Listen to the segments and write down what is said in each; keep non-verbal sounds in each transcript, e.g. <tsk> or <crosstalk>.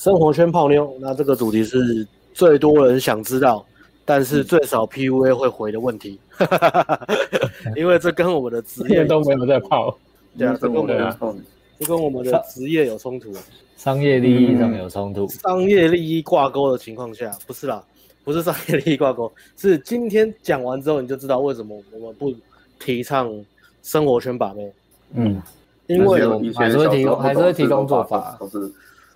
生活圈泡妞，那这个主题是最多人想知道，但是最少 PUA 会回的问题，<laughs> 因为这跟我们的职业 <laughs> 都没有在泡，对啊，这跟我们的这跟我们的职业有冲突，商业利益上有冲突，商业利益挂钩的情况下，不是啦，不是商业利益挂钩，<laughs> 是今天讲完之后你就知道为什么我们不提倡生活圈把妹，嗯，因为我们还是会提供还是会提供做法。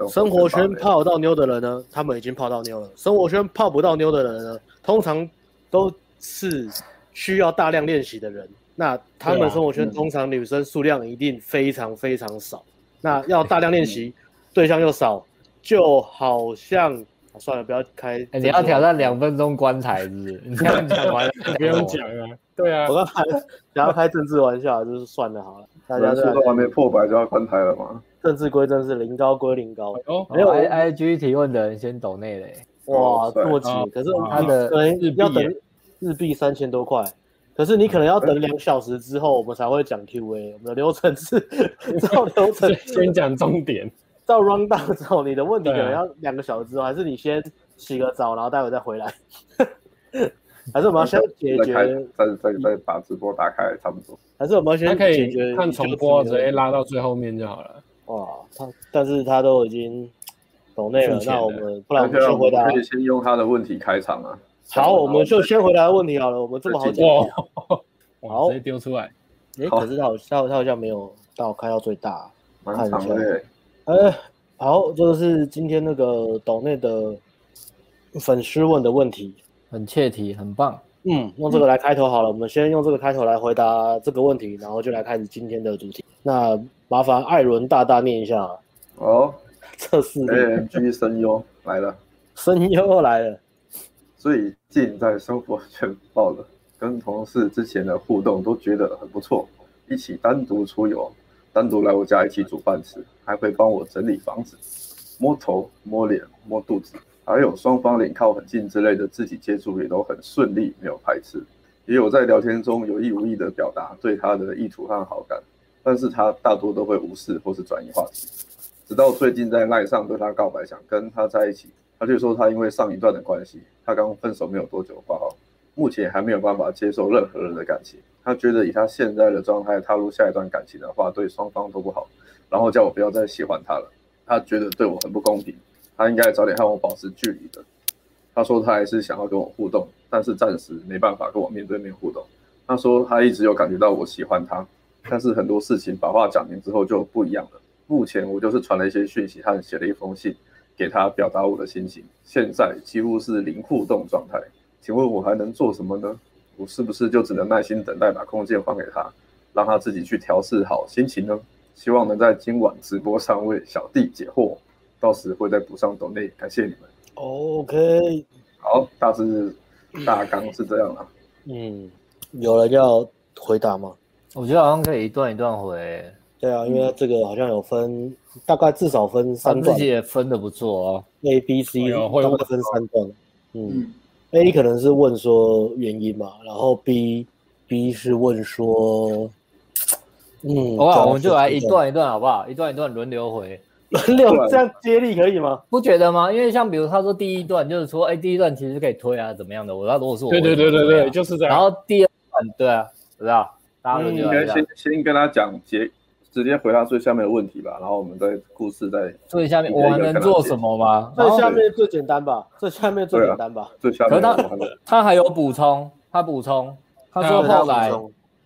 生活圈泡到妞的人呢，他们已经泡到妞了。生活圈泡不到妞的人呢，通常都是需要大量练习的人。那他们生活圈通常女生数量一定非常非常少。那要大量练习，对象又少，就好像算了，不要开。你要挑战两分钟关台，是不是？<laughs> 你这样讲完了，不用讲啊。对啊，我刚才想要开政治玩笑，就是算了好了。大家都还没破百就要关台了吗？政治归政治，零高归零高。哦，没有 I I G 提问的人先抖内嘞。哇，这么急！可是他的可能要等日币三千多块，可是你可能要等两小时之后，我们才会讲 Q A。我们的流程是照流程先讲重点，照 run down 之后，你的问题可能要两个小时之后，还是你先洗个澡，然后待会再回来？还是我们要先解决？再再再把直播打开，差不多。还是我们要先可以？看重播，直接拉到最后面就好了。哇，他但是他都已经 <tsk> 懂内了，那我们不然我们先回答，可以先用他的问题开场啊。好，我们就先回答问题好了。我们这么好讲，好，直接丢出来。哎，可是他好像他好像没有到开到最大，蛮长的。哎，好，这个是今天那个岛内的粉丝问的问题，很切题，很棒。嗯，用这个来开头好了，我们先用这个开头来回答这个问题，然后就来开始今天的主题。那麻烦艾伦大大念一下哦。这是 AMG 声优来了，声优来了。最近在生活圈爆了，跟同事之前的互动都觉得很不错，一起单独出游，单独来我家一起煮饭吃，还会帮我整理房子，摸头、摸脸、摸肚子。还有双方脸靠很近之类的肢体接触也都很顺利，没有排斥，也有在聊天中有意无意的表达对他的意图和好感，但是他大多都会无视或是转移话题。直到最近在赖上对他告白，想跟他在一起，他就说他因为上一段的关系，他刚分手没有多久挂号，目前还没有办法接受任何人的感情。他觉得以他现在的状态踏入下一段感情的话，对双方都不好，然后叫我不要再喜欢他了。他觉得对我很不公平。他应该早点和我保持距离的。他说他还是想要跟我互动，但是暂时没办法跟我面对面互动。他说他一直有感觉到我喜欢他，但是很多事情把话讲明之后就不一样了。目前我就是传了一些讯息和写了一封信给他，表达我的心情。现在几乎是零互动状态，请问我还能做什么呢？我是不是就只能耐心等待，把空间还给他，让他自己去调试好心情呢？希望能在今晚直播上为小弟解惑。到时会再补上抖内，感谢你们。OK，好，大致大纲是这样的。嗯，有人要回答吗？我觉得好像可以一段一段回。对啊，因为这个好像有分，嗯、大概至少分三段。自己也分的不错啊，A、B、C 大概分三段。嗯，嗯，A 可能是问说原因嘛，然后 B B 是问说，嗯，好吧，我们就来一段一段好不好？一段一段轮流回。轮流这样接力可以吗？不觉得吗？因为像比如他说第一段就是说，哎，第一段其实可以推啊，怎么样的？我要如果是我，对对对对对，就是这样。然后第二段，对啊，知道？大家应该先先跟他讲结，直接回答最下面的问题吧。然后我们再故事再最下面，我还能做什么吗？最下面最简单吧，最下面最简单吧。最下面。可是他他还有补充，他补充，他说后来，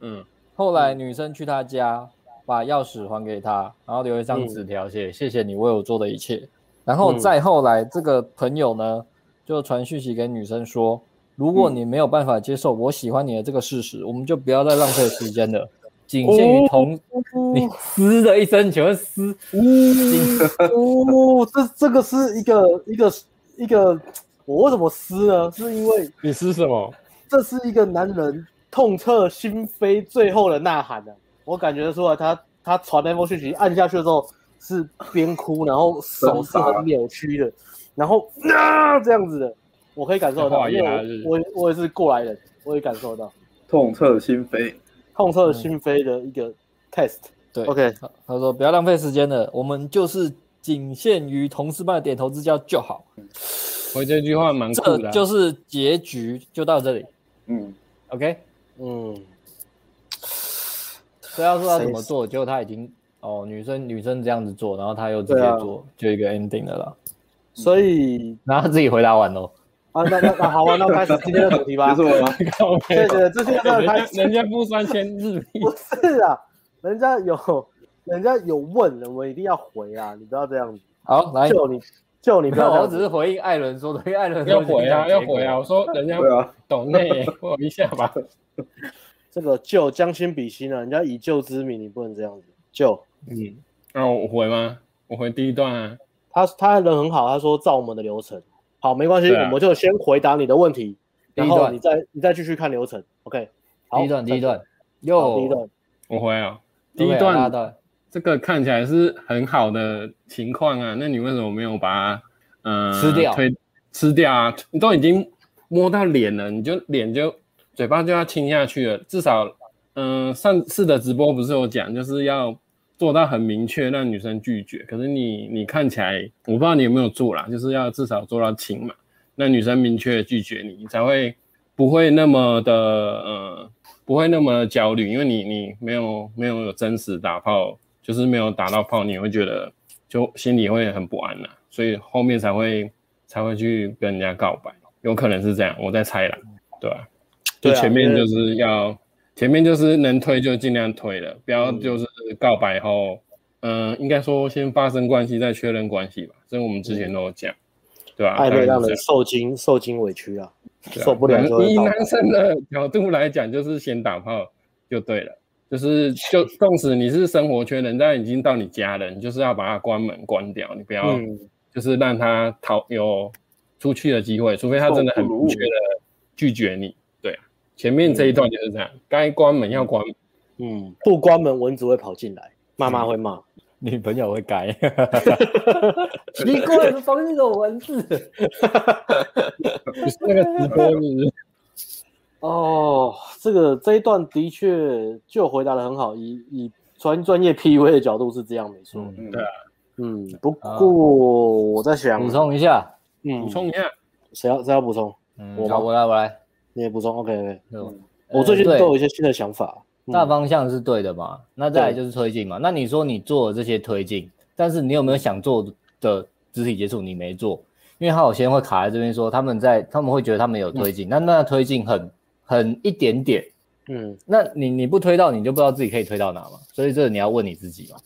嗯，后来女生去他家。把钥匙还给他，然后留一张纸条，写、嗯、谢谢你为我做的一切。然后再后来，这个朋友呢，就传讯息给女生说：“如果你没有办法接受我喜欢你的这个事实，嗯、我们就不要再浪费时间了。<laughs> 仅限于同、哦、你嘶的一声，请问嘶？哦，这这个是一个一个一个，我为什么嘶呢？是因为你嘶什么？这是一个男人痛彻心扉最后的呐喊呢。”我感觉出来他，他他传那封讯息按下去的时候是边哭，然后手是很 <laughs> 扭曲的，然后啊这样子的，我可以感受到，因为我我，我也是过来人，我也感受到。痛彻心扉，痛彻心扉的一个 test。对，OK，他说不要浪费时间了，我们就是仅限于同事般的点头之交就好。我这句话蛮酷的、啊，这就是结局，就到这里。嗯，OK，嗯，所以要说他怎么做，结果他已经哦，女生女生这样子做，然后他又直接做，啊、就一个 ending 了啦。所以，然后他自己回答完喽。啊，那那那好啊，那开始今天的主题吧。结束了吗？对对，这现在开始。人家付三千日币。<laughs> 不是啊，人家有，人家有问，我们一定要回啊，你不要这样子。好，来，救你，就你不要。我只是回应艾伦说的，因为艾伦要回啊，要回啊。我说人家懂内，<laughs> 我一下吧。<laughs> 这个就将心比心啊，人家以救之名，你不能这样子。就，嗯，那我回吗？我回第一段啊。他他人很好，他说照我们的流程。好，没关系，啊、我们就先回答你的问题，然后你再你再继续看流程。OK，好，第一段，第一段，又第一段，我回啊，第一段，这个看起来是很好的情况啊，那你为什么没有把它嗯、呃、吃掉？推吃掉啊？你都已经摸到脸了，你就脸就嘴巴就要亲下去了，至少嗯、呃、上次的直播不是有讲，就是要。做到很明确，让女生拒绝。可是你你看起来，我不知道你有没有做啦，就是要至少做到亲嘛，那女生明确拒绝你，你才会不会那么的呃，不会那么焦虑，因为你你没有没有有真实打炮，就是没有打到炮，你会觉得就心里会很不安呐，所以后面才会才会去跟人家告白，有可能是这样，我在猜啦，对吧？就前面就是要。前面就是能推就尽量推了，不要就是告白后，嗯、呃，应该说先发生关系再确认关系吧，这我们之前都有讲，对吧？爱会让人受惊受惊委屈啊，啊受不了。以男生的角度来讲，就是先打炮就对了，就是就 <laughs> 纵使你是生活圈，人家已经到你家了，你就是要把它关门关掉，你不要就是让他逃有出去的机会，除非他真的很明确的拒绝你。前面这一段就是这样，该、嗯、关门要关门，嗯，不关门蚊子会跑进来，妈妈会骂，嗯、女朋友会改，奇怪，房间有蚊子，那个直播是哦，这个这一段的确就回答得很好，以以专专业 PUA 的角度是这样没错，嗯，对啊，嗯，不过我在想补充一下，嗯，补充一下，谁要谁要补充？嗯，我我来我来。你也补充，OK OK。嗯，我最近都有一些新的想法，大方向是对的嘛？那再来就是推进嘛？那你说你做了这些推进，但是你有没有想做的肢体接触？你没做，因为他有些人会卡在这边说他们在，他们会觉得他们有推进，那那推进很很一点点，嗯，那你你不推到，你就不知道自己可以推到哪嘛？所以这个你要问你自己嘛。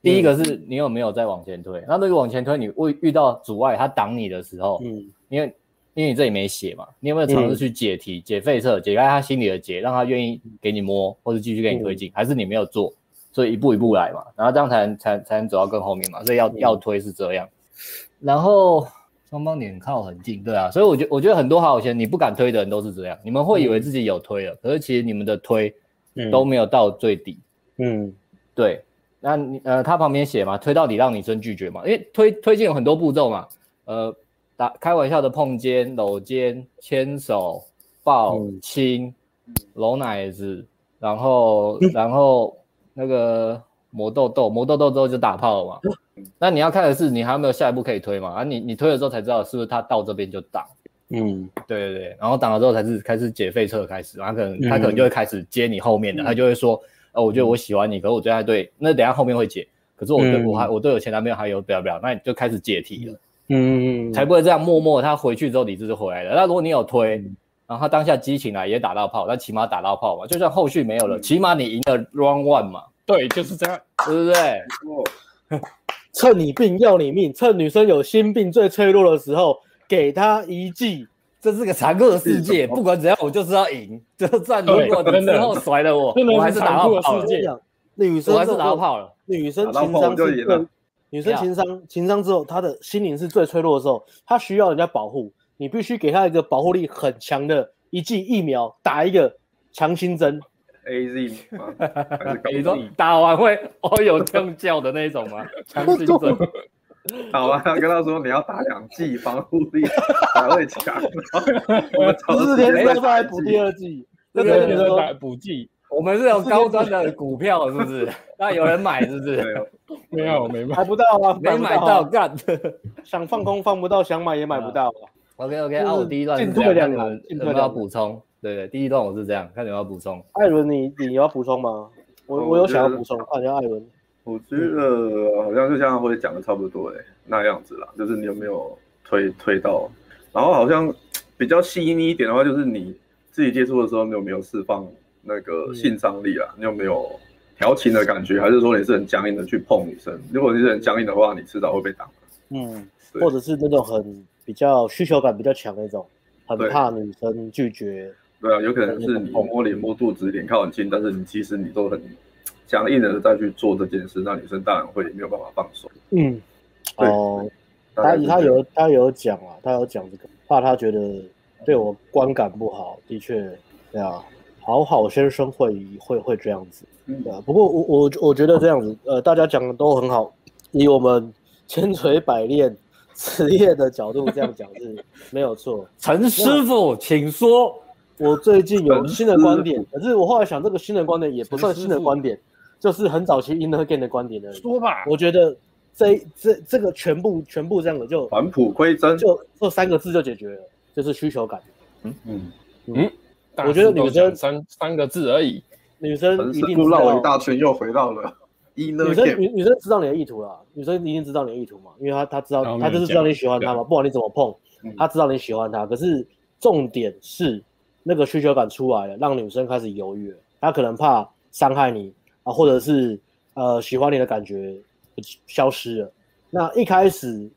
第一个是你有没有在往前推？那如果往前推，你会遇到阻碍，他挡你的时候，嗯，因为。因为你这里没写嘛，你有没有尝试去解题、嗯、解废册、解开他心里的结，让他愿意给你摸，或者继续给你推进，嗯、还是你没有做，所以一步一步来嘛，然后这样才能才才能走到更后面嘛，所以要、嗯、要推是这样，然后双方脸靠很近，对啊，所以我觉我觉得很多好友圈你不敢推的人都是这样，你们会以为自己有推了，嗯、可是其实你们的推都没有到最底，嗯，对，那你呃他旁边写嘛，推到底让女生拒绝嘛，因为推推进有很多步骤嘛，呃。打开玩笑的碰肩、搂肩、牵手、抱、亲、搂奶子，然后然后那个磨豆豆，磨豆豆之后就打炮了嘛。那你要看的是你还有没有下一步可以推嘛？啊，你你推了之后才知道是不是他到这边就挡。嗯，对对对。然后挡了之后才是开始解废车开始，然后可能他可能就会开始接你后面的，他就会说，呃，我觉得我喜欢你，可是我觉得还对，那等下后面会解。可是我对我还我对我前男朋友还有不要不要，那你就开始解题了。嗯，才不会这样默默，他回去之后理智就回来了。那如果你有推，然后他当下激情来也打到炮，那起码打到炮嘛，就算后续没有了，起码你赢了 round one 嘛。对，就是这样，对不对？<laughs> 趁你病要你命，趁女生有心病最脆弱的时候，给她一记。这是个残酷的世界，不管怎样，我就是要赢。<laughs> 就算如果你之后甩了我，我还是打到炮了。女生还是打到炮了，女生情商就赢了。女生情商，情商之后，她的心灵是最脆弱的时候，她需要人家保护，你必须给她一个保护力很强的一剂疫苗，打一个强心针。A Z <laughs> 你说打完会哦有痛叫的那种吗？<laughs> 强心针。<laughs> 打完跟他说你要打两剂，防护力才会强。我们四天之后再来补第二剂。那个女生打补剂，我们是有高端的股票，是不是？<laughs> 那有人买，是不是？没有，没买，买不到啊，没买到，干。<laughs> 想放空放不到，想买也买不到。OK，OK，啊，我第一段进退两难，有没有要补充？对对，第一段我是这样，看你要补充。艾伦，你你要补充吗？我我有想要补充，看一下艾伦。我觉得好像就像会讲的差不多诶，那样子啦，就是你有没有推推到，然后好像比较细腻一点的话，就是你自己接触的时候，你有没有释放那个性张力啊？你有没有调情的感觉，还是说你是很僵硬的去碰女生？如果你是很僵硬的话，你迟早会被挡。嗯，或者是那种很比较需求感比较强那种，很怕女生拒绝。对啊，有可能是你摸脸摸肚子，脸靠很近，但是你其实你都很。强硬的再去做这件事，那女生当然会没有办法放手。嗯，哦，他他有他有讲啊，他有讲这个，怕他觉得对我观感不好。的确，对啊，好好先生会会会这样子。对啊，不过我我我觉得这样子，呃，大家讲的都很好。以我们 <laughs> 千锤百炼职业的角度这样讲是没有错。陈师傅，请说。我最近有新的观点，可是我后来想，这个新的观点也不算新的观点。就是很早期 Inner Game 的观点的，说吧，我觉得这这这个全部全部这样的就返璞归真，就这三个字就解决了，就是需求感。嗯嗯嗯，我觉得女生三三个字而已，女生一定绕了一大圈又回到了。女生女女生知道你的意图了，女生一定知道你的意图嘛，因为她她知道她就是知道你喜欢她嘛，不管你怎么碰，她知道你喜欢她。可是重点是那个需求感出来了，让女生开始犹豫了，她可能怕伤害你。啊，或者是呃喜欢你的感觉消失了，那一开始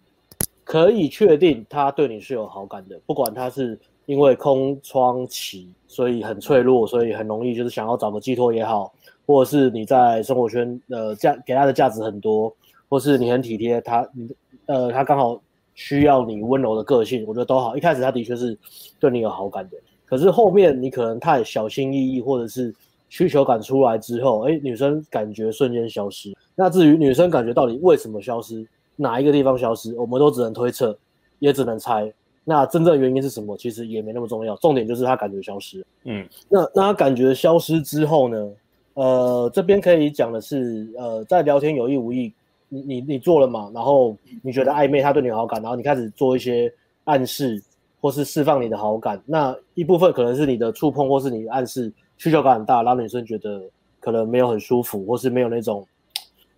可以确定他对你是有好感的，不管他是因为空窗期，所以很脆弱，所以很容易就是想要找个寄托也好，或者是你在生活圈呃价给他的价值很多，或是你很体贴他，你呃他刚好需要你温柔的个性，我觉得都好。一开始他的确是对你有好感的，可是后面你可能太小心翼翼，或者是。需求感出来之后，哎，女生感觉瞬间消失。那至于女生感觉到底为什么消失，哪一个地方消失，我们都只能推测，也只能猜。那真正原因是什么，其实也没那么重要。重点就是他感觉消失。嗯，那那他感觉消失之后呢？呃，这边可以讲的是，呃，在聊天有意无意，你你你做了嘛？然后你觉得暧昧，他对你有好感，然后你开始做一些暗示，或是释放你的好感。那一部分可能是你的触碰，或是你的暗示。需求感很大，让女生觉得可能没有很舒服，或是没有那种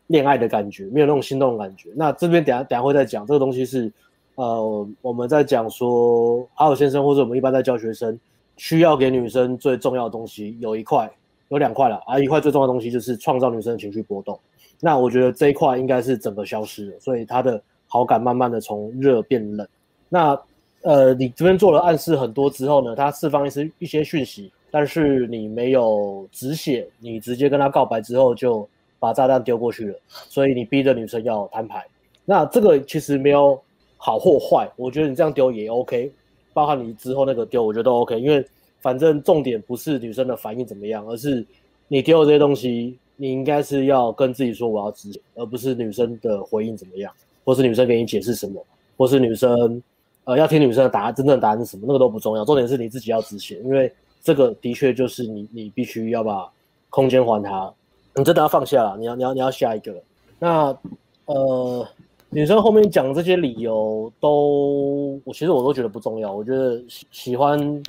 恋爱的感觉，没有那种心动的感觉。那这边等下等下会再讲，这个东西是呃我们在讲说好好先生，或者我们一般在教学生需要给女生最重要的东西，有一块有两块了，而一块最重要的东西就是创造女生的情绪波动。那我觉得这一块应该是整个消失了，所以她的好感慢慢的从热变冷。那呃你这边做了暗示很多之后呢，他释放一些一些讯息。但是你没有止血，你直接跟他告白之后就把炸弹丢过去了，所以你逼着女生要摊牌。那这个其实没有好或坏，我觉得你这样丢也 OK，包括你之后那个丢，我觉得都 OK。因为反正重点不是女生的反应怎么样，而是你丢的这些东西，你应该是要跟自己说我要止血，而不是女生的回应怎么样，或是女生给你解释什么，或是女生呃要听女生的答案，真正的答案是什么，那个都不重要，重点是你自己要执行，因为。这个的确就是你，你必须要把空间还他，你真的要放下了，你要，你要，你要下一个。那呃，女生后面讲这些理由都，我其实我都觉得不重要。我觉得喜喜欢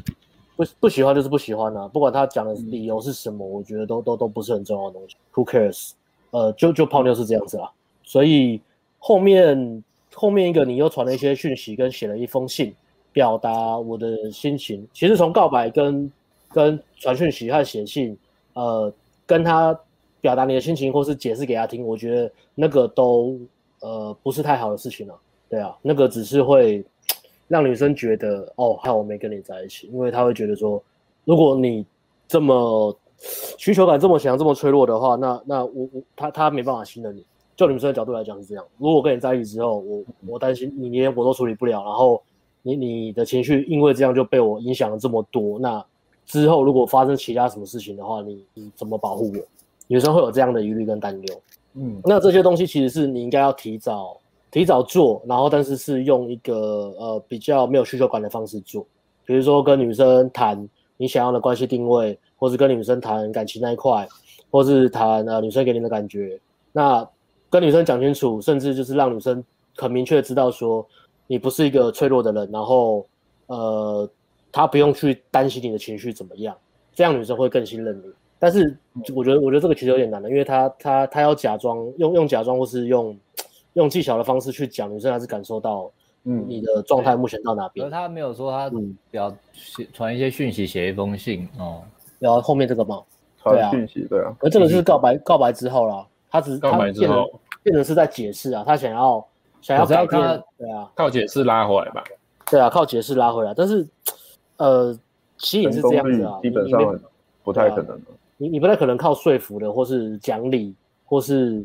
不不喜欢就是不喜欢啊，不管他讲的理由是什么，我觉得都都都不是很重要的东西。Who cares？呃，就就泡妞是这样子啦。所以后面后面一个你又传了一些讯息，跟写了一封信，表达我的心情。其实从告白跟跟传讯息和写信，呃，跟他表达你的心情，或是解释给他听，我觉得那个都呃不是太好的事情了。对啊，那个只是会让女生觉得哦，害我没跟你在一起，因为她会觉得说，如果你这么需求感这么强、这么脆弱的话，那那我我她她没办法信任你。就女生的角度来讲是这样，如果我跟你在一起之后，我我担心你连我都处理不了，然后你你的情绪因为这样就被我影响了这么多，那。之后如果发生其他什么事情的话，你你怎么保护我？女生会有这样的疑虑跟担忧。嗯，那这些东西其实是你应该要提早提早做，然后但是是用一个呃比较没有需求感的方式做，比如说跟女生谈你想要的关系定位，或是跟女生谈感情那一块，或是谈呃女生给你的感觉，那跟女生讲清楚，甚至就是让女生很明确知道说你不是一个脆弱的人，然后呃她不用去担心你的情绪怎么样，这样女生会更信任你。但是我觉得我觉得这个其实有点难的，因为他他他要假装用用假装或是用用技巧的方式去讲，女生还是感受到。嗯，你的状态目前到哪边？而他没有说他表写传一些讯息，写一封信哦。然后后面这个嘛，传讯息对啊。而这个是告白，告白之后了，他只是告白之后变成是在解释啊，他想要想要改变，对啊，靠解释拉回来吧。对啊，靠解释拉回来，但是呃，吸引是这样子啊，基本上不太可能的。你你不太可能靠说服的，或是讲理，或是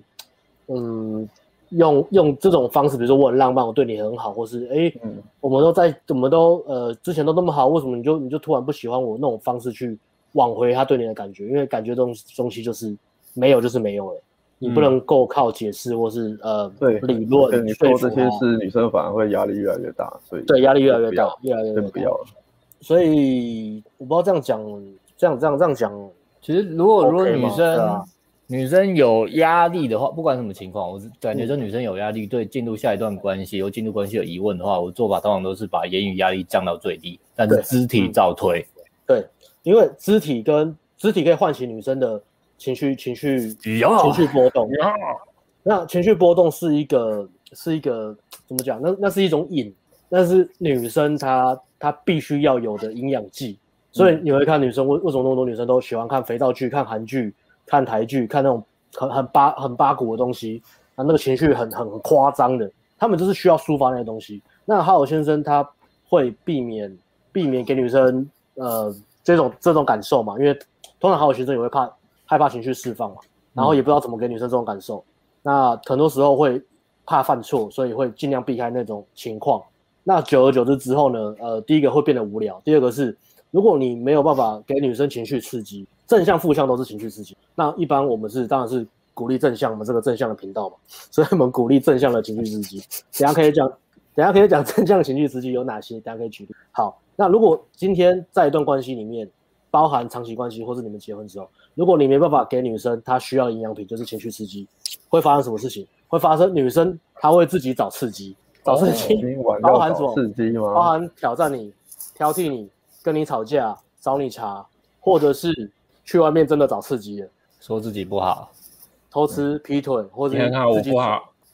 嗯。用用这种方式，比如说我很浪漫，我对你很好，或是哎，嗯、我们都在，怎么都呃之前都那么好，为什么你就你就突然不喜欢我那种方式去挽回他对你的感觉？因为感觉这种东西就是没有就是没有了，你不能够靠解释或是呃对理论。你说这些事，女生反而会压力越来越大，所以对压力越来越大，越来越不要了。所以我不知道这样讲，这样这样这样讲，其实如果如果女生。女生有压力的话，不管什么情况，我感觉这女生有压力，对进入下一段关系或进入关系有疑问的话，我做法通常都是把言语压力降到最低，但是肢体照推。对，对，因为肢体跟肢体可以唤起女生的情绪，情绪，情绪波动。那情绪波动是一个，是一个怎么讲？那那是一种瘾，那是女生她她必须要有的营养剂。所以你会看女生为为什么那么多女生都喜欢看肥皂剧、看韩剧。看台剧，看那种很很八很八股的东西，啊，那个情绪很很夸张的，他们就是需要抒发那些东西。那哈尔先生他会避免避免给女生呃这种这种感受嘛，因为通常哈尔先生也会怕害怕情绪释放嘛，然后也不知道怎么给女生这种感受。嗯、那很多时候会怕犯错，所以会尽量避开那种情况。那久而久之之后呢，呃，第一个会变得无聊，第二个是如果你没有办法给女生情绪刺激。正向、负向都是情绪刺激。那一般我们是当然是鼓励正向，我们这个正向的频道嘛，所以我们鼓励正向的情绪刺激。等下可以讲，等下可以讲正向的情绪刺激有哪些？等下可以举例。好，那如果今天在一段关系里面，包含长期关系或是你们结婚之后，如果你没办法给女生她需要营养品，就是情绪刺激，会发生什么事情？会发生女生她会自己找刺激，找刺激，包含什么？刺激吗？包含挑战你、挑剔你、跟你吵架、找你茬，或者是。去外面真的找刺激了，说自己不好，偷吃、劈腿，或者自己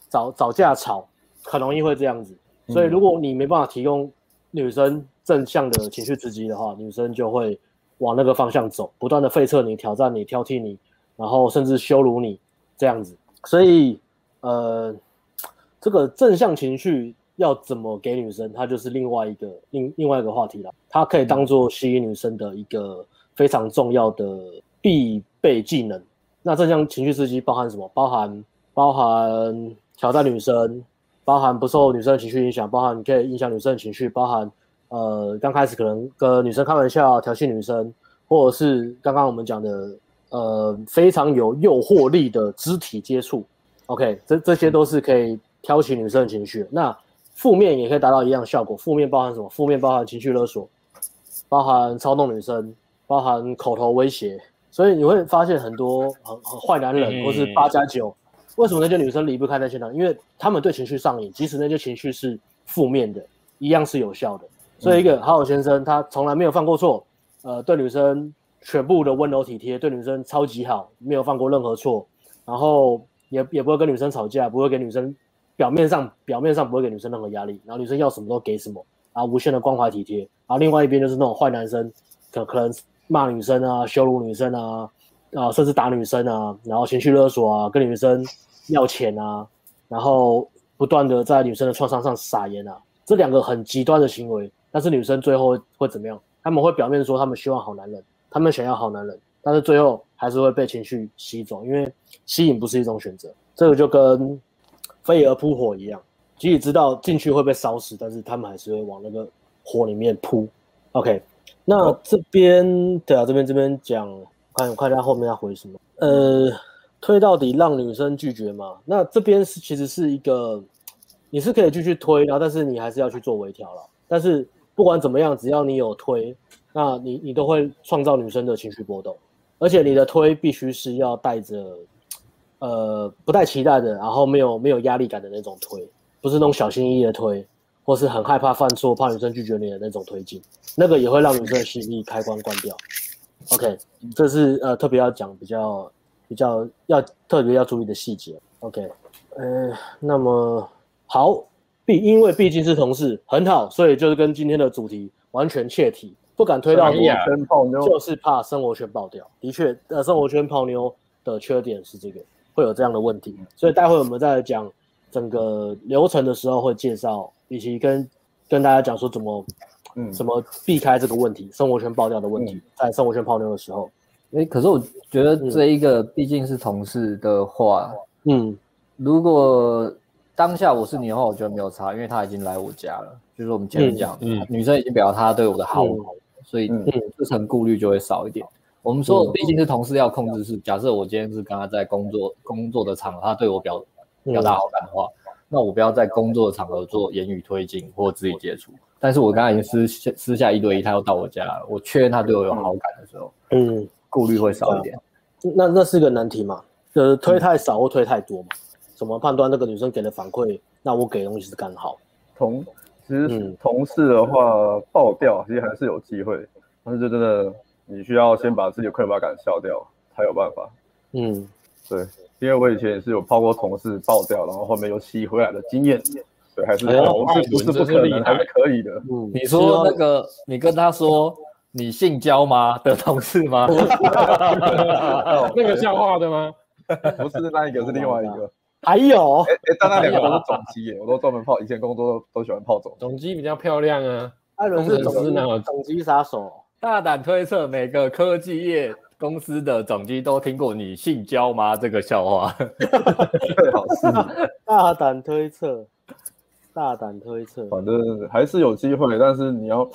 找找架吵，很容易会这样子。所以如果你没办法提供女生正向的情绪刺激的话，女生就会往那个方向走，不断的废测你、挑战你、挑剔你，然后甚至羞辱你这样子。所以，呃，这个正向情绪要怎么给女生，它就是另外一个另另外一个话题了。它可以当做吸引女生的一个。非常重要的必备技能。那正向情绪刺激包含什么？包含包含挑战女生，包含不受女生的情绪影响，包含你可以影响女生的情绪，包含呃刚开始可能跟女生开玩笑调戏女生，或者是刚刚我们讲的呃非常有诱惑力的肢体接触。OK，这这些都是可以挑起女生的情绪。那负面也可以达到一样效果。负面包含什么？负面包含情绪勒索，包含操弄女生。包含口头威胁，所以你会发现很多很很坏男人，或是八加九。为什么那些女生离不开那些男人？因为他们对情绪上瘾，即使那些情绪是负面的，一样是有效的。所以一个好好先生，他从来没有犯过错，呃，对女生全部的温柔体贴，对女生超级好，没有犯过任何错，然后也也不会跟女生吵架，不会给女生表面上表面上不会给女生任何压力，然后女生要什么都给什么，然后无限的关怀体贴。然后另外一边就是那种坏男生，可可能。骂女生啊，羞辱女生啊，啊，甚至打女生啊，然后情绪勒索啊，跟女生要钱啊，然后不断的在女生的创伤上撒盐啊，这两个很极端的行为，但是女生最后会怎么样？他们会表面说他们希望好男人，他们想要好男人，但是最后还是会被情绪吸走，因为吸引不是一种选择。这个就跟飞蛾扑火一样，即使知道进去会被烧死，但是他们还是会往那个火里面扑。OK。那这边对啊，这边这边讲，看我看一下后面要回什么。呃，推到底让女生拒绝嘛？那这边是其实是一个，你是可以继续推，然后但是你还是要去做微调了。但是不管怎么样，只要你有推，那你你都会创造女生的情绪波动，而且你的推必须是要带着呃不带期待的，然后没有没有压力感的那种推，不是那种小心翼翼的推，或是很害怕犯错、怕女生拒绝你的那种推进，那个也会让女生的吸引力开关关掉。OK，这是呃特别要讲比较比较要特别要注意的细节。OK，呃，那么好，毕因为毕竟是同事，很好，所以就是跟今天的主题完全切题，不敢推到女生泡妞，就是怕生活圈爆掉。的确，呃，生活圈泡妞的缺点是这个，会有这样的问题。所以待会我们再来讲整个流程的时候会介绍，以及跟跟大家讲说怎么。嗯，怎么避开这个问题？生活圈爆掉的问题，嗯、在生活圈泡妞的时候，哎、欸，可是我觉得这一个毕竟是同事的话，嗯，如果当下我是你的话，我觉得没有差，因为他已经来我家了，就是我们前面讲，嗯，女生已经表达她对我的好，嗯、所以嗯，这层顾虑就会少一点。我们说毕竟是同事要控制是，假设我今天是跟他在工作工作的场合，他对我表表达好感的话，嗯、那我不要在工作的场合做言语推进或肢体接触。但是我刚才已经私下私下一对一，他又到我家了。我确认他对我有好感的时候，嗯，顾虑会少一点。那那是个难题嘛？就是推太少或推太多嘛？怎么判断那个女生给的反馈？那我给的东西是刚好。同其实同事的话爆掉，其实还是有机会。但是就真的你需要先把自己的匮乏感消掉，才有办法。嗯，对，因为我以前也是有泡过同事爆掉，然后后面又吸回来的经验。对，还是还是不是不可能，还是可以的。嗯，你说那个，你跟他说你性交吗的同事吗？<laughs> 那个笑话的吗？不是那一个，是另外一个。还有，哎哎，但那两个都是总机耶，我都专门泡，以前工作都喜欢泡总总机比较漂亮啊。艾伦是总机，总机杀手。大胆推测，每个科技业公司的总机都听过你性交吗这个笑话。<laughs> <laughs> 最好是大胆推测。大胆推测，反正还是有机会，但是你要，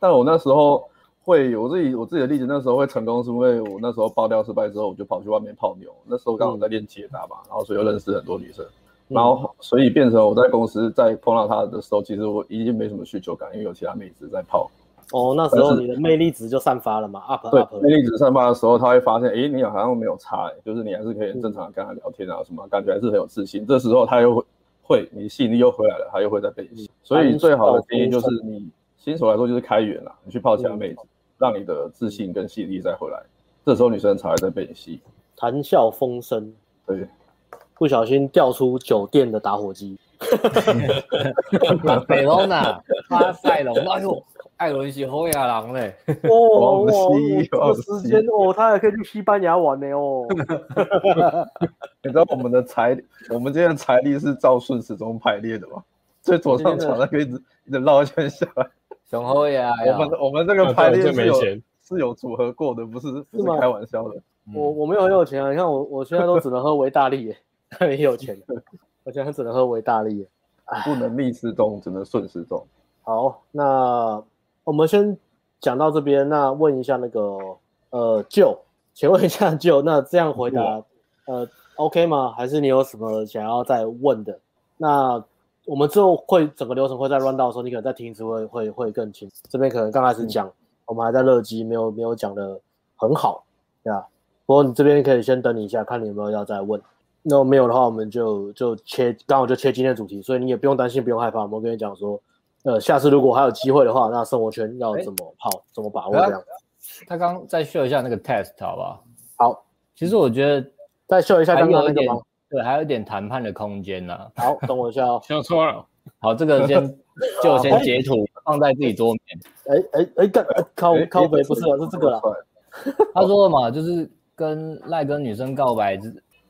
但我那时候会，我自己我自己的例子，那时候会成功，是因为我那时候爆掉失败之后，我就跑去外面泡妞。那时候刚好在练解答嘛，然后所以又认识很多女生，然后所以变成我在公司在碰到他的时候，其实我已经没什么需求感，因为有其他妹子在泡。哦，那时候你的魅力值就散发了嘛？up 对，魅力值散发的时候，他会发现，哎，你好像没有差，就是你还是可以很正常的跟他聊天啊什么，感觉还是很有自信。这时候他又会。会，你吸引力又回来了，他又会再被吸。所以最好的建议就是，你新手来说就是开源啦，你去泡其他妹子，让你的自信跟吸引力再回来，这时候女生才会再被你吸。谈笑风生，对，不小心掉出酒店的打火机。<laughs> 北龙呐，发赛龙，哎呦。艾伦是好亚人嘞，哦，这时间哦，他还可以去西班牙玩呢哦。<laughs> 你知道我们的财，我们今天的财力是照顺时钟排列的吗？最左上角那个一直一直绕一圈下来。熊好野啊！我们我们这个排列是有是有组合过的，不是不是开玩笑的。我我没有很有钱啊，你看我我现在都只能喝维大利耶，他 <laughs> 很有钱，我现在只能喝维大利耶，不能逆时钟，只能顺时钟。好，那。我们先讲到这边，那问一下那个呃，舅请问一下 <laughs> 舅那这样回答呃，OK 吗？还是你有什么想要再问的？那我们之后会整个流程会在 run 到的时候，你可能再听一次会会会更清楚。这边可能刚开始讲，嗯、我们还在热机，没有没有讲的很好，对吧？不过你这边可以先等你一下，看你有没有要再问。那没有的话，我们就就切，刚好就切今天的主题，所以你也不用担心，不用害怕。我们跟你讲说。呃，下次如果还有机会的话，那生活圈要怎么跑，欸、怎么把握这样？他刚刚再秀一下那个 test 好不好？好，其实我觉得再秀一下刚刚那个吗？对，还有一点谈判的空间呢、啊。好，等我一下哦。<laughs> 秀错了。好，这个先 <laughs> 就先截图放在自己桌面。哎哎哎，干、欸欸、靠靠北不是啊，是这个了。他说了嘛，就是跟赖跟女生告白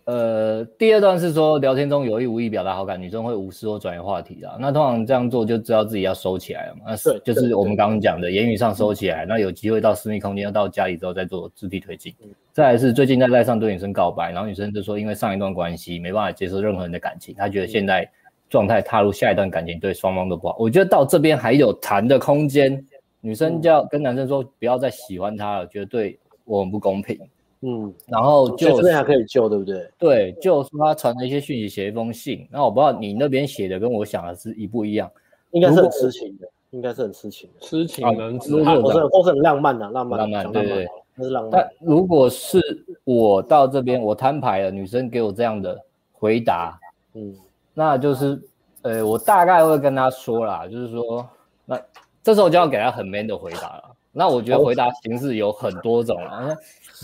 呃，第二段是说聊天中有意无意表达好感，女生会无视或转移话题啦。那通常这样做就知道自己要收起来了嘛。那是就是我们刚刚讲的言语上收起来，那有机会到私密空间，要到家里之后再做肢体推进。再来是最近在赖上对女生告白，然后女生就说因为上一段关系没办法接受任何人的感情，她觉得现在状态踏入下一段感情对双方都不好。我觉得到这边还有谈的空间，女生就要跟男生说不要再喜欢他了，觉得对我很不公平。嗯，然后就这边还可以救，对不对？对，就说他传了一些讯息，写一封信。那我不知道你那边写的跟我想的是一不一样，应该是很痴情的。应该是很痴情的，痴情人之或是或是很浪漫的浪漫，浪漫对对，那是浪漫。但如果是我到这边，我摊牌了，女生给我这样的回答，嗯，那就是，呃，我大概会跟她说啦，就是说，那这时候就要给她很 man 的回答了。那我觉得回答形式有很多种啊。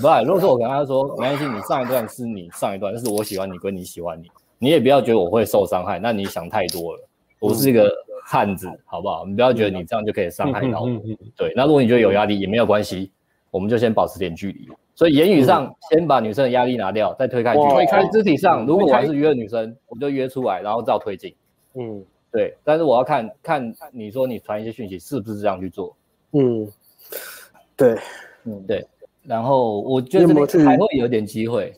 不，如果说我跟他说，没关系，你上一段是你上一段，但是我喜欢你归你喜欢你，你也不要觉得我会受伤害，那你想太多了。我是一个汉子，好不好？你不要觉得你这样就可以伤害到我。对，那如果你觉得有压力也没有关系，我们就先保持点距离。所以言语上先把女生的压力拿掉，再推开去。推开肢体上，如果我还是约女生，我们就约出来，然后照推进。嗯，对。但是我要看看你说你传一些讯息是不是这样去做。嗯，对，嗯对。然后我觉得这边还会有点机会。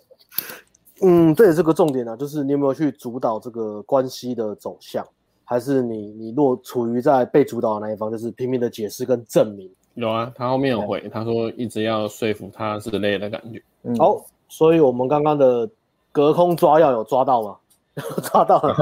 嗯，这也是个重点啊，就是你有没有去主导这个关系的走向？还是你你若处于在被主导的那一方，就是拼命的解释跟证明。有啊，他后面有回，他说一直要说服他之类的感觉。嗯、好，所以我们刚刚的隔空抓药有抓到吗？<laughs> 抓到了，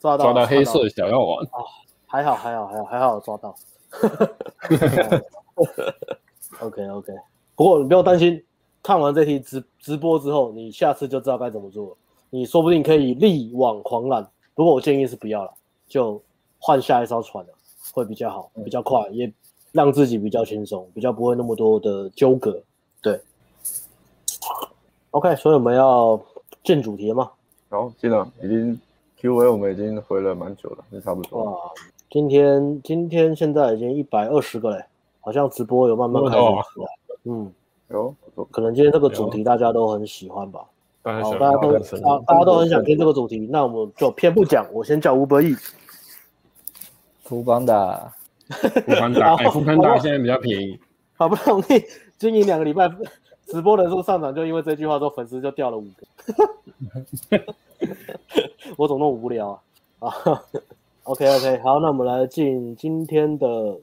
抓到抓到黑色小药丸啊！还好还好还好还好抓到。<laughs> <laughs> OK OK，不过你不要担心，看完这题直直播之后，你下次就知道该怎么做了。你说不定可以力挽狂澜。不过我建议是不要了，就换下一艘船了，会比较好，比较快，也让自己比较轻松，比较不会那么多的纠葛。对，OK，所以我们要进主题了吗？好，进了，已经 Q&A 我们已经回了蛮久了，也差不多。哇，今天今天现在已经一百二十个嘞，好像直播有慢慢开始出来。嗯，有，可能今天这个主题大家都很喜欢吧。好，大家都大大家都很想听这个主题，那我们就偏不讲，我先叫 Uber Eats。富邦达，富邦达，富邦达现在比较便宜。好不容易经营两个礼拜，直播人数上涨，就因为这句话，说粉丝就掉了五个。<laughs> 我怎么那么无聊啊？啊，OK OK，好，那我们来进今天的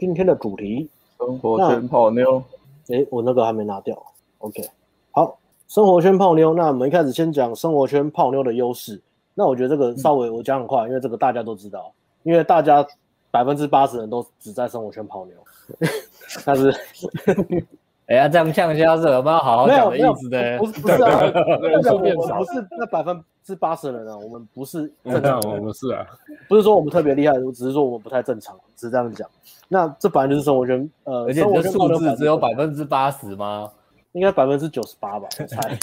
今天的主题，生活圈泡妞。哎，我那个还没拿掉。OK，好。生活圈泡妞，那我们一开始先讲生活圈泡妞的优势。那我觉得这个稍微我讲很快，因为这个大家都知道，因为大家百分之八十人都只在生活圈泡妞。<laughs> 但是，<laughs> 哎呀，这样呛一下是有没有好好讲的意思的？不是不是啊，<laughs> 不是那百分之八十人啊，我们不是正常，我们是啊，不是说我们特别厉害，只是说我们不太正常，只是这样讲。那这本来就是生活圈，呃，而且你的数字只有百分之八十吗？应该百分之九十八吧，我猜。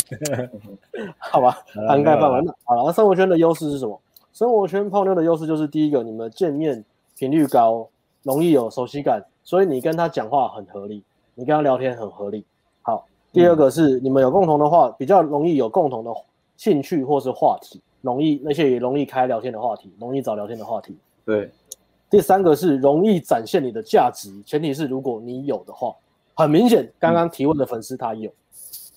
<laughs> 好吧，涵盖范围。那好了，那生活圈的优势是什么？生活圈泡妞的优势就是第一个，你们见面频率高，容易有熟悉感，所以你跟他讲话很合理，你跟他聊天很合理。好，第二个是你们有共同的话，比较容易有共同的兴趣或是话题，容易那些也容易开聊天的话题，容易找聊天的话题。对。第三个是容易展现你的价值，前提是如果你有的话。很明显，刚刚提问的粉丝他有，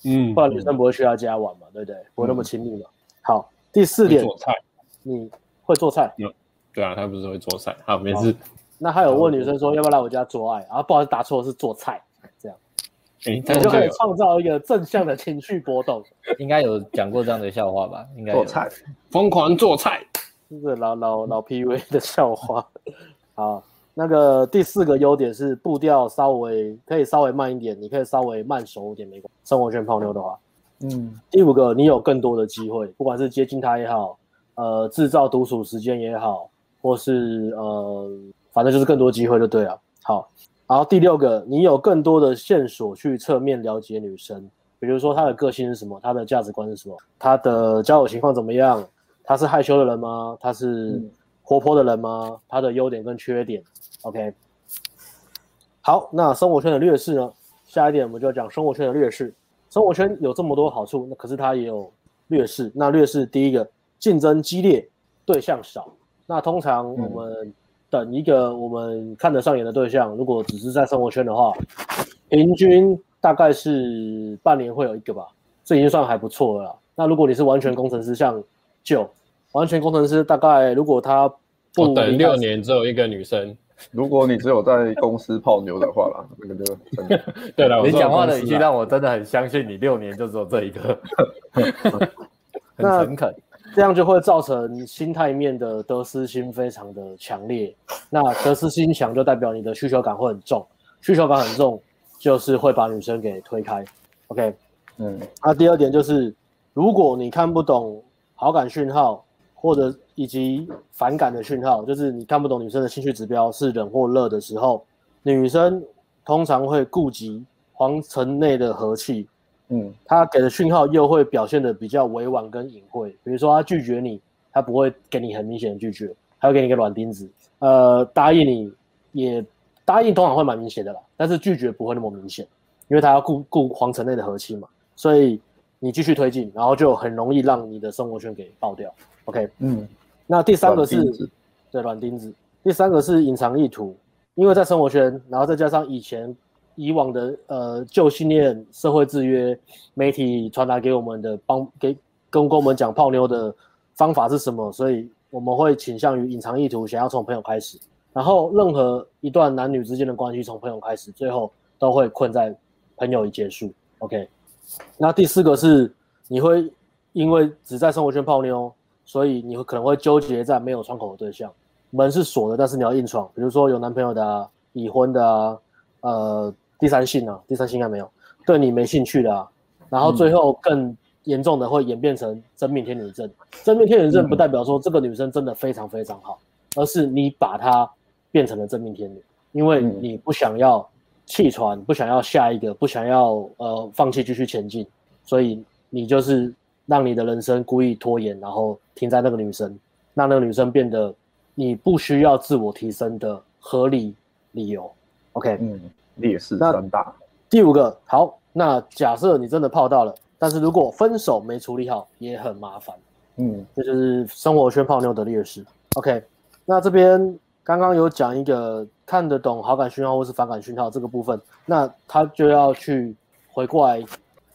嗯，不然女生不会去他家玩嘛，对不对？不会那么亲密嘛。好，第四点，做菜，你会做菜？有，对啊，他不是会做菜。好，没事。那他有问女生说要不要来我家做爱，然后不好意思答错是做菜，你就可以创造一个正向的情绪波动。应该有讲过这样的笑话吧？应该做菜，疯狂做菜，这是老老老 PV 的笑话。好。那个第四个优点是步调稍微可以稍微慢一点，你可以稍微慢熟一点没关系。生活圈泡妞的话，嗯。第五个，你有更多的机会，不管是接近他也好，呃，制造独处时间也好，或是呃，反正就是更多机会就对了。好，然后第六个，你有更多的线索去侧面了解女生，比如说她的个性是什么，她的价值观是什么，她的交友情况怎么样，她是害羞的人吗？她是活泼的人吗？她的优点跟缺点。OK，好，那生活圈的劣势呢？下一点我们就要讲生活圈的劣势。生活圈有这么多好处，那可是它也有劣势。那劣势第一个，竞争激烈，对象少。那通常我们等一个我们看得上眼的对象，如果只是在生活圈的话，平均大概是半年会有一个吧，这已经算还不错了啦。那如果你是完全工程师，像就完全工程师，大概如果他不等六年只有一个女生。如果你只有在公司泡妞的话啦，那个就 <laughs> 对了。你讲话的语气让我真的很相信你，六年就只有这一个，<laughs> 很诚恳。这样就会造成心态面的得失心非常的强烈。那得失心强就代表你的需求感会很重，需求感很重就是会把女生给推开。OK，<laughs> 嗯，那第二点就是，如果你看不懂好感讯号或者以及反感的讯号，就是你看不懂女生的兴趣指标是冷或热的时候，女生通常会顾及皇城内的和气。嗯，他给的讯号又会表现得比较委婉跟隐晦，比如说他拒绝你，他不会给你很明显的拒绝，他会给你一个软钉子。呃，答应你也答应，通常会蛮明显的啦，但是拒绝不会那么明显，因为他要顾顾皇城内的和气嘛，所以你继续推进，然后就很容易让你的生活圈给爆掉。OK，嗯，那第三个是对软钉子，第三个是隐藏意图，因为在生活圈，然后再加上以前。以往的呃旧信念、社会制约、媒体传达给我们的帮给跟跟我们讲泡妞的方法是什么？所以我们会倾向于隐藏意图，想要从朋友开始。然后任何一段男女之间的关系从朋友开始，最后都会困在朋友已结束。OK，那第四个是你会因为只在生活圈泡妞，所以你会可能会纠结在没有窗口的对象，门是锁的，但是你要硬闯。比如说有男朋友的啊，已婚的啊，呃。第三性啊，第三性应该没有，对你没兴趣的啊，然后最后更严重的会演变成真命天女症。嗯、真命天女症不代表说这个女生真的非常非常好，而是你把她变成了真命天女，因为你不想要弃船，不想要下一个，不想要呃放弃继续前进，所以你就是让你的人生故意拖延，然后停在那个女生，让那个女生变得你不需要自我提升的合理理由。OK，嗯。劣势三大。第五个，好，那假设你真的泡到了，但是如果分手没处理好，也很麻烦。嗯，这就是生活圈泡妞的劣势。OK，那这边刚刚有讲一个看得懂好感讯号或是反感讯号这个部分，那他就要去回过来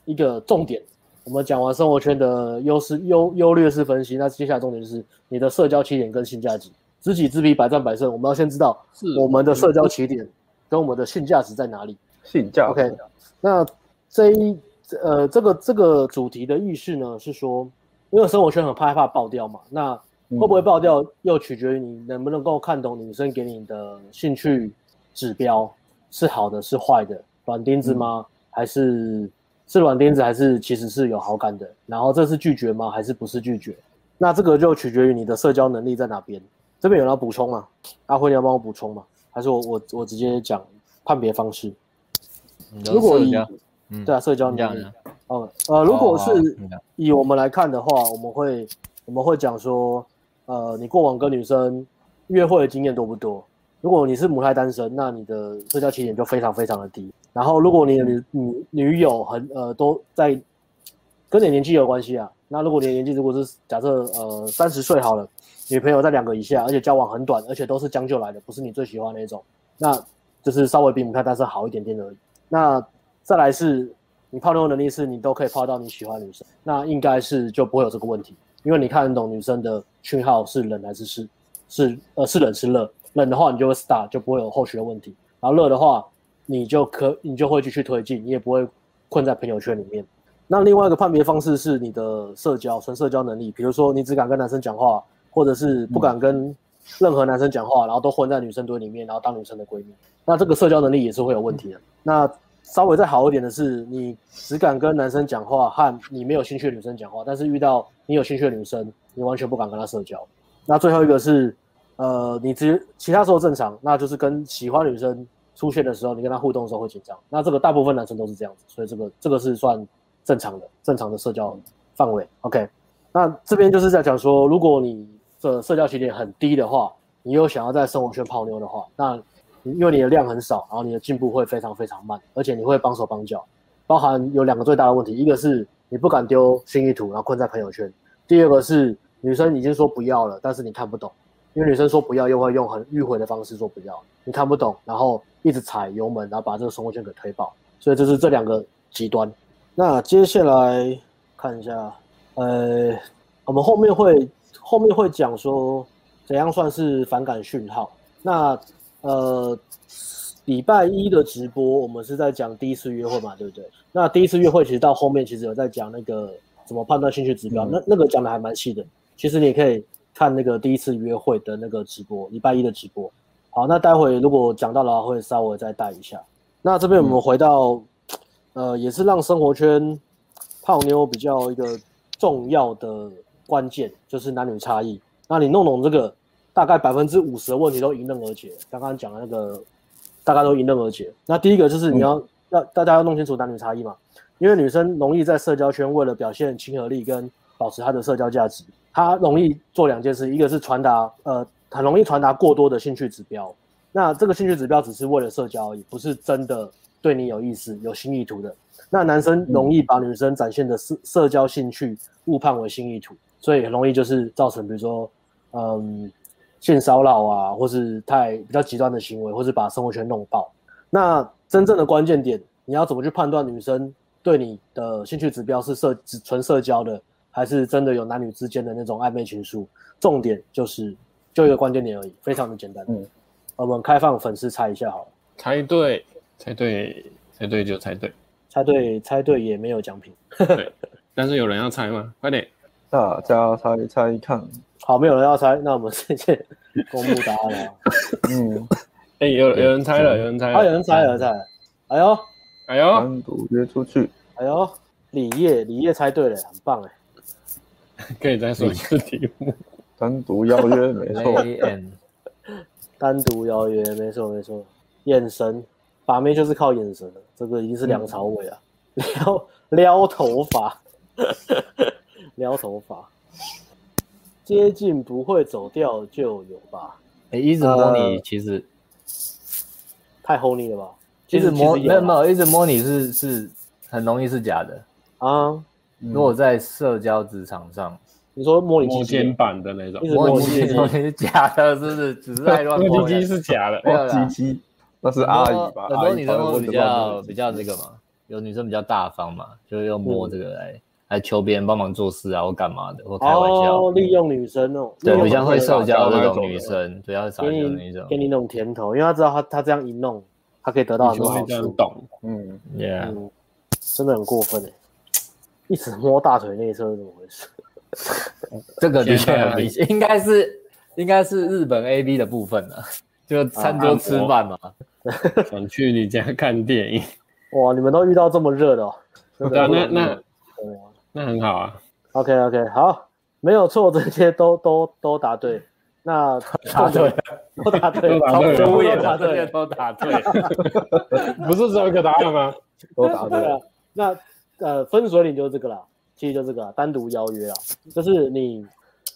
一个重点。我们讲完生活圈的优势优优劣势分析，那接下来重点就是你的社交起点跟性价比，知己知彼，百战百胜。我们要先知道我们的社交起点。跟我们的性价值在哪里？性价值。OK，那这一呃这个这个主题的意思呢是说，因为生活圈很害怕爆掉嘛，那会不会爆掉又取决于你能不能够看懂女生给你的兴趣指标是好的是坏的，软钉子吗？嗯、还是是软钉子还是其实是有好感的？然后这是拒绝吗？还是不是拒绝？那这个就取决于你的社交能力在哪边。这边有人要补充吗？阿辉你要帮我补充吗？还是我我我直接讲判别方式。如果以对啊，社交能力，哦呃，如果是以我们来看的话，我们会我们会讲说，呃，你过往跟女生约会的经验多不多？如果你是母胎单身，那你的社交起点就非常非常的低。然后，如果你的女女女友很呃都在跟你年纪有关系啊，那如果你的年纪如果是假设呃三十岁好了。女朋友在两个以下，而且交往很短，而且都是将就来的，不是你最喜欢那种，那就是稍微比母胎单身好一点点而已。那再来是，你泡妞能力是你都可以泡到你喜欢女生，那应该是就不会有这个问题，因为你看得懂女生的讯号是冷还是是是呃是冷是热，冷的话你就会 star 就不会有后续的问题，然后热的话你就可你就会继续推进，你也不会困在朋友圈里面。那另外一个判别方式是你的社交纯社交能力，比如说你只敢跟男生讲话。或者是不敢跟任何男生讲话，然后都混在女生堆里面，然后当女生的闺蜜，那这个社交能力也是会有问题的。那稍微再好一点的是，你只敢跟男生讲话，和你没有兴趣的女生讲话，但是遇到你有兴趣的女生，你完全不敢跟她社交。那最后一个是，呃，你只其他时候正常，那就是跟喜欢女生出现的时候，你跟她互动的时候会紧张。那这个大部分男生都是这样子，所以这个这个是算正常的，正常的社交范围。OK，那这边就是在讲说，如果你的社交起点很低的话，你又想要在生活圈泡妞的话，那因为你的量很少，然后你的进步会非常非常慢，而且你会绑手绑脚。包含有两个最大的问题，一个是你不敢丢心意图，然后困在朋友圈；第二个是女生已经说不要了，但是你看不懂，因为女生说不要又会用很迂回的方式说不要，你看不懂，然后一直踩油门，然后把这个生活圈给推爆。所以这是这两个极端。那接下来看一下，呃，我们后面会。后面会讲说怎样算是反感讯号。那呃，礼拜一的直播我们是在讲第一次约会嘛，对不对？那第一次约会其实到后面其实有在讲那个怎么判断兴趣指标，嗯、那那个讲的还蛮细的。其实你也可以看那个第一次约会的那个直播，礼拜一的直播。好，那待会如果讲到的话，会稍微再带一下。那这边我们回到，嗯、呃，也是让生活圈泡妞比较一个重要的关键，就是男女差异。那你弄懂这个，大概百分之五十的问题都迎刃而解。刚刚讲的那个，大概都迎刃而解。那第一个就是你要、嗯、要大家要弄清楚男女差异嘛，因为女生容易在社交圈为了表现亲和力跟保持她的社交价值，她容易做两件事，一个是传达呃。很容易传达过多的兴趣指标，那这个兴趣指标只是为了社交而已，不是真的对你有意思、有新意图的。那男生容易把女生展现的社社交兴趣误判为新意图，所以很容易就是造成，比如说，嗯，性骚扰啊，或是太比较极端的行为，或是把生活圈弄爆。那真正的关键点，你要怎么去判断女生对你的兴趣指标是社只纯社交的，还是真的有男女之间的那种暧昧情愫？重点就是。就一个关键点而已，非常的简单。嗯，我们开放粉丝猜一下好了。猜对，猜对，猜对就猜对。猜对，猜对也没有奖品。对，<laughs> 但是有人要猜吗？快点，大家猜猜看。好，没有人要猜，那我们直接公布答案了。<laughs> 嗯，哎、欸，有有人猜了，有人猜了，啊，有人猜了，有人猜了。哎呦，哎呦，单独约出去。哎呦，李烨，李烨猜对了，很棒哎。可以再说一次题目。单独邀约没错，<laughs> 单独邀约没错没错，眼神把妹就是靠眼神的，这个已经是梁朝伟啊，<laughs> 撩撩头发，撩头发，接近不会走掉就有吧？哎、欸，一直摸你其实、呃、太 honey 了吧？其实摸没有没有，一直摸你是是很容易是假的啊。如果在社交职场上。你说摸你肩膀的那种，摸你鸡鸡是假的，是不是？只是在乱摸。鸡鸡是假的，摸鸡鸡那是阿姨吧？很多女生都比较比较这个嘛，有女生比较大方嘛，就是用摸这个来来求别人帮忙做事啊，或干嘛的，或开玩笑，利用女生哦。对，比较会社交的这种女生，主要是找那种给你那种甜头，因为他知道他他这样一弄，他可以得到很多好处。懂，嗯，Yeah，真的很过分哎，一直摸大腿内侧是怎么回事？<laughs> 这个的确很明显，应该是应该是日本 A B 的部分了，就餐桌吃饭嘛，想去你家看电影。<laughs> 哇，你们都遇到这么热的哦？对啊，那那那很好啊。OK OK，好，没有错，这些都都都答对。那 <laughs> 答对，都答对，都答对，都答对，都答对，不是只有一个答案吗？都答对了。那呃，分水岭就是这个啦。其实就这个、啊、单独邀约啊，就是你，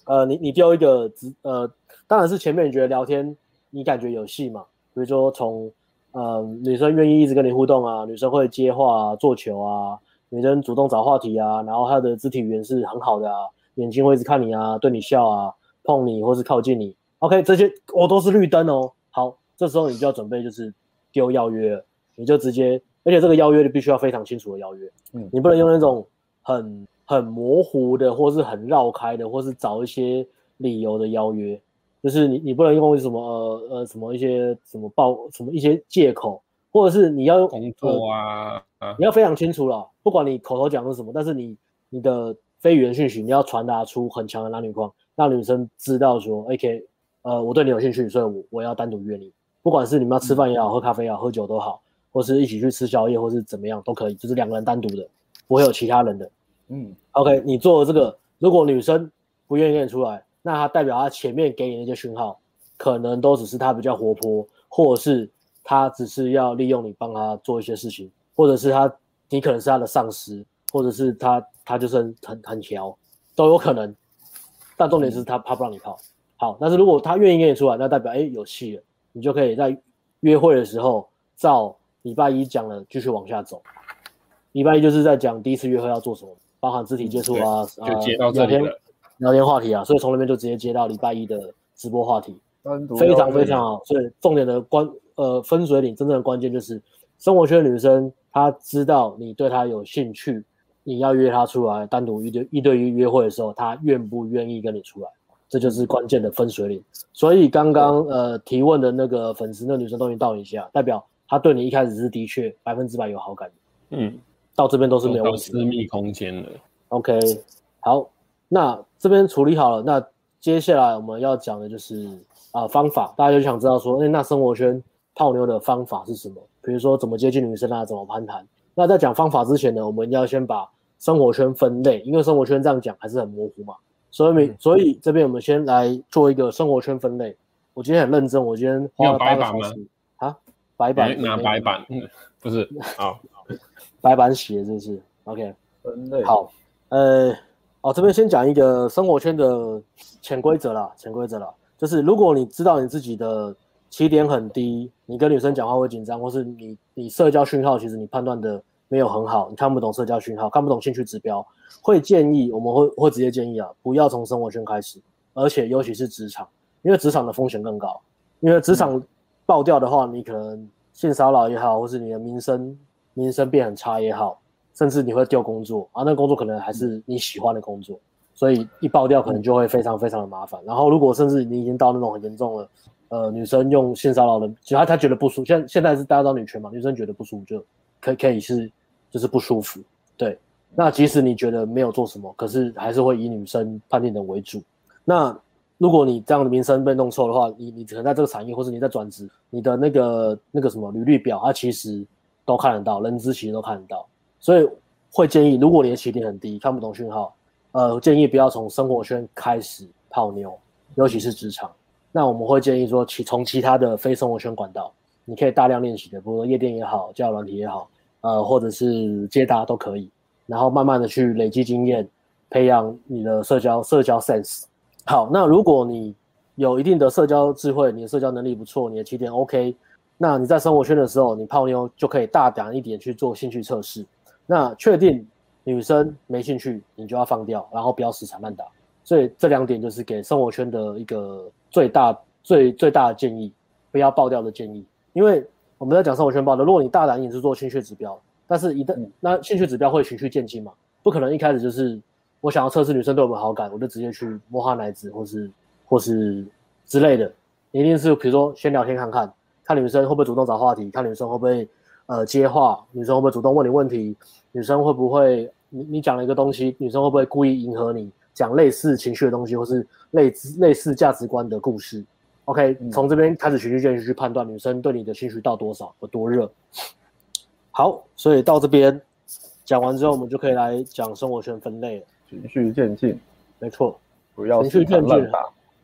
呃，你你丢一个直，呃，当然是前面你觉得聊天你感觉有戏嘛，比如说从，呃，女生愿意一直跟你互动啊，女生会接话啊，做球啊，女生主动找话题啊，然后她的肢体语言是很好的啊，眼睛会一直看你啊，对你笑啊，碰你或是靠近你，OK，这些我都是绿灯哦。好，这时候你就要准备就是丢邀约，你就直接，而且这个邀约你必须要非常清楚的邀约，嗯，你不能用那种。很很模糊的，或是很绕开的，或是找一些理由的邀约，就是你你不能用什么呃呃什么一些什么报什么一些借口，或者是你要用工作啊，呃、你要非常清楚了，不管你口头讲的是什么，但是你你的非语言讯息你要传达出很强的男女框，让女生知道说，OK，呃，我对你有兴趣，所以我我要单独约你，不管是你们要吃饭也好，喝咖啡也好，喝酒都好，或是一起去吃宵夜，或是怎么样都可以，就是两个人单独的。不会有其他人的，嗯，OK，你做了这个，如果女生不愿意跟你出来，那它代表他前面给你那些讯号，可能都只是他比较活泼，或者是他只是要利用你帮他做一些事情，或者是他你可能是他的上司，或者是他他就是很很很调，都有可能。但重点是他怕不让你泡。好，但是如果他愿意跟你出来，那代表哎有戏了，你就可以在约会的时候照礼拜一讲了继续往下走。礼拜一就是在讲第一次约会要做什么，包含肢体接触啊，就接到这里了，聊天话题啊，所以从那边就直接接到礼拜一的直播话题，非常非常好。所以重点的关呃分水岭真正的关键就是生活圈的女生，她知道你对她有兴趣，你要约她出来单独一对一对一约会的时候，她愿不愿意跟你出来，这就是关键的分水岭。所以刚刚呃提问的那个粉丝，那女生都已经到你家，代表她对你一开始是的确百分之百有好感，嗯。到这边都是没有，私密空间的。OK，好，那这边处理好了，那接下来我们要讲的就是啊、呃、方法，大家就想知道说，哎，那生活圈泡妞的方法是什么？比如说怎么接近女生啊，怎么攀谈？那在讲方法之前呢，我们要先把生活圈分类，因为生活圈这样讲还是很模糊嘛，所以所以这边我们先来做一个生活圈分类。我今天很认真，我今天花了八个小时啊，白板拿白板，嗯，<laughs> 不是，好，<laughs> 白板写这是？OK，分类。好，呃，哦，这边先讲一个生活圈的潜规则啦，潜规则啦，就是如果你知道你自己的起点很低，你跟女生讲话会紧张，或是你你社交讯号其实你判断的没有很好，你看不懂社交讯号，看不懂兴趣指标，会建议我们会会直接建议啊，不要从生活圈开始，而且尤其是职场，因为职场的风险更高，因为职场爆掉的话，你可能性骚扰也好，或是你的名声名声变很差也好，甚至你会丢工作啊，那工作可能还是你喜欢的工作，所以一爆掉可能就会非常非常的麻烦。然后如果甚至你已经到那种很严重了。呃，女生用性骚扰的，其实她她觉得不舒服。现现在是大家都女权嘛，女生觉得不舒服就可以可以是就是不舒服。对，那即使你觉得没有做什么，可是还是会以女生判定的为主。那如果你这样的名声被弄臭的话，你你可能在这个产业，或是你在转职，你的那个那个什么履历表，它其实都看得到，人资其实都看得到。所以会建议，如果你的起点很低，看不懂讯号，呃，建议不要从生活圈开始泡妞，尤其是职场。那我们会建议说，其从其他的非生活圈管道，你可以大量练习的，比如说夜店也好，交友软体也好，呃，或者是接搭都可以，然后慢慢的去累积经验，培养你的社交社交 sense。好，那如果你有一定的社交智慧，你的社交能力不错，你的起点 OK，那你在生活圈的时候，你泡妞就可以大胆一点去做兴趣测试。那确定女生没兴趣，你就要放掉，然后不要死缠烂打。所以这两点就是给生活圈的一个。最大最最大的建议，不要爆掉的建议，因为我们在讲生活圈爆的。如果你大胆一点去做兴趣指标，但是一旦、嗯、那兴趣指标会循序渐进嘛，不可能一开始就是我想要测试女生对我们好感，我就直接去摸她奶子或是或是之类的，一定是比如说先聊天看看，看女生会不会主动找话题，看女生会不会呃接话，女生会不会主动问你问题，女生会不会你你讲了一个东西，女生会不会故意迎合你？讲类似情绪的东西，或是类似类似价值观的故事，OK，从、嗯、这边开始循序渐进去判断女生对你的兴趣到多少，有多热。好，所以到这边讲完之后，我们就可以来讲生活圈分类了。循序渐进，没错，不要循序渐进，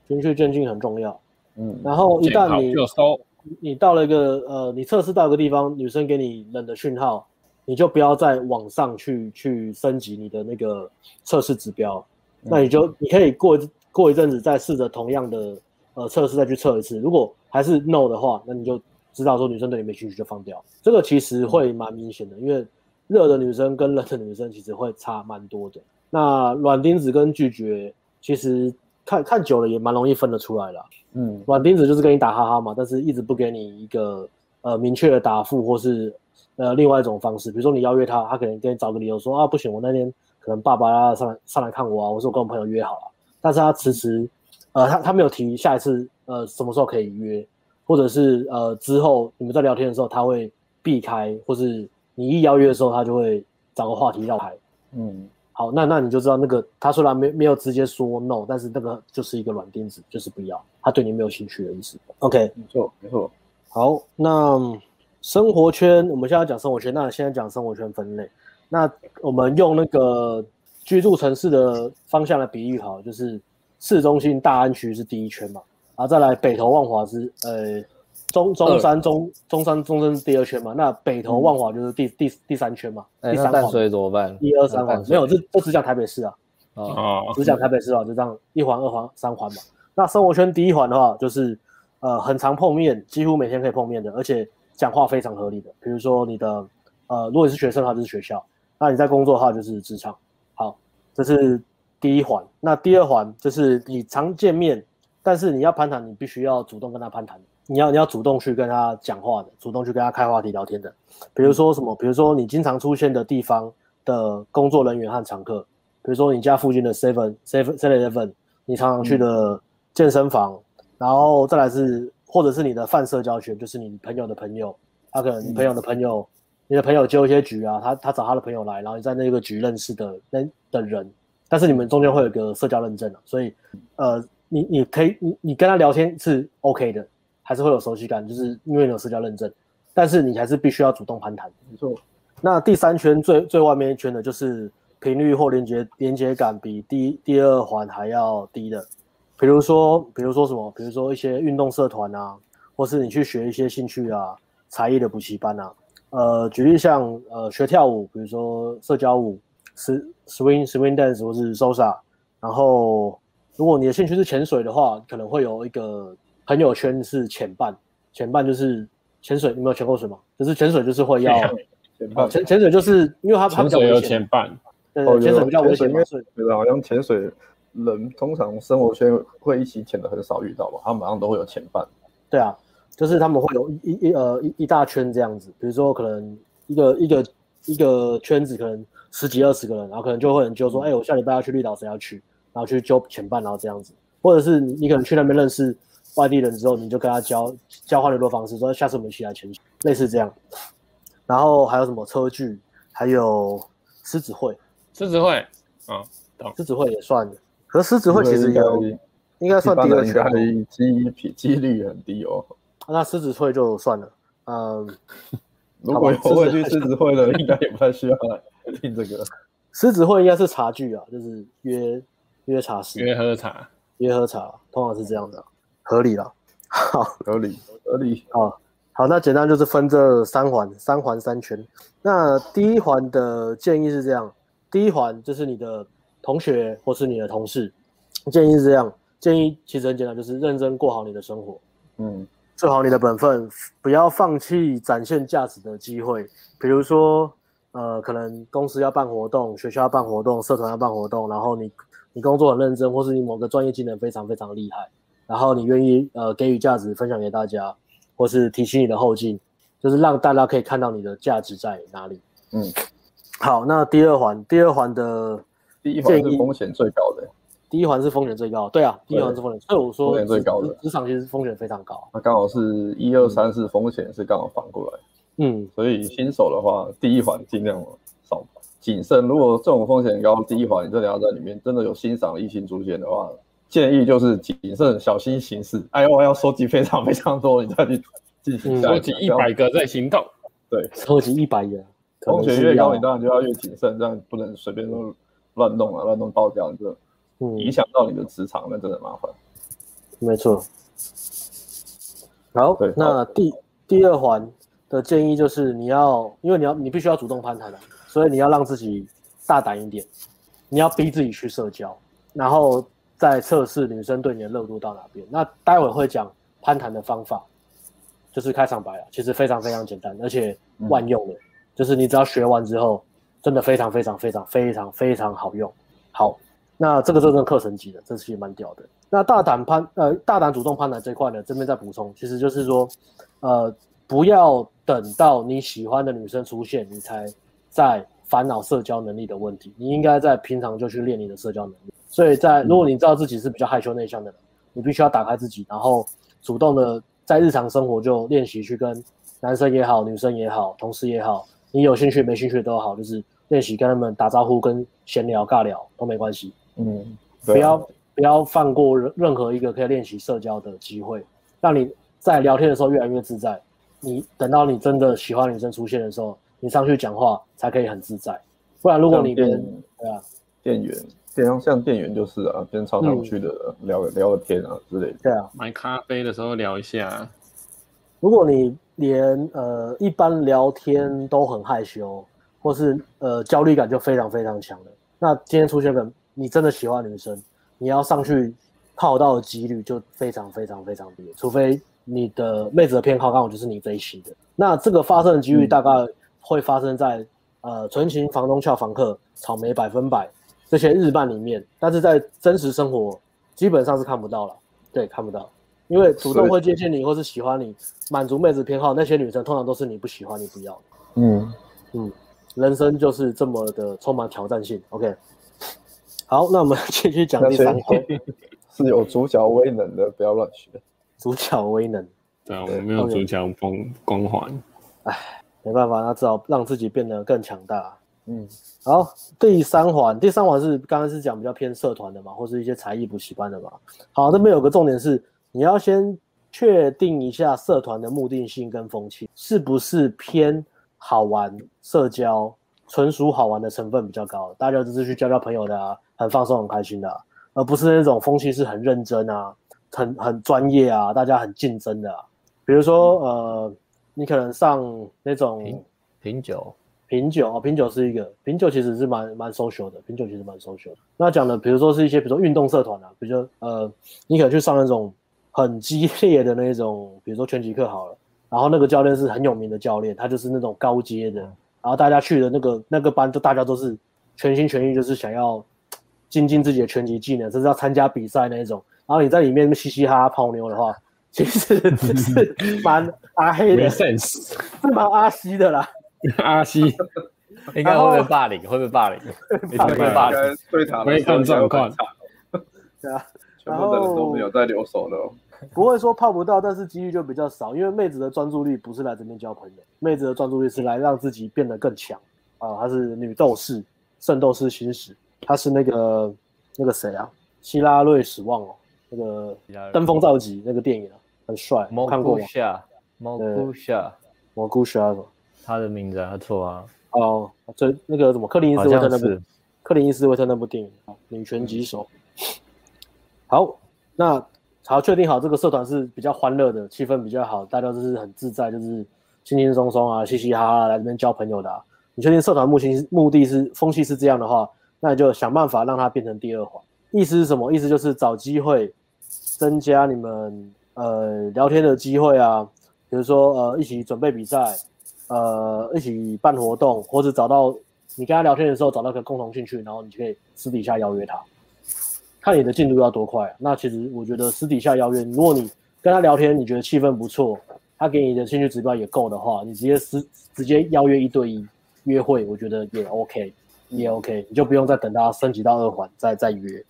循序渐进很重要。嗯，然后一旦你你到了一个呃，你测试到一个地方，女生给你冷的讯号，你就不要再往上去去升级你的那个测试指标。那你就你可以过过一阵子再试着同样的呃测试再去测一次，如果还是 no 的话，那你就知道说女生对你没兴趣就放掉。这个其实会蛮明显的，因为热的女生跟冷的女生其实会差蛮多的。那软钉子跟拒绝其实看看久了也蛮容易分得出来的。嗯，软钉子就是跟你打哈哈嘛，但是一直不给你一个呃明确的答复，或是呃另外一种方式，比如说你邀约他，他可能给你找个理由说啊不行，我那天。可能爸爸要上来上来看我啊，我说我跟我朋友约好了，但是他迟迟，呃，他他没有提下一次，呃，什么时候可以约，或者是呃之后你们在聊天的时候他会避开，或是你一邀约的时候他就会找个话题绕开。嗯，好，那那你就知道那个他虽然没没有直接说 no，但是那个就是一个软钉子，就是不要，他对你没有兴趣的意思。OK，没错没错。好，那生活圈，我们现在讲生活圈，那现在讲生活圈分类。那我们用那个居住城市的方向来比喻好，就是市中心大安区是第一圈嘛，然后再来北投万华是呃中中山中中山中山是第二圈嘛，那北投万华就是第第第三圈嘛，第三环。所以怎么办？一二三环没有，这这只讲台北市啊，啊，只讲台北市啊，就这样一环二环三环嘛。那生活圈第一环的话，就是呃很常碰面，几乎每天可以碰面的，而且讲话非常合理的，比如说你的呃如果你是学生的话，就是学校。那你在工作的话就是职场，好，这是第一环。那第二环就是你常见面，但是你要攀谈，你必须要主动跟他攀谈，你要你要主动去跟他讲话的，主动去跟他开话题聊天的。比如说什么？比如说你经常出现的地方的工作人员和常客，比如说你家附近的 Seven Seven Seven Eleven，你常常去的健身房，然后再来是或者是你的泛社交圈，就是你朋友的朋友，他可能你朋友的朋友。嗯你的朋友揪一些局啊，他他找他的朋友来，然后你在那个局认识的那的人，但是你们中间会有一个社交认证啊，所以呃，你你可以你你跟他聊天是 OK 的，还是会有熟悉感，就是因为你有社交认证，但是你还是必须要主动攀谈。没错。那第三圈最最外面一圈的就是频率或连接连接感比第第二环还要低的，比如说比如说什么，比如说一些运动社团啊，或是你去学一些兴趣啊、才艺的补习班啊。呃，举例像呃学跳舞，比如说社交舞，swing swing dance 或是 salsa。然后，如果你的兴趣是潜水的话，可能会有一个朋友圈是潜伴，潜伴就是潜水。你没有潜过水吗？就是潜水就是会要。潜潜水就是因为他他比较危险。潜水有潜伴。对，潜水比较危险，对吧？好像潜水人通常生活圈会一起潜的很少遇到吧？他们马上都会有潜伴。对啊，就是他们会有一一呃一一大圈这样子，比如说可能一个一个一个圈子可能十几二十个人，然后可能就会有人就说，哎、嗯欸，我下礼拜要去绿岛，谁要去？然后去揪潜伴，然后这样子，或者是你你可能去那边认识外地人之后，你就跟他交交换联络方式，说下次我们一起来潜水，类似这样。然后还有什么车聚，还有狮子会，狮子会嗯，狮子会也算，可狮子会其实有应该算第二圈，机率机率很低哦。那狮子会就算了，嗯，<laughs> 如果有会去狮子会的，应该也不太需要来听这个。<laughs> 狮子会应该是茶具啊，就是约约茶室，约喝茶，约喝茶，通常是这样的，合理了。好，合理合理好。好，那简单就是分这三环，三环三圈。那第一环的建议是这样，第一环就是你的同学或是你的同事，建议是这样，建议其实很简单，就是认真过好你的生活，嗯，做好你的本分，不要放弃展现价值的机会。比如说，呃，可能公司要办活动，学校要办活动，社团要办活动，然后你你工作很认真，或是你某个专业技能非常非常厉害，然后你愿意呃给予价值分享给大家。或是提起你的后劲，就是让大家可以看到你的价值在哪里。嗯，好，那第二环，第二环的第一环是风险最高的。第一环是风险最高，对啊，第一环是风险，所以我说风险最高的职场其实风险非常高。那刚好是一二三四风险是刚好反过来。嗯，所以新手的话，第一环尽量少谨慎。如果这种风险高，第一环你真的要在里面真的有欣赏异性出现的话。建议就是谨慎小心行事。哎呦，我要收集非常非常多，你再去进行收集一百个再行动。对，收集一百个，风险越高，你当然就要越谨慎，这样不能随便乱乱弄啊，乱弄爆掉，就影响到你的职场，那真的麻烦。没错。好，那第第二环的建议就是你要，因为你要你必须要主动攀谈的，所以你要让自己大胆一点，你要逼自己去社交，然后。再测试女生对你的热度到哪边？那待会会讲攀谈的方法，就是开场白了。其实非常非常简单，而且万用的，嗯、就是你只要学完之后，真的非常非常非常非常非常好用。好，那这个真正课程级的，这是也蛮屌的。那大胆攀呃大胆主动攀谈这块呢，这边再补充，其实就是说，呃，不要等到你喜欢的女生出现，你才在烦恼社交能力的问题。你应该在平常就去练你的社交能力。所以在如果你知道自己是比较害羞内向的人，你必须要打开自己，然后主动的在日常生活就练习去跟男生也好、女生也好、同事也好，你有兴趣没兴趣都好，就是练习跟他们打招呼、跟闲聊、尬聊都没关系。嗯，不要不要放过任任何一个可以练习社交的机会，让你在聊天的时候越来越自在。你等到你真的喜欢女生出现的时候，你上去讲话才可以很自在。不然如果你跟对啊店员。像像店员就是啊，跟超常去的聊、嗯、聊个天啊之类的。对啊，买咖啡的时候聊一下。如果你连呃一般聊天都很害羞，或是呃焦虑感就非常非常强的，那今天出现个你真的喜欢女生，你要上去泡到的几率就非常非常非常低，除非你的妹子的偏好刚好就是你这一型的。那这个发生的几率大概会发生在、嗯、呃纯情房东俏房客草莓百分百。这些日漫里面，但是在真实生活基本上是看不到了，对，看不到，因为主动会接近你或是喜欢你，满足妹子偏好那些女生，通常都是你不喜欢、你不要的。嗯嗯，人生就是这么的充满挑战性。OK，好，那我们继续讲第三个，<laughs> 是有主角威能的，不要乱学。主角威能，对啊，我们没有主角光光环，哎，没办法，那只好让自己变得更强大。嗯，好，第三环，第三环是刚刚是讲比较偏社团的嘛，或是一些才艺补习班的嘛。好，这边有个重点是，你要先确定一下社团的目的性跟风气是不是偏好玩、社交、纯属好玩的成分比较高，大家只是去交交朋友的啊，很放松、很开心的啊，而不是那种风气是很认真啊、很很专业啊，大家很竞争的啊。比如说，呃，你可能上那种品品酒。品酒哦，品酒是一个品酒，其实是蛮蛮 social 的。品酒其实蛮 social 的。那讲的，比如说是一些，比如说运动社团啊，比如说呃，你可能去上那种很激烈的那种，比如说拳击课好了。然后那个教练是很有名的教练，他就是那种高阶的。然后大家去的那个那个班，就大家都是全心全意，就是想要精进自己的拳击技能，甚至要参加比赛那一种。然后你在里面嘻嘻哈哈泡妞的话，其实 <laughs> 是蛮阿黑的，是蛮阿西的啦。阿西 <laughs> 应该会被霸凌？会被霸凌？会不会霸凌？对他来说状况。对啊，全部的人都没有在留守的，<laughs> 不会说泡不到，但是几率就比较少。因为妹子的专注力不是来这边交朋友，妹子的专注力是来让自己变得更强啊。她是女斗士，圣斗士星矢，她是那个那个谁啊？希拉瑞史旺哦，那个登峰造极那个电影啊，很帅，看过吗？蘑菇侠，蘑菇侠。他的名字还错啊！哦，这那个什么克林伊斯威特那部，克林伊斯威特那部电影《女拳击手》。好，那好，确定好这个社团是比较欢乐的，气氛比较好，大家都是很自在，就是轻轻松松啊，嘻嘻哈哈来这边交朋友的。你确定社团目前目的是风气是这样的话，那你就想办法让它变成第二环。意思是什么？意思就是找机会增加你们呃聊天的机会啊，比如说呃一起准备比赛。呃，一起办活动，或者找到你跟他聊天的时候找到个共同兴趣，然后你就可以私底下邀约他，看你的进度要多快。那其实我觉得私底下邀约，如果你跟他聊天，你觉得气氛不错，他给你的兴趣指标也够的话，你直接私直接邀约一对一约会，我觉得也 OK，也 OK，你就不用再等他升级到二环再再约。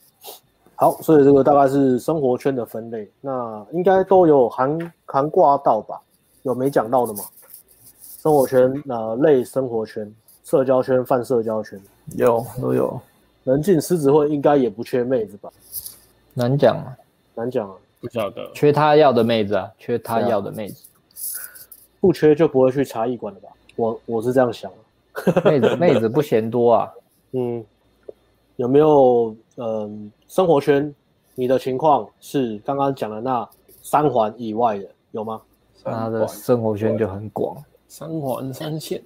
好，所以这个大概是生活圈的分类，那应该都有涵涵挂到吧？有没讲到的吗？生活圈，呃，类生活圈，社交圈，泛社交圈，有都有。能进狮子会应该也不缺妹子吧？难讲啊，难讲啊，不晓得。缺他要的妹子啊，缺他要的妹子，不缺就不会去茶艺馆了吧？我我是这样想。<laughs> 妹子妹子不嫌多啊。嗯，有没有嗯、呃，生活圈？你的情况是刚刚讲的那三环以外的有吗？他的生活圈就很广。三环三线，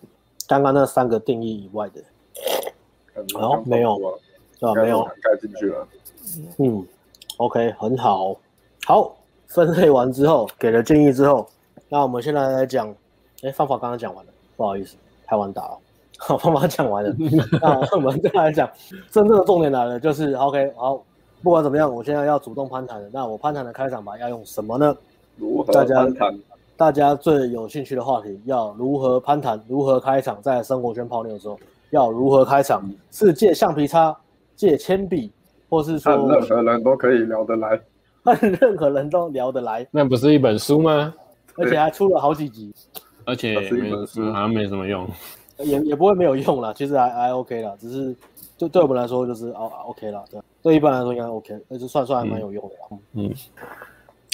刚刚那三个定义以外的，哦，没有，是吧？没有盖进去了。嗯，OK，很好。好，分类完之后，给了建议之后，那我们现在来讲，哎，方法刚刚讲完了，不好意思，太晚打了。好，<laughs> 方法讲完了，<laughs> 那我们再来讲，真正的重点来了，就是 OK，好，不管怎么样，我现在要主动攀谈了，那我攀谈的开场白要用什么呢？如何攀谈？大家最有兴趣的话题，要如何攀谈？如何开场？在生活圈泡妞的时候，要如何开场？是借橡皮擦、借铅笔，或是说任何人都可以聊得来，<laughs> 任何人都聊得来。那不是一本书吗？而且还出了好几集，而且没好像没什么用，也也不会没有用啦。其实还还 OK 啦，只是就对我们来说就是哦 OK 啦。对，对一般来说应该 OK，那就算算还蛮有用的。嗯。嗯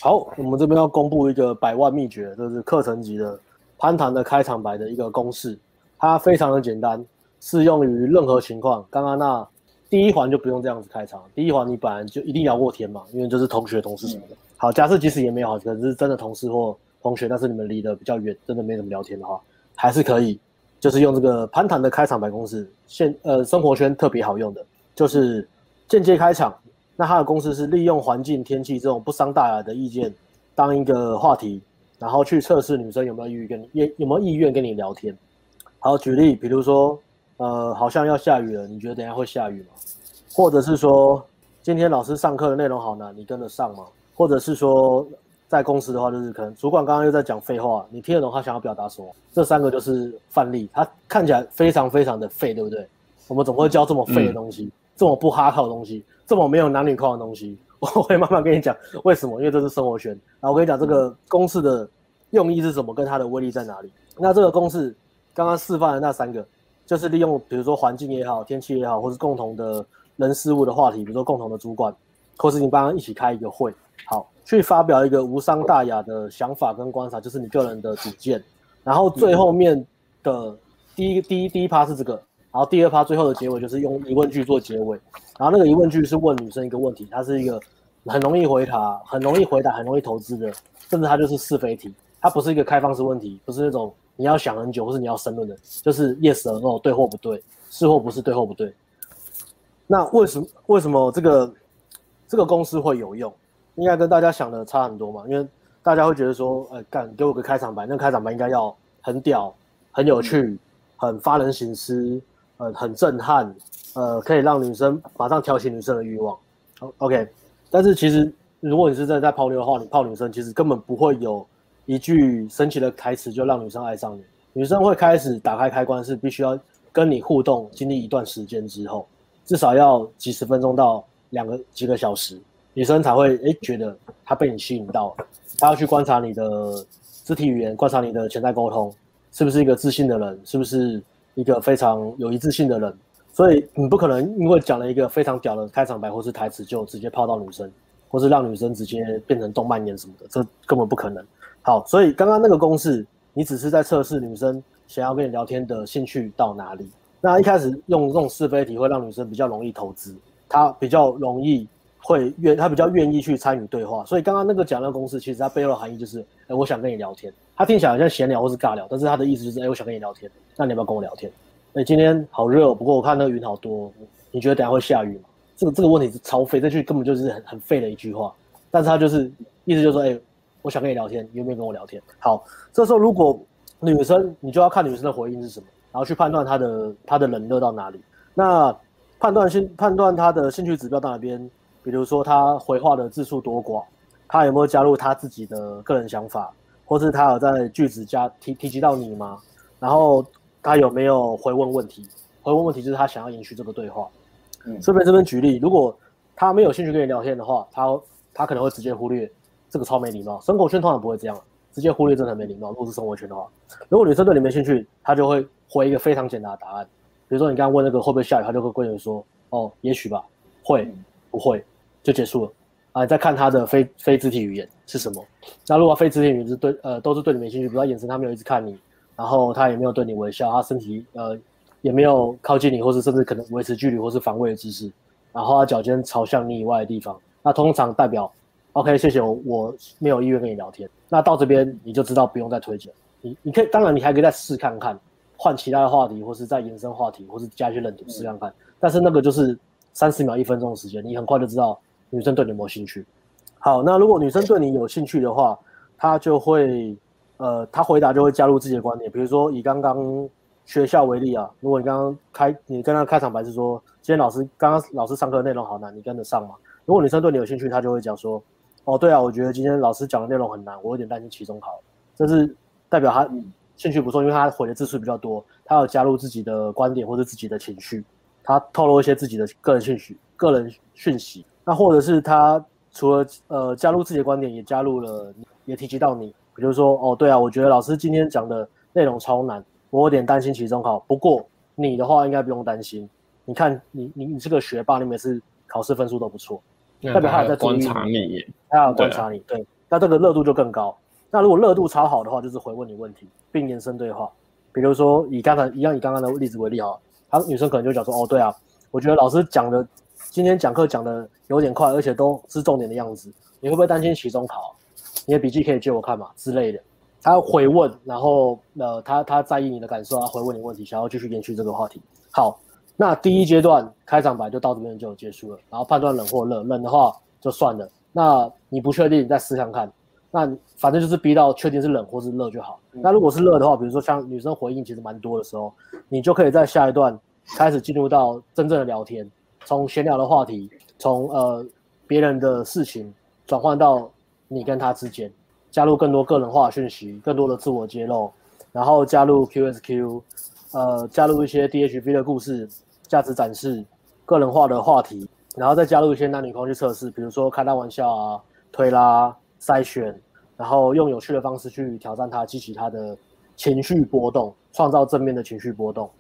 好，我们这边要公布一个百万秘诀，就是课程级的攀谈的开场白的一个公式，它非常的简单，适用于任何情况。刚刚那第一环就不用这样子开场，第一环你本来就一定聊过天嘛，因为就是同学、同事什么的。好，假设即使也没有好，可是真的同事或同学，但是你们离得比较远，真的没怎么聊天的话，还是可以，就是用这个攀谈的开场白公式，现呃生活圈特别好用的，就是间接开场。那他的公式是利用环境、天气这种不伤大雅的意见当一个话题，然后去测试女生有没有意愿跟你，也有没有意愿跟你聊天。好，举例，比如说，呃，好像要下雨了，你觉得等下会下雨吗？或者是说，今天老师上课的内容好难，你跟得上吗？或者是说，在公司的话，就是可能主管刚刚又在讲废话，你听得懂他想要表达什么？这三个就是范例，他看起来非常非常的废，对不对？我们总会教这么废的东西，这么不哈靠的东西。这么没有男女框的东西，<laughs> 我会慢慢跟你讲为什么，因为这是生活圈。然后我跟你讲这个公式的用意是什么，跟它的威力在哪里。那这个公式刚刚示范的那三个，就是利用比如说环境也好、天气也好，或是共同的人事物的话题，比如说共同的主管，或是你帮他一起开一个会，好，去发表一个无伤大雅的想法跟观察，就是你个人的主见。然后最后面的第一第一第一趴是这个，然后第二趴最后的结尾就是用疑问句做结尾。然后那个疑问句是问女生一个问题，它是一个很容易回答、很容易回答、很容易投资的，甚至它就是是非题，它不是一个开放式问题，不是那种。你要想很久，或是你要申论的，就是 yes or no，对或不对，是或不是，对或不对。那为什么为什么这个这个公司会有用？应该跟大家想的差很多嘛？因为大家会觉得说，呃，干给我个开场白，那开场白应该要很屌、很有趣、很发人省思，呃，很震撼，呃，可以让女生马上挑起女生的欲望。OK，但是其实如果你是真的在泡妞的话，你泡女生其实根本不会有。一句神奇的台词就让女生爱上你，女生会开始打开开关，是必须要跟你互动，经历一段时间之后，至少要几十分钟到两个几个小时，女生才会诶觉得她被你吸引到了，她要去观察你的肢体语言，观察你的潜在沟通，是不是一个自信的人，是不是一个非常有一致性的人，所以你不可能因为讲了一个非常屌的开场白或是台词就直接泡到女生，或是让女生直接变成动漫眼什么的，这根本不可能。好，所以刚刚那个公式，你只是在测试女生想要跟你聊天的兴趣到哪里。那一开始用这种是非题会让女生比较容易投资，她比较容易会愿，她比较愿意去参与对话。所以刚刚那个讲那个公式，其实它背后的含义就是，哎，我想跟你聊天。他听起来好像闲聊或是尬聊，但是他的意思就是，哎，我想跟你聊天。那你要不要跟我聊天？哎，今天好热，不过我看那个云好多，你觉得等下会下雨吗？这个这个问题是超废，这句根本就是很很废的一句话。但是他就是意思就是说，哎。我想跟你聊天，你有没有跟我聊天？好，这时候如果女生，你就要看女生的回应是什么，然后去判断她的她的冷热到哪里。那判断性判断她的兴趣指标到哪边，比如说她回话的字数多寡，她有没有加入她自己的个人想法，或是她有在句子加提提及到你吗？然后她有没有回问问题？回问问题就是她想要延续这个对话。嗯，这边这边举例，如果她没有兴趣跟你聊天的话，她她可能会直接忽略。这个超没礼貌，生活圈通常不会这样，直接忽略这很没礼貌。如果是生活圈的话，如果女生对你没兴趣，她就会回一个非常简单的答案，比如说你刚刚问那个会不会下雨，她就会跟你说哦，也许吧，会不会就结束了啊？你再看她的非非肢体语言是什么？那如果非肢体语言是对呃都是对你没兴趣，比如说眼神她没有一直看你，然后她也没有对你微笑，她身体呃也没有靠近你，或是甚至可能维持距离或是防卫的姿势，然后她脚尖朝向你以外的地方，那通常代表。OK，谢谢我，我没有意愿跟你聊天。那到这边你就知道不用再推荐。你你可以，当然你还可以再试看看，换其他的话题，或是再延伸话题，或是加一些冷读试看看。但是那个就是三十秒、一分钟的时间，你很快就知道女生对你有没有兴趣。好，那如果女生对你有兴趣的话，她就会呃，她回答就会加入自己的观点。比如说以刚刚学校为例啊，如果你刚刚开，你跟她开场白是说，今天老师刚刚老师上课内容好难，你跟得上吗？如果女生对你有兴趣，她就会讲说。哦，对啊，我觉得今天老师讲的内容很难，我有点担心期中考。这是代表他兴趣不错，因为他回的字数比较多，他有加入自己的观点或者自己的情绪，他透露一些自己的个人讯息、个人讯息。那或者是他除了呃加入自己的观点，也加入了，也提及到你，比如说哦，对啊，我觉得老师今天讲的内容超难，我有点担心期中考。不过你的话应该不用担心，你看你你你是个学霸，你每次考试分数都不错。代表他有在观察你，他要观察你，对，那这个热度就更高。那如果热度超好的话，就是回问你问题，并延伸对话。比如说以刚才一样，以刚刚的例子为例哈，他女生可能就讲说，哦，对啊，我觉得老师讲的今天讲课讲的有点快，而且都是重点的样子。你会不会担心期中考？你的笔记可以借我看嘛之类的。他回问，然后呃，他他在意你的感受，他回问你问题，想要继续延续这个话题。好。那第一阶段开场白就到这边就结束了，然后判断冷或热，冷的话就算了。那你不确定，你再试看看。那反正就是逼到确定是冷或是热就好。那如果是热的话，比如说像女生回应其实蛮多的时候，你就可以在下一段开始进入到真正的聊天，从闲聊的话题，从呃别人的事情转换到你跟他之间，加入更多个人化讯息，更多的自我揭露，然后加入 QSQ，呃，加入一些 DHV 的故事。价值展示、个人化的话题，然后再加入一些男女关系测试，比如说开大玩笑啊、推拉、筛选，然后用有趣的方式去挑战他，激起他的情绪波动，创造正面的情绪波动。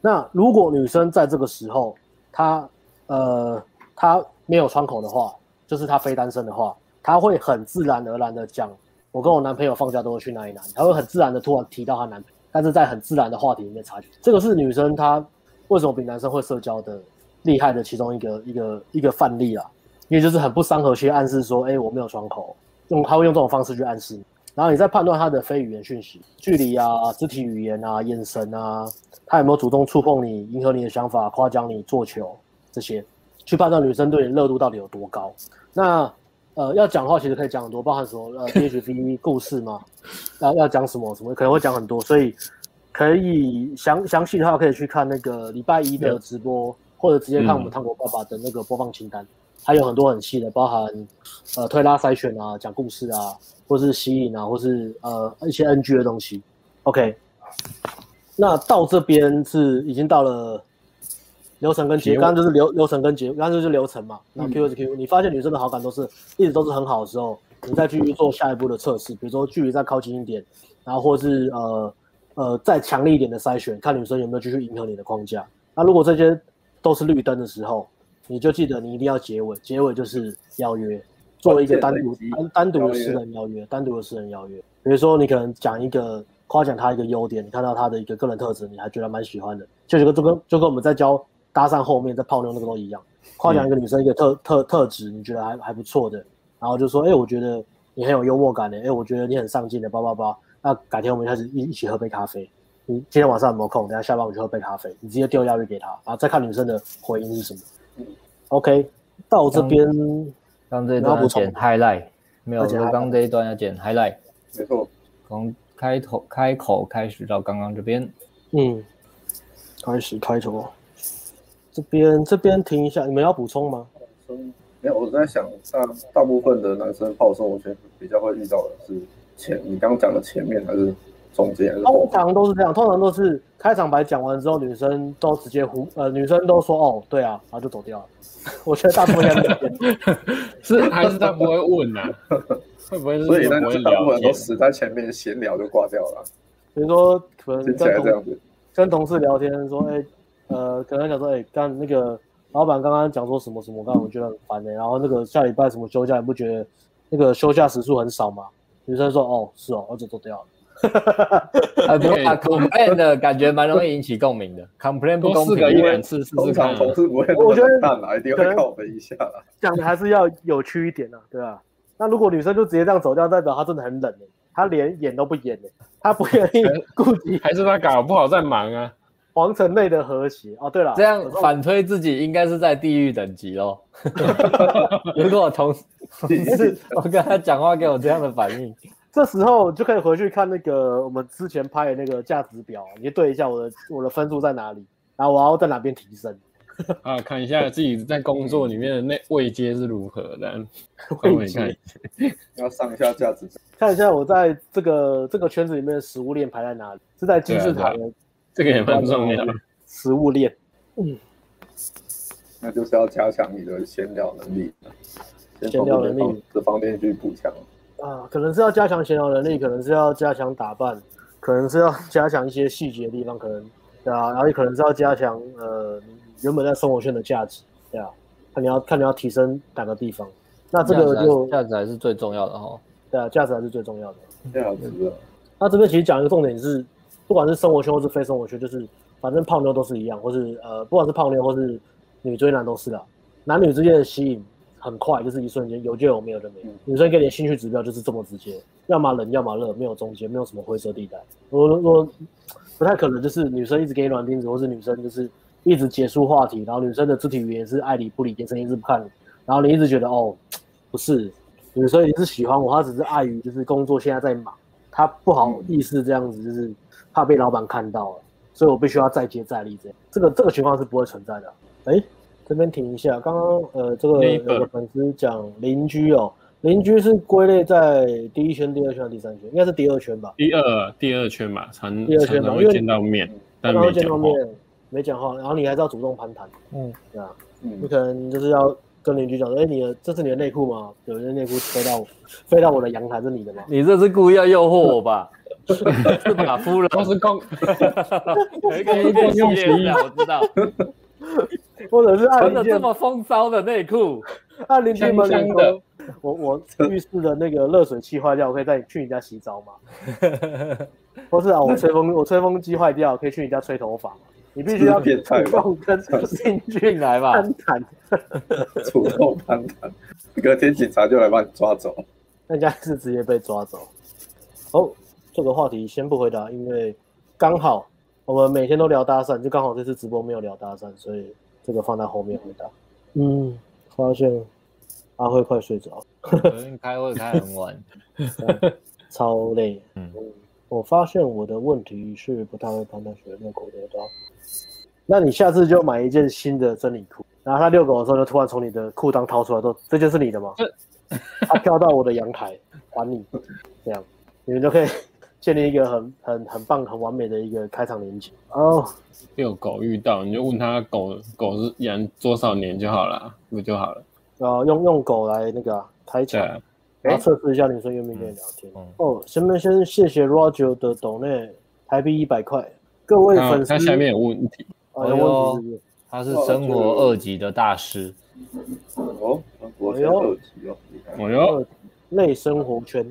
那如果女生在这个时候，她呃她没有窗口的话，就是她非单身的话，她会很自然而然的讲，我跟我男朋友放假都会去哪里哪里，她会很自然的突然提到她男朋友，但是在很自然的话题里面插进去，这个是女生她为什么比男生会社交的厉害的其中一个一个一个范例啊，因为就是很不伤和气暗示说，哎，我没有窗口，用他会用这种方式去暗示你。然后你再判断他的非语言讯息，距离啊、肢体语言啊、眼神啊，他有没有主动触碰你、迎合你的想法、夸奖你、做球这些，去判断女生对你热度到底有多高。那呃，要讲的话其实可以讲很多，包含什么呃 <laughs> DHV 故事嘛，要要讲什么什么，可能会讲很多，所以可以详详细的话可以去看那个礼拜一的直播，嗯、或者直接看我们糖果爸爸的那个播放清单，还有很多很细的，包含呃推拉筛选啊、讲故事啊。或是吸引啊，或是呃一些 NG 的东西，OK。那到这边是已经到了流程跟结，刚刚就是流流程跟结，刚刚就是流程嘛。那 Q S Q，你发现女生的好感都是一直都是很好的时候，你再继续做下一步的测试，比如说距离再靠近一点，然后或是呃呃再强力一点的筛选，看女生有没有继续迎合你的框架。那如果这些都是绿灯的时候，你就记得你一定要结尾，结尾就是邀约。作为一个单独单单独的私人邀约，单独的私人邀约，比如说你可能讲一个夸奖他一个优点，你看到他的一个个人特质，你还觉得蛮喜欢的，就这个就跟就跟我们在教搭讪后面在泡妞那个都一样，夸奖一个女生一个特、嗯、特特质，你觉得还还不错的，然后就说，哎、欸，我觉得你很有幽默感的，哎、欸，我觉得你很上进的，叭叭叭，那改天我们开始一一起喝杯咖啡，你今天晚上有没有空？等下下班我们去喝杯咖啡，你直接丢邀约给他，然后再看女生的回应是什么。嗯、OK，到这边。嗯刚这一段要剪 highlight，没有，我刚刚这一段要剪 highlight，没错，从开头开口开始到刚刚这边，嗯，开始开头，这边这边停一下，你们要补充吗？嗯，没有，我在想，大大部分的男生泡生活圈比较会遇到的是前，你刚刚讲的前面还是？中间通常都是这样，通常都是开场白讲完之后，女生都直接呼，呃，女生都说哦，对啊，然后就走掉了。<laughs> 我觉得大部分是 <laughs> 还是他不会问呢、啊？会不会是？所以那大部分都死在前面闲聊就挂掉了。比如说可能跟同跟同事聊天说，哎、欸，呃，可能想说，哎、欸，刚那个老板刚刚讲说什么什么，刚刚我觉得很烦呢、欸。然后那个下礼拜什么休假，你不觉得那个休假时数很少吗？女生说，哦，是哦，我就走掉了。<laughs> 哈哈哈哈哈！Complain 的感觉蛮容易引起共鸣的。Complain 不公平，一两次试试看。我觉得一定会靠北一下。讲的还是要有趣一点啊，对吧？那如果女生就直接这样走掉，代表她真的很冷诶，她连演都不演诶，她不愿意顾及，还是她搞不好在忙啊？皇城内的和谐哦，对了，这样反推自己应该是在地狱等级喽。<laughs> 如果同事 <laughs> 我跟他讲话给我这样的反应。这时候就可以回去看那个我们之前拍的那个价值表，你就对一下我的我的分数在哪里，然后我要在哪边提升啊？看一下自己在工作里面的那位阶是如何的。位 <laughs> 阶要上一下价值，看一下我在这个这个圈子里面的食物链排在哪里？是在金字塔的、这个也蛮重要的。食物链，嗯，那就是要加强你的闲聊能力，闲聊能力。这方面去补强。啊，可能是要加强闲聊能力，可能是要加强打扮，可能是要加强一些细节的地方，可能对啊，然后也可能是要加强呃原本在生活圈的价值，对啊，看你要看你要提升哪个地方，那这个就价值，值还是最重要的哈，对啊，价值还是最重要的，价值，啊。那这边其实讲一个重点是，不管是生活圈或是非生活圈，就是反正泡妞都是一样，或是呃不管是泡妞或是女追男都是的，男女之间的吸引。很快，就是一瞬间，有就有，没有就没有。女生给你的兴趣指标就是这么直接，要么冷，要么热，没有中间，没有什么灰色地带。我我不太可能就是女生一直给你软钉子，或是女生就是一直结束话题，然后女生的肢体语言是爱理不理，眼神一直不看你，然后你一直觉得哦，<tsk> 不是，女生也是喜欢我，她只是碍于就是工作现在在忙，她不好意思这样子，就是怕被老板看到了，所以我必须要再接再厉这样。这个这个情况是不会存在的。哎。这边停一下，刚刚呃，这个有个粉丝讲邻居哦，邻居是归类在第一圈、第二圈、第三圈，应该是第二圈吧？第二第二圈吧，常第二圈常会见到面，但没见到面，没讲话，然后你还是要主动攀谈，嗯，对啊，嗯，你可能就是要跟邻居讲说，哎，你的这是你的内裤吗？有人内裤飞到飞到我的阳台是你的吗？你这是故意要诱惑我吧？是吧？夫人都是公，有一个公用洗衣，我知道。或者是按穿的这么风骚的内裤，按邻居门铃说，我我浴室的那个热水器坏掉，我可以带你去你家洗澡吗？或是啊，我吹风我吹风机坏掉，可以去你家吹头发吗？你必须要变态吧？跟邻居来吧，攀谈，<laughs> 主动攀谈，隔天警察就来把你抓走。那家是直接被抓走。哦，这个话题先不回答，因为刚好我们每天都聊搭讪，就刚好这次直播没有聊搭讪，所以这个放在后面回答。嗯，发现阿辉快睡着，昨天开会开很晚，<laughs> 超累。嗯，我发现我的问题是不太会判断学生口头刀。那你下次就买一件新的真理裤，然后他遛狗的时候就突然从你的裤裆掏出来说：“这件是你的吗？”他跳到我的阳台还你，这样你们就可以 <laughs> 建立一个很很很棒、很完美的一个开场连接。哦，遛狗遇到你就问他狗狗是养多少年就好了，不就好了？然后，用用狗来那个、啊、开场，啊、然后测试一下女生愿不愿意跟你聊天。嗯、哦，先不先谢谢 Roger 的抖内台币一百块，各位粉丝，他下面有问题。哎呦，他是生活二级的大师。哦，生活二级哦，哎呦，类生活圈。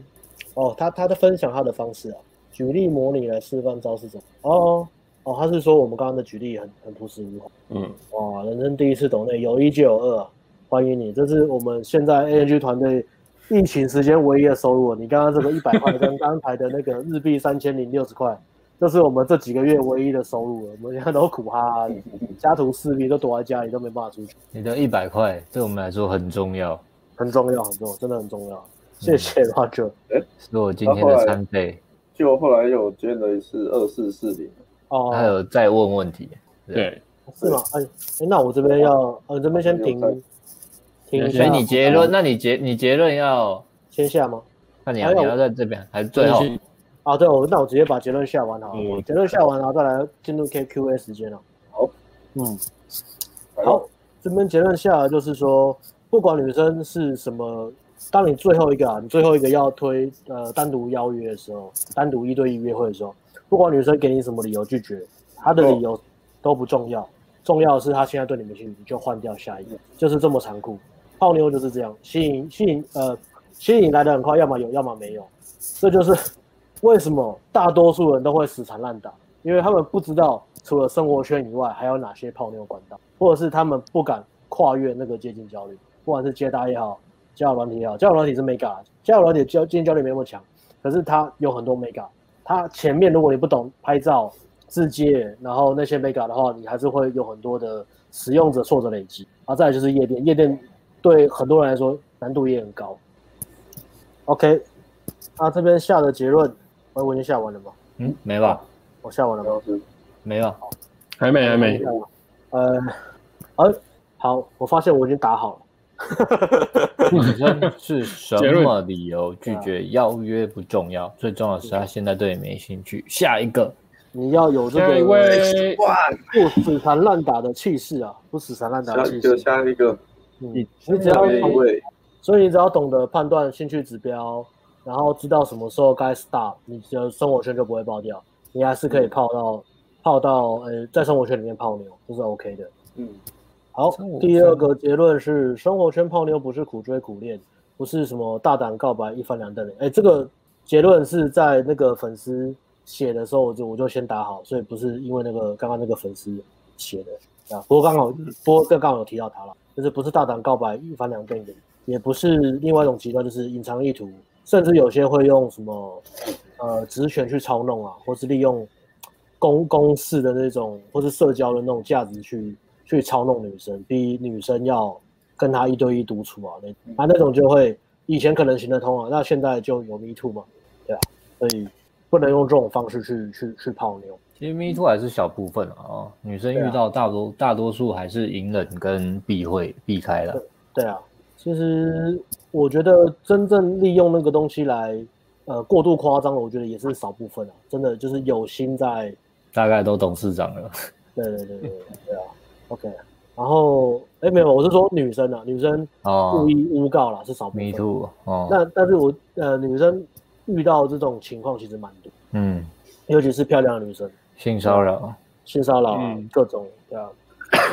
哦，他他在分享他的方式啊，举例模拟来示范招式怎么。哦哦，他是说我们刚刚的举例很很朴实无华。嗯，哇，人生第一次抖内，有一就有二啊，欢迎你，这是我们现在 ANG 团队疫情时间唯一的收入。你刚刚这个一百块跟 <laughs> 刚才的那个日币三千零六十块。这是我们这几个月唯一的收入了，我们现在都苦哈哈的，家徒四壁，都躲在家里，都没办法出去。你的一百块对我们来说很重要，很重要，很重要，真的很重要。谢谢 Roger，哎，是我今天的餐费。就后来有捐了一次二四四零，哦，还有再问问题，对，是吗？哎，那我这边要，呃，这边先停，停。所以你结论，那你结你结论要先下吗？那你要你要在这边还是最后？啊，对，我那我直接把结论下完好了，嗯、结论下完，然后再来进入 K Q A 时间了。好，嗯，好，这边结论下来就是说，不管女生是什么，当你最后一个啊，你最后一个要推呃单独邀约的时候，单独一对一约会的时候，不管女生给你什么理由拒绝，她的理由都不重要，哦、重要的是她现在对你没兴趣，你就换掉下一个，就是这么残酷。泡妞就是这样，吸引吸引呃吸引来的很快，要么有，要么没有，这就是。为什么大多数人都会死缠烂打？因为他们不知道除了生活圈以外还有哪些泡妞管道，或者是他们不敢跨越那个接近焦虑。不管是接搭也好，交友软体也好，交友软体是 mega，交友软体交接近焦虑没那么强，可是它有很多 mega。它前面如果你不懂拍照、自介，然后那些 mega 的话，你还是会有很多的使用者挫折累积。然后再来就是夜店，夜店对很多人来说难度也很高。OK，那这边下的结论。我我已经下完了吗？嗯，没吧？我下完了吗？没了，还没，还没。呃，呃，好，我发现我已经打好了。<laughs> 女生是什么理由拒绝邀约不重要，最重要的是他现在对你没兴趣。下一个，你要有这个不死缠烂打的气势啊！不死缠烂打的气势。下一个，你你只要，所以你只要懂得判断兴趣指标。然后知道什么时候该 stop，你的生活圈就不会爆掉，你还是可以泡到、嗯、泡到呃，在生活圈里面泡妞，这是 OK 的。嗯，好，第二个结论是生活圈泡妞不是苦追苦练，不是什么大胆告白一翻两瞪脸。哎，这个结论是在那个粉丝写的时候我就我就先打好，所以不是因为那个刚刚那个粉丝写的啊。不过刚好不过刚刚有提到他了，就是不是大胆告白一翻两瞪脸，也不是另外一种极端，就是隐藏意图。甚至有些会用什么，呃，职权去操弄啊，或是利用公公式的那种，或是社交的那种价值去去操弄女生，逼女生要跟他一对一独处啊，那啊那种就会以前可能行得通啊，那现在就有 Me Too 嘛，对啊，所以不能用这种方式去去去泡妞。其实 Me Too 还是小部分啊，哦，女生遇到大多、啊、大多数还是隐忍跟避讳避开了。对啊。其实我觉得真正利用那个东西来，呃，过度夸张的，我觉得也是少部分啊。真的就是有心在，大概都董事长了。<laughs> 对对对对对啊。OK，然后哎没有，我是说女生啊，女生故意诬告啦，是少部分。Me too。哦。那但是我呃女生遇到这种情况其实蛮多。嗯。尤其是漂亮的女生，性骚扰，性骚扰，嗯，各种对啊，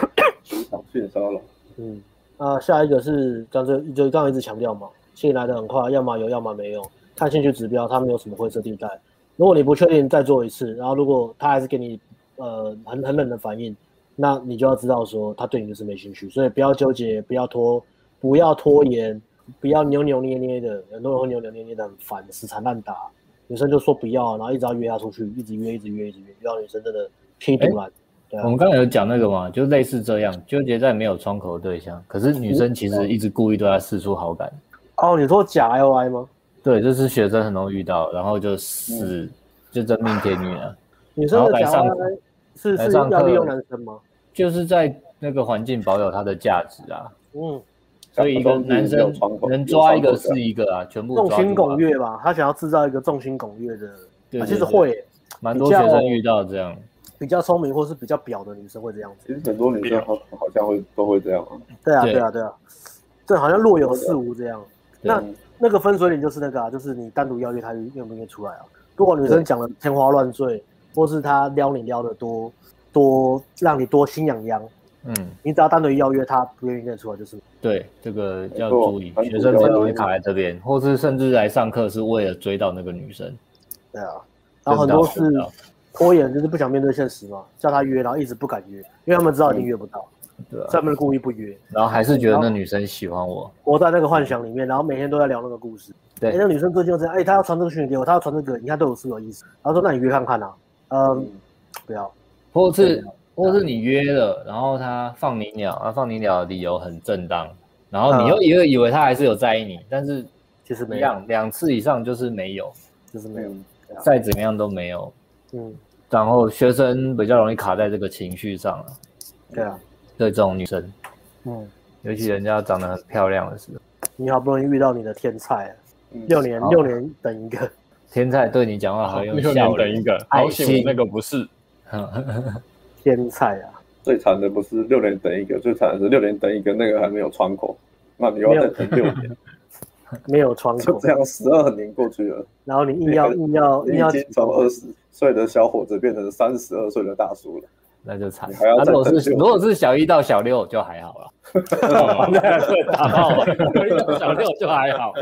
<coughs> 性骚扰，嗯，啊，下一个是刚才就刚刚一直强调嘛，性来的很快，要么有，要么没有，看兴趣指标，他没有什么灰色地带。如果你不确定，再做一次，然后如果他还是给你呃很很冷的反应，那你就要知道说他对你就是没兴趣，所以不要纠结，不要拖，不要拖延，不要扭扭捏捏的，很多人会扭扭捏捏的很烦，死缠烂打。女生就说不要，然后一直要约她出去，一直约，一直约，一直约，约到女生真的气堵了。对啊，我们刚才有讲那个嘛，就类似这样，纠结在没有窗口的对象，可是女生其实一直故意对他示出好感。哦，你说假 L I 吗？对，这是学生很容易遇到，然后就死，嗯、就真命天女了。<laughs> 女生的假 L I 是是要利用男生吗？就是在那个环境保有他的价值啊。嗯。所以一个男生能抓一个是一个啊，全部众星拱月吧，他想要制造一个众星拱月的，对，其实会，蛮多学生遇到这样，比较聪明或是比较表的女生会这样子。其实很多女生好好像会都会这样啊。对啊，对啊，对啊，对，好像若有似无这样。那那个分水岭就是那个啊，就是你单独邀约他愿不愿意出来啊？如果女生讲的天花乱坠，或是她撩你撩的多多，让你多心痒痒。嗯，你只要单独邀约他，不愿意认出来就是。对，这个要注意，学生很容易卡在这边，或是甚至来上课是为了追到那个女生。对啊，然后很多是拖延，就是不想面对现实嘛，叫他约，然后一直不敢约，因为他们知道一定约不到。对啊，他们故意不约，然后还是觉得那女生喜欢我，活在那个幻想里面，然后每天都在聊那个故事。对，那女生最近就这样，哎，她要传这个讯息给我，她要传这个，你看对我是有意思。然后说，那你约看看啊，嗯，不要，或是。或是你约了，然后他放你鸟，他放你鸟的理由很正当，然后你又以为以为他还是有在意你，但是其实没两两次以上就是没有，就是没有，再怎么样都没有。嗯，然后学生比较容易卡在这个情绪上了。对啊，对这种女生，嗯，尤其人家长得很漂亮的时候，你好不容易遇到你的天菜，六年六年等一个天菜对你讲话好用笑，六年等一个，好险那个不是。<laughs> 天才啊！最惨的不是六年等一个，最惨的是六年等一个，那个还没有窗口，那你又要再等六年，<laughs> 没有窗口，就这样十二年过去了。然后你硬要硬要硬要从二十岁的小伙子变成三十二岁的大叔了，那就惨。那如果是如果是小一到小六就还好了，打 <laughs> 炮，小一到小六就还好，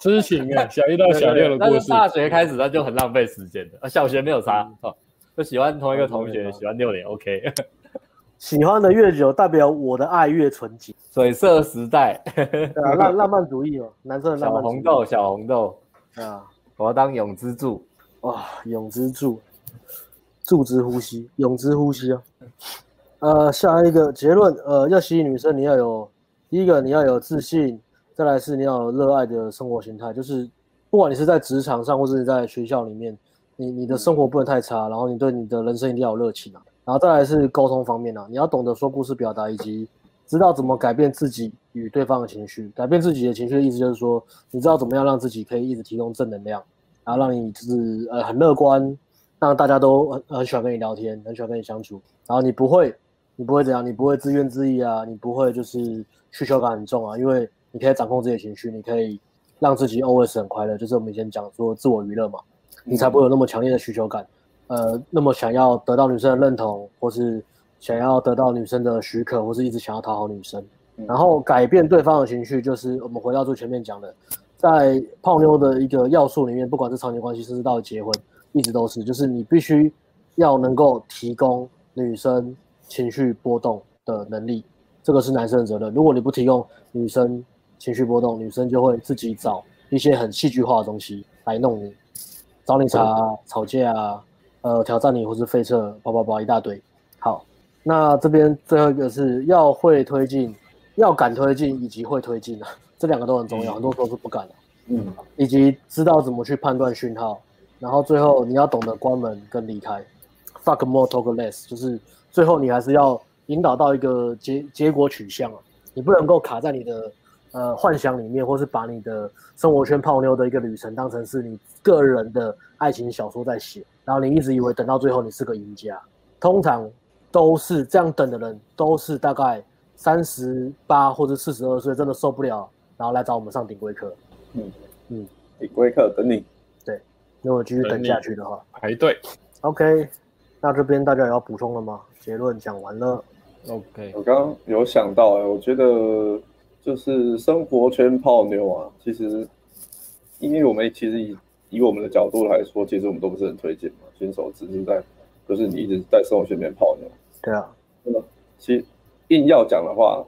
痴情啊！小一到小六的故事，大学开始那就很浪费时间的，小学没有差。就喜欢同一个同学，喜欢六年，OK。喜欢的越久，代表我的爱越纯洁。水色时代，啊，浪浪漫主义哦，男生的 <laughs> 浪漫。小红豆，小红豆，啊，我要当永之助。哇，永之助，助之呼吸，永之呼吸啊。呃，下一个结论，呃，要吸引女生，你要有第一个，你要有自信，再来是你要有热爱的生活形态，就是不管你是在职场上，或者是在学校里面。你你的生活不能太差，然后你对你的人生一定要有热情啊，然后再来是沟通方面啊，你要懂得说故事表达，以及知道怎么改变自己与对方的情绪。改变自己的情绪的意思就是说，你知道怎么样让自己可以一直提供正能量，然后让你就是呃很乐观，让大家都很很喜欢跟你聊天，很喜欢跟你相处。然后你不会你不会怎样，你不会自怨自艾啊，你不会就是需求感很重啊，因为你可以掌控自己的情绪，你可以让自己 always 很快乐，就是我们以前讲说自我娱乐嘛。你才不会有那么强烈的需求感，呃，那么想要得到女生的认同，或是想要得到女生的许可，或是一直想要讨好女生。然后改变对方的情绪，就是我们回到最前面讲的，在泡妞的一个要素里面，不管是长期关系，甚至到结婚，一直都是，就是你必须要能够提供女生情绪波动的能力，这个是男生的责任。如果你不提供女生情绪波动，女生就会自己找一些很戏剧化的东西来弄你。找你茬、啊、吵架啊，呃，挑战你或是废车，叭叭叭一大堆。好，那这边最后一个是要会推进，要敢推进，以及会推进啊，<laughs> 这两个都很重要。嗯、很多时候是不敢的，嗯，以及知道怎么去判断讯号，然后最后你要懂得关门跟离开。Fuck more, talk less，就是最后你还是要引导到一个结结果取向啊，你不能够卡在你的。呃，幻想里面，或是把你的生活圈泡妞的一个旅程当成是你个人的爱情小说在写，然后你一直以为等到最后你是个赢家，通常都是这样等的人，都是大概三十八或者四十二岁，真的受不了，然后来找我们上顶规课。嗯嗯，顶规课等你。对，如果继续等下去的话，排队。OK，那这边大家有要补充了吗？结论讲完了。OK，我刚刚有想到哎、欸，我觉得就是生活圈泡妞啊，其实因为我们其实以以我们的角度来说，其实我们都不是很推荐嘛，新手只是在就是你一直在生活圈里面泡妞。对啊，那么其实硬要讲的话，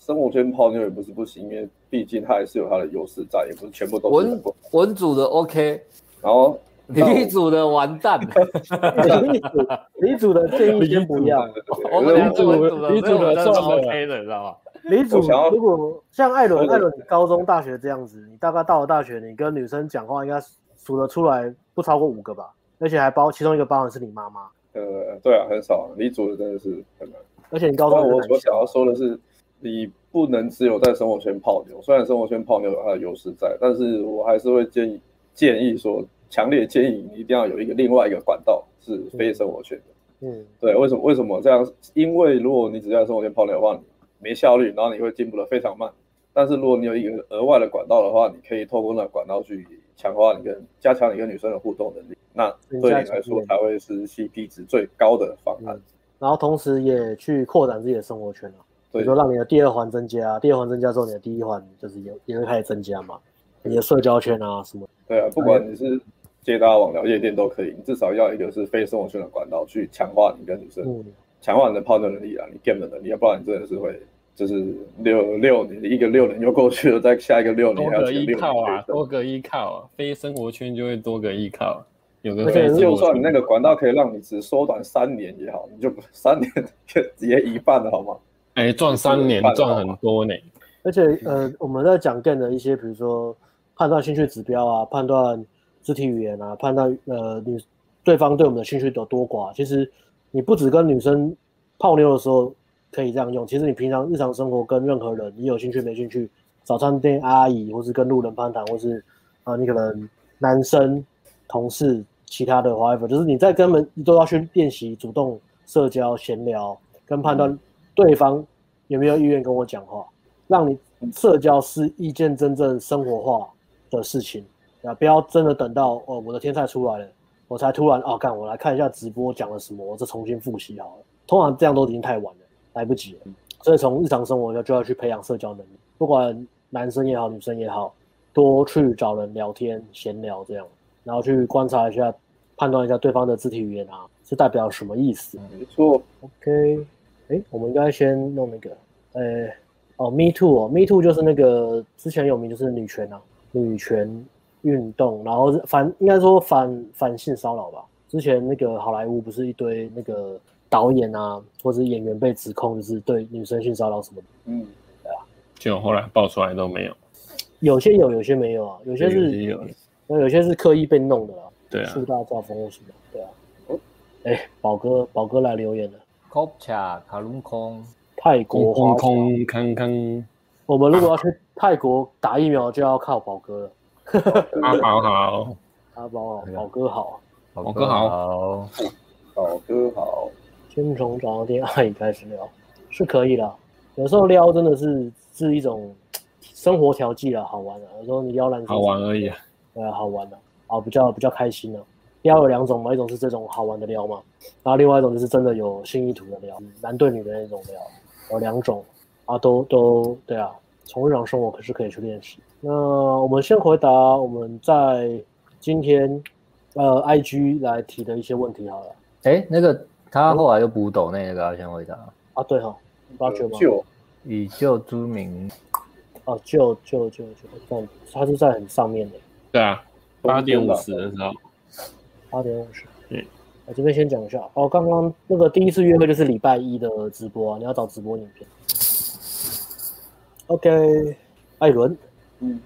生活圈泡妞也不是不行，因为毕竟它还是有它的优势在，也不是全部都是文文组的 OK，然后。理组的完蛋，李组理组的建议先不要。<laughs> 我们两组李组的算 OK 的，知道吗？理组如果像艾伦，艾伦你高中、大学这样子，你大概到了大学，你跟女生讲话应该数得出来不超过五个吧？而且还包其中一个包含是你妈妈。呃，对啊，很少。理组的真的是很难。而且你高中，我我想要说的是，你不能只有在生活圈泡妞。虽然生活圈泡妞有它的优势在，但是我还是会建议建议说。强烈建议你一定要有一个另外一个管道是非生活圈的。嗯，对，为什么？为什么这样？因为如果你只在生活圈泡妞的话，你没效率，然后你会进步的非常慢。但是如果你有一个额外的管道的话，你可以透过那管道去强化你跟加强你跟女生的互动能力，那对你来说才会是 CP 值最高的方案。然后同时也去扩展自己的生活圈啊，比如说让你的第二环增加，第二环增加之后，你的第一环就是也也会开始增加嘛，你的社交圈啊什么。对啊，不管你是。接搭网聊夜店都可以，你至少要一个是非生活圈的管道去强化你跟女生，强、嗯、化你的判断能力啊，你 game 的能力，要不然你真的是会就是六六年一个六年又过去了，再下一个六年还要依靠啊，多个依靠啊，非生活圈就会多个依靠，有个就算你那个管道可以让你只缩短三年也好，你就三年就直接一半了好吗？哎，赚三年赚很多呢，而且呃，我们在讲 game 的一些，比如说判断兴趣指标啊，判断。肢体语言啊，判断呃你对方对我们的兴趣有多寡。其实你不只跟女生泡妞的时候可以这样用，其实你平常日常生活跟任何人，你有兴趣没兴趣，早餐店阿姨，或是跟路人攀谈，或是啊、呃、你可能男生同事其他的 whatever，就是你在根本都要去练习主动社交、闲聊，跟判断对方有没有意愿跟我讲话，让你社交是一件真正生活化的事情。啊！不要真的等到哦，我的天菜出来了，我才突然哦，干我来看一下直播讲了什么，我再重新复习好了。通常这样都已经太晚了，来不及了。所以从日常生活就就要去培养社交能力，不管男生也好，女生也好，多去找人聊天、闲聊这样，然后去观察一下、判断一下对方的肢体语言啊，是代表什么意思。没错。OK，哎，我们应该先弄那个，呃，哦，Me Too 哦，Me Too 就是那个之前有名就是女权啊，女权。运动，然后反应该说反反性骚扰吧。之前那个好莱坞不是一堆那个导演啊，或者演员被指控就是对女生性骚扰什么的。嗯，对啊。就后来爆出来都没有。有些有，有些没有啊。有些是有，那有些是刻意被弄的啊。对啊。树大招风或什么？对啊。哎，宝哥，宝哥来留言了。Kopcha 卡隆空，泰国空空康康。我们如果要去泰国打疫苗，就要靠宝哥了。<laughs> 阿宝好，阿宝好，宝哥好，宝哥好，宝哥好。先从早餐店阿姨开始聊，是可以的。有时候撩真的是是一种生活调剂了，好玩的。有时候你撩男生，好玩而已啊。对啊，好玩的啊，比较比较开心的。撩有两种嘛，一种是这种好玩的撩嘛，然后另外一种就是真的有性意图的撩，男对女的那种撩，有两种啊，都都对啊。从日常生活可是可以去练习。那我们先回答我们在今天呃 IG 来提的一些问题好了。哎，那个他后来又补抖那个要先回答啊，对哈、哦，八九吗？以旧之名。哦，旧旧旧旧，但他是在很上面的。对啊，八点五十的时候。八点五十。嗯。我这边先讲一下哦，刚刚那个第一次约会就是礼拜一的直播啊，你要找直播影片。OK，艾伦。嗯，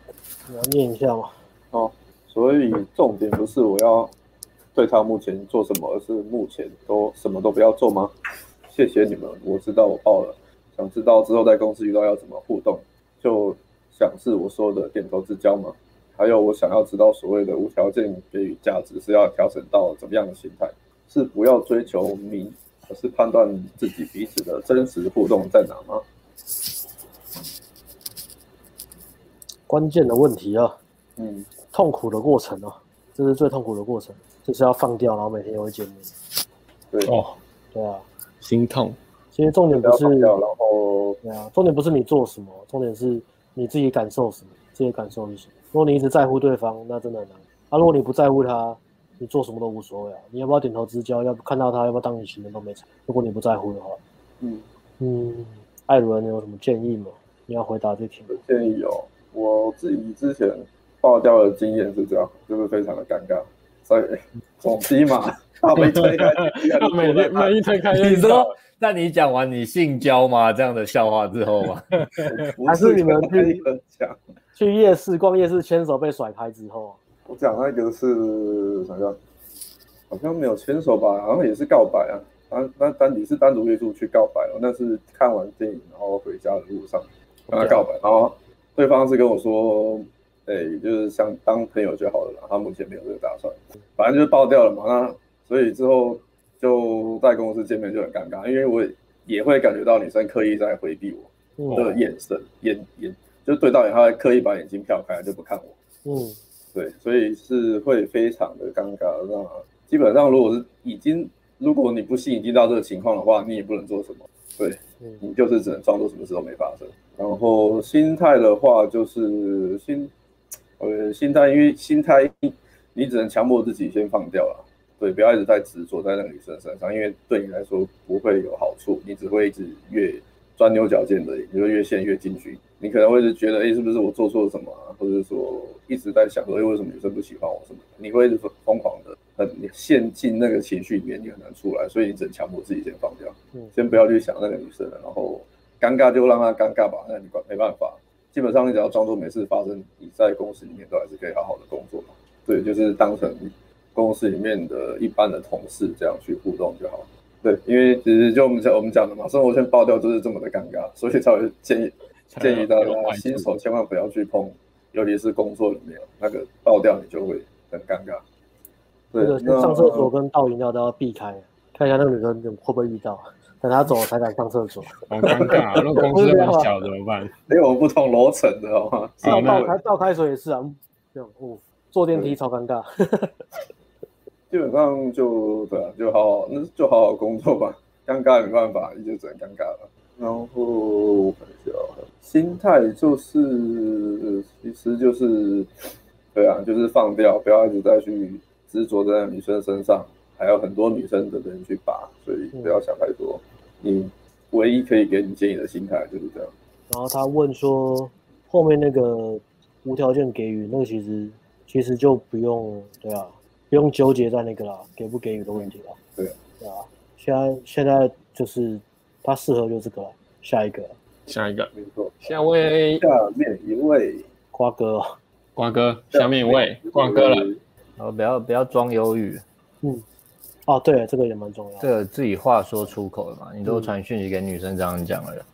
你要念一下吗？哦，所以重点不是我要对他目前做什么，而是目前都什么都不要做吗？谢谢你们，我知道我报了。想知道之后在公司遇到要怎么互动，就想是我说的点头之交吗？还有我想要知道所谓的无条件给予价值是要调整到怎么样的心态？是不要追求名，而是判断自己彼此的真实互动在哪吗？关键的问题啊，嗯，痛苦的过程啊，这是最痛苦的过程，就是要放掉，然后每天又会见面。对哦，对啊，心痛。其实重点不是，然后对啊，重点不是你做什么，重点是你自己感受什么，自己感受是什么。如果你一直在乎对方，那真的很难。啊，如果你不在乎他，你做什么都无所谓啊。你要不要点头之交？要不看到他，要不要当你情人都没差。如果你不在乎的话，嗯嗯，艾伦，你有什么建议吗？你要回答这题。建议、哦，我自己之前爆掉的经验是这样，就是非常的尴尬。所以总机嘛，<laughs> 他没推开，每天每一推开，你说，在你讲完你性交吗这样的笑话之后吗？还是你们去讲去夜市逛夜市牵手被甩开之后？我讲那个是想想，好像没有牵手吧，好像也是告白啊。那那单你是单独约出去告白哦，那是看完电影然后回家的路上跟他告白，然后对方是跟我说。对，就是像当朋友就好了啦。他目前没有这个打算，反正就是爆掉了嘛。那所以之后就在公司见面就很尴尬，因为我也会感觉到女生刻意在回避我的眼神，嗯、眼眼就对到眼，她会刻意把眼睛飘开，就不看我。嗯，对，所以是会非常的尴尬。那基本上如果是已经，如果你不幸已经到这个情况的话，你也不能做什么。对，你就是只能装作什么事都没发生。然后心态的话，就是心。呃，心态，因为心态，你只能强迫自己先放掉了，对，不要一直在执着在那个女生身上，因为对你来说不会有好处，你只会一直越钻牛角尖的，你会越陷越进去。你可能会是觉得，哎，是不是我做错了什么啊？或者说一直在想说，哎，为什么女生不喜欢我什么？你会疯狂的，很陷进那个情绪里面，你很难出来，所以你只能强迫自己先放掉，先不要去想那个女生了，然后尴尬就让她尴尬吧，那你管没办法。基本上你只要装作没事发生，你在公司里面都还是可以好好的工作嘛。对，就是当成公司里面的一般的同事这样去互动就好。对，因为其实就我们讲我们讲的嘛，生活圈爆掉就是这么的尴尬，所以才会建议 <laughs> 建议大家新手千万不要去碰，尤其是工作里面那个爆掉你就会很尴尬。对，上厕所跟倒饮料都要避开，看一下那个女生会不会遇到。等他走了才敢上厕所，好尴尬啊！那公司那么小怎么办？<laughs> 因为我们不同楼层的话，倒倒开倒开水也是啊，这样哦，坐电梯超尴尬。<laughs> 基本上就对啊，就好好那就好好工作吧，<laughs> 尴尬也没办法，你就只能尴尬了。然后我看一下，心态就是其实就是对啊，就是放掉，不要一直在去执着在女生身上。还有很多女生等着你去拔，所以不要想太多。你唯一可以给你建议的心态就是这样。然后他问说，后面那个无条件给予，那个其实其实就不用对啊，不用纠结在那个啦，给不给予的问题了。对对啊，现在现在就是他适合就这个，下一个，下一个，没错。下位，下面一位瓜哥，<laughs> 瓜哥，下面一位瓜哥了。然后不要不要装忧郁，嗯。哦，对，这个也蛮重要。这个自己话说出口了嘛？你都传讯息给女生这样讲了。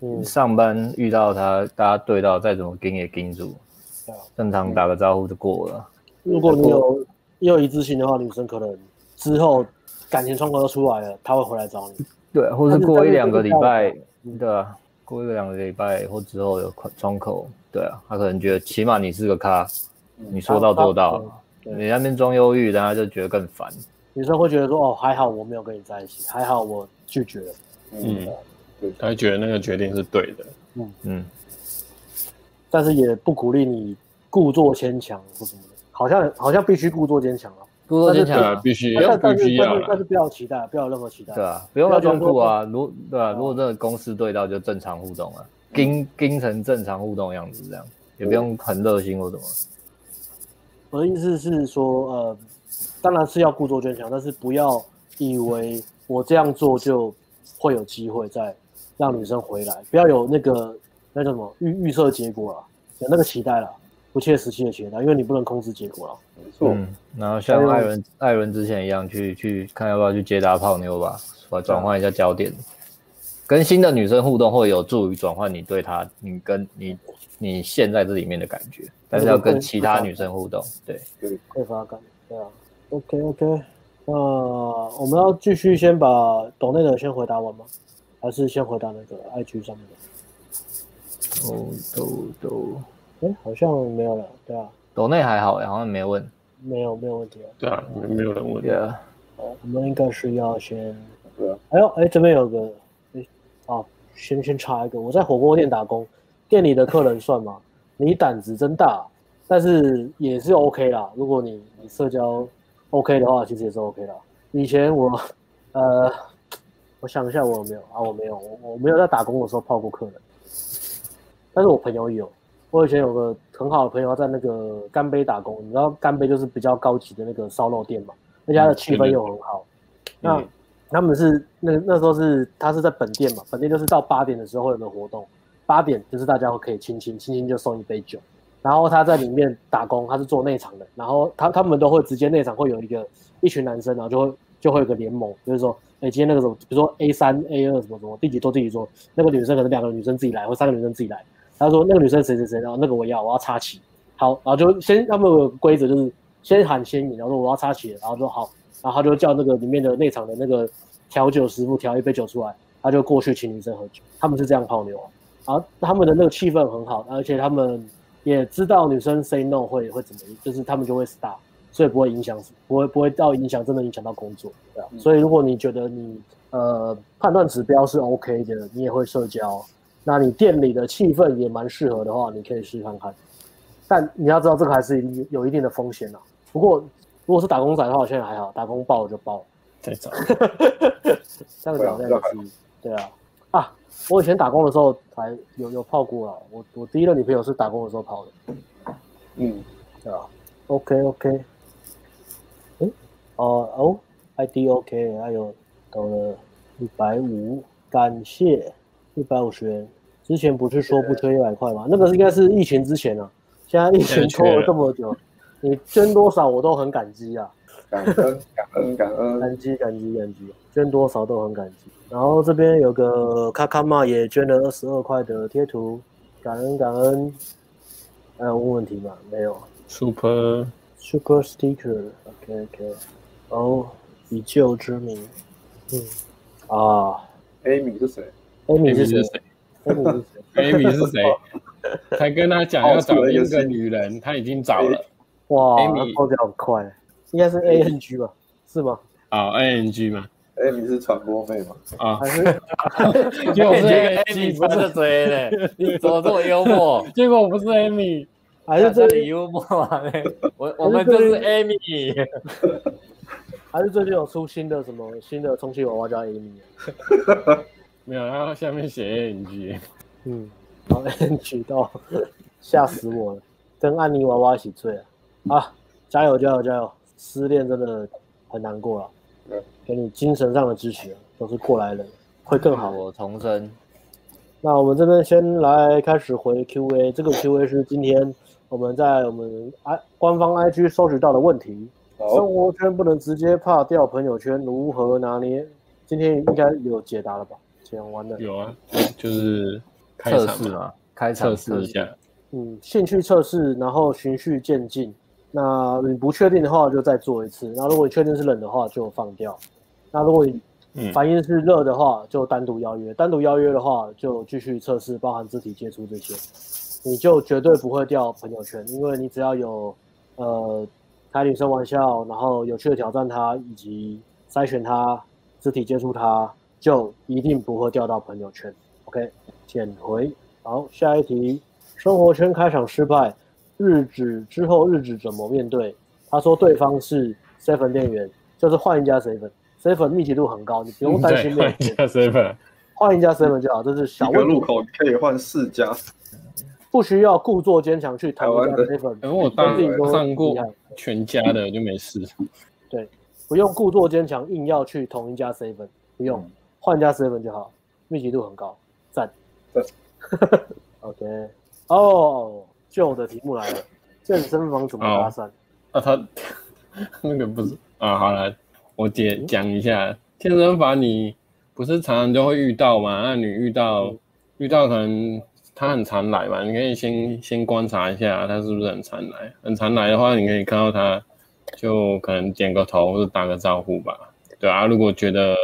嗯，上班遇到他，大家对到再怎么盯也盯住，正常打个招呼就过了。如果你有你有一致性的话，女生可能之后感情窗口都出来了，她会回来找你。对，或是过一两个礼拜，对啊，过一两个礼拜或之后有窗口，对啊，她可能觉得起码你是个咖，你说到做到，你那边装忧郁，然后就觉得更烦。女生会觉得说：“哦，还好我没有跟你在一起，还好我拒绝了。”嗯，她会觉得那个决定是对的。嗯嗯，但是也不鼓励你故作坚强或什么的，好像好像必须故作坚强啊，故作坚强必须要必须要，但是不要期待，不要有任何期待。对啊，不用要装酷啊，如对啊，如果这个公司对到就正常互动啊，盯盯成正常互动的样子，这样也不用很热心或怎么。我的意思是说，呃。当然是要故作坚强，但是不要以为我这样做就会有机会再让女生回来，不要有那个那叫什么预预设结果了，有那个期待了，不切实际的期待，因为你不能控制结果了。没错。嗯，然后像艾伦艾伦之前一样，去去看要不要去接搭泡妞吧，我转换一下焦点，跟新的女生互动会有助于转换你对她，你跟你你现在这里面的感觉，但是要跟其他女生互动，对，匮乏感，对啊。OK OK，那我们要继续先把懂内的先回答完吗？还是先回答那个 IG 上面的？哦，都都，哎，好像没有了，对啊，抖内还好，好像没问。没有没有问题啊。对啊，没没有人问。对啊，我们应该是要先。对啊。哎呦，哎，这边有个，哎，哦，先先插一个，我在火锅店打工，店里的客人算吗？你胆子真大，但是也是 OK 啦。如果你你社交 OK 的话，其实也是 OK 啦。以前我，呃，我想一下，我有没有啊？我没有，我我没有在打工的时候泡过客人，但是我朋友有。我以前有个很好的朋友，他在那个干杯打工，你知道干杯就是比较高级的那个烧肉店嘛，那家的气氛又很好。嗯、那他们是那那时候是他是在本店嘛，本店就是到八点的时候会有个活动，八点就是大家会可以亲亲亲亲就送一杯酒，然后他在里面打工，他是做内场的，然后他他们都会直接内场会有一个一群男生，然后就会就会有个联盟，就是说，哎，今天那个什么，比如说 A 三 A 二什么什么，第几桌第几桌，那个女生可能两个女生自己来，或三个女生自己来。他说那个女生谁谁谁，然后那个我要我要插旗，好，然后就先他们有规则就是先喊先赢，然后说我要插旗，然后说好，然后他就叫那个里面的内场的那个调酒师傅调一杯酒出来，他就过去请女生喝酒，他们是这样泡妞。啊，然后他们的那个气氛很好，而且他们也知道女生 say no 会会怎么，就是他们就会 stop，所以不会影响，不会不会到影响真的影响到工作，对啊，所以如果你觉得你呃判断指标是 OK 的，你也会社交。那你店里的气氛也蛮适合的话，你可以试看看。但你要知道，这个还是有一定的风险啊。不过，如果是打工仔的话，我现在还好，打工爆了就爆了。太早。<laughs> 这样讲这样子，对啊。啊，我以前打工的时候还有有泡过啊。我我第一任女朋友是打工的时候泡的。嗯，对啊。OK OK。嗯，哦哦，ID OK，还有到了一百五，感谢。一百五十元，之前不是说不缺一百块吗？那个应该是疫情之前啊，现在疫情拖了这么久，你捐多少我都很感激啊，感恩感恩感恩，感激 <laughs> 感激感激，捐多少都很感激。然后这边有个卡卡玛也捐了二十二块的贴图，感恩感恩。还有问问题吗？没有。Super Super Sticker，OK OK。哦，以旧之名，嗯啊，Amy 是谁？Amy 是谁？Amy 是谁？<laughs> <laughs> 才跟他讲要找一个女人，他已经找了。哇，Amy 破掉很快，应该是 ANG 吧？是吗？啊，ANG 吗？Amy 是传播费吗？啊，还是？<laughs> 就是 Amy 不是谁嘞？你怎么这么幽默？结果我不是 Amy，还是这里幽默啊？我我们就是 Amy，还是最近有出新的什么新的充气娃娃叫 Amy？没有，然后下面写 A N G，嗯，好 A N G 到，<laughs> 吓死我了，跟安妮娃娃一起醉啊！啊，加油加油加油！失恋真的很难过了，嗯，给你精神上的支持，都是过来人，会更好。我重生。那我们这边先来开始回 Q A，这个 Q A 是今天我们在我们 I 官方 I G 收集到的问题。生活圈不能直接怕掉朋友圈，如何拿捏？今天应该有解答了吧？讲完了有啊，就是测试嘛，开场测试一下。嗯，兴趣测试，然后循序渐进。那你不确定的话，就再做一次。那如果你确定是冷的话，就放掉。那如果你反应是热的话，就单独邀约。单独邀约的话，就继续测试，包含肢体接触这些，你就绝对不会掉朋友圈，因为你只要有呃开女生玩笑，然后有趣的挑战他，以及筛选他，肢体接触他。就一定不会掉到朋友圈。OK，捡回。好，下一题，生活圈开场失败，日子之后日子怎么面对？他说对方是 seven 店员，就是换一家 seven，seven 密集度很高，你不用担心。换一家 seven，换一家 seven 就好，这是小问题。一个路口可以换四家，不需要故作坚强去台湾的 seven。因为我当上过全家的就没事。对，不用故作坚强，硬要去同一家 seven，不用。嗯换家 seven 就好，密集度很高，赞。对，<laughs> OK，哦，旧的题目来了，健身房怎么搭讪？啊，他 <laughs> 那个不是。啊，好了，我解讲一下，健身房你不是常常都会遇到吗？那你遇到、嗯、遇到可能他很常来嘛，你可以先先观察一下他是不是很常来，很常来的话，你可以看到他就可能点个头或者打个招呼吧，对啊，如果觉得。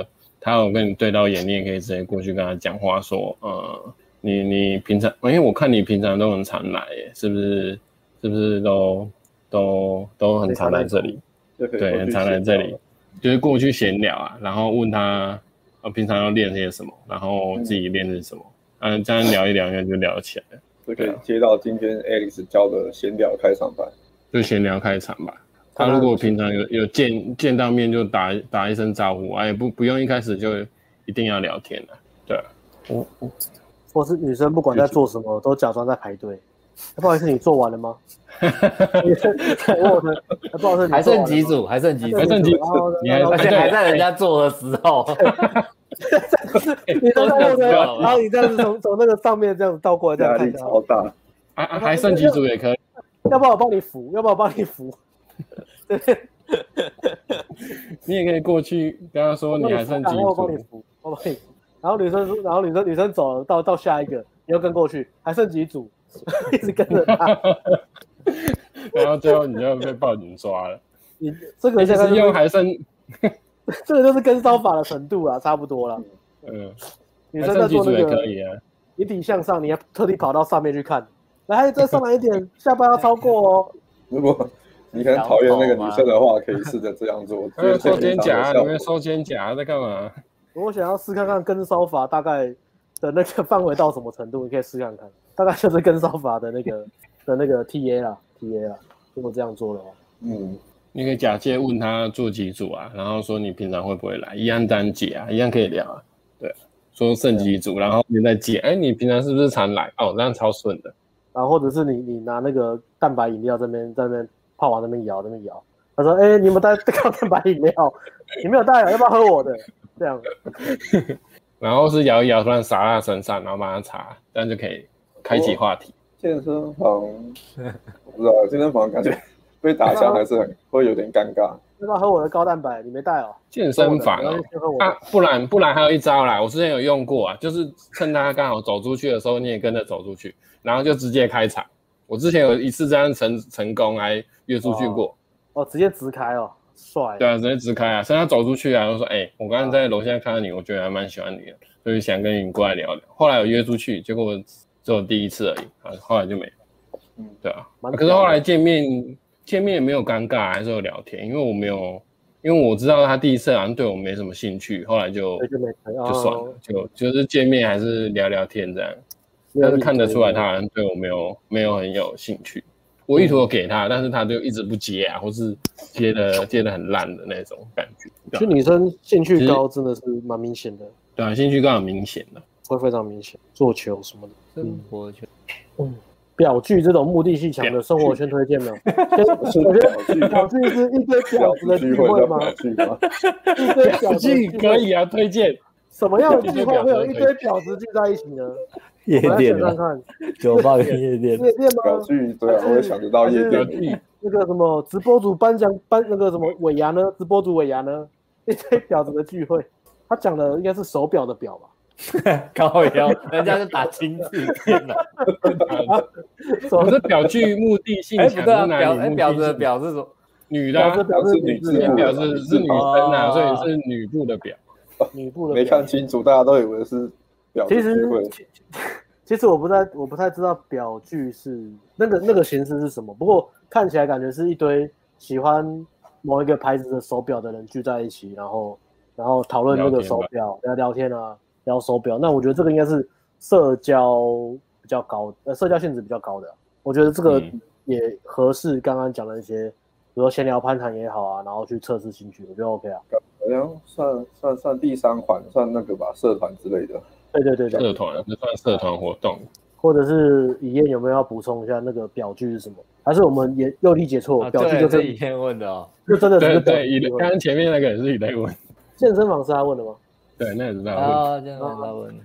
他有跟你对到眼，你也可以直接过去跟他讲话，说，呃，你你平常，因为我看你平常都很常来，是不是？是不是都都都很常来这里，对，很常来这里，就是过去闲聊啊，然后问他呃平常要练些什么，然后自己练的是什么，嗯，这样聊一聊，应该就聊起来了。就可以接到今天 Alex 教的闲聊开场白，就闲聊开场吧。他如果平常有有见见到面就打打一声招呼，哎，不不用一开始就一定要聊天了，对。我我，或是女生不管在做什么，都假装在排队。<laughs> 不好意思，你做完了吗？哈哈哈哈不好意思，还剩几组？还剩几组？还剩几组？你还而且还在人家做的时候。<laughs> 你都在 <laughs> 然后你这样子从从那个上面这样子倒过来，这样压力超大。还还剩几组也可以。要不要我帮你扶？要不要我帮你扶？<laughs> 你也可以过去跟他说，你还剩几组？我帮你扶，我帮你。然后女生说，然后女生女生走了，到到下一个，你要跟过去，还剩几组？<laughs> 一直跟着他。<laughs> 然后最后你就要被报警抓了。你这个现在用还剩，这个就是跟骚法的程度啊，差不多了。嗯，女生在做那个，可以啊。引体向上，你要特地跑到上面去看。来，再上来一点，下巴要超过哦。如果你很讨厌那个女生的话，可以试着这样做。收肩胛，你们收肩胛在干嘛？我想要试看看跟烧法大概的那个范围到什么程度，你可以试看看。大概就是跟烧法的那个 <laughs> 的那个 TA 啦，TA 啦。如果这样做的话，嗯，你可以假借问他做几组啊，然后说你平常会不会来，一样单解啊，一样可以聊啊。对，说剩几组，然后你再解。哎，你平常是不是常来？哦，这样超顺的。然后或者是你你拿那个蛋白饮料这边在那边泡往那边摇那边摇。他说：哎，你们带高蛋白饮料？你没有带啊？要不要喝我的？这样，<laughs> 然后是摇一摇，突然洒在身上，然后帮他擦，这样就可以开启话题。健身房，我不知道，健身房感觉被打枪还是很会有点尴尬。要不要喝我的高蛋白？你没带哦。健身房哦，啊，不然不然还有一招啦，我之前有用过啊，就是趁他刚好走出去的时候，你也跟着走出去，然后就直接开场。我之前有一次这样成成功，还约出去过。哦，直接直开哦。帅，对啊，直接直开啊！所以他走出去啊，就说：“哎、欸，我刚刚在楼下看到你，我觉得还蛮喜欢你的，所以想跟你过来聊聊。”后来有约出去，结果只有第一次而已啊，后来就没了。嗯，对啊。可是后来见面，见面也没有尴尬，还是有聊天，因为我没有，因为我知道他第一次好像对我没什么兴趣，后来就就就算了，就就是见面还是聊聊天这样，但是看得出来他好像对我没有没有很有兴趣。我意图给他，但是他就一直不接啊，或是接的接的很烂的那种感觉。其实女生兴趣高真的是蛮明显的。对啊，兴趣高很明显的，会非常明显。做球什么的，生活圈。嗯，表具这种目的性强的生活圈推荐没有？<laughs> 表具是一堆婊子的聚会吗？<laughs> <laughs> 一堆婊子可以啊，推荐。什么样的聚会会有一堆婊子聚在一起呢？夜店看看，酒吧跟夜店，夜店吗？表具对啊，我也想得到夜店。那个什么直播主颁奖颁那个什么尾牙呢？直播主尾牙呢？<laughs> 一堆婊子的聚会，他讲的应该是手表的表吧？<laughs> 高腰，人家是打亲子店的。<laughs> 我是表具目的性强，表哎婊子的表是什么？女的，表是女字，表是是女生啊，所以是女部的表。女部的没看清楚，大家都以为是。其实，其实我不太我不太知道表具是那个那个形式是什么。不过看起来感觉是一堆喜欢某一个牌子的手表的人聚在一起，然后然后讨论那个手表，聊聊天啊，聊手表。那我觉得这个应该是社交比较高，呃，社交性质比较高的。我觉得这个也合适刚刚讲的一些，比如说闲聊攀谈也好啊，然后去测试兴趣，我觉得 OK 啊。好像算算算第三款，算那个吧，社团之类的。对对对，社团这算社团活动，或者是以燕有没有要补充一下那个表具是什么？还是我们也又理解错？表具就是以燕问的哦，<laughs> 就真的是对以刚刚前面那个也是以燕问，健身房是他问的吗？对，那也是他问啊，健身房他问，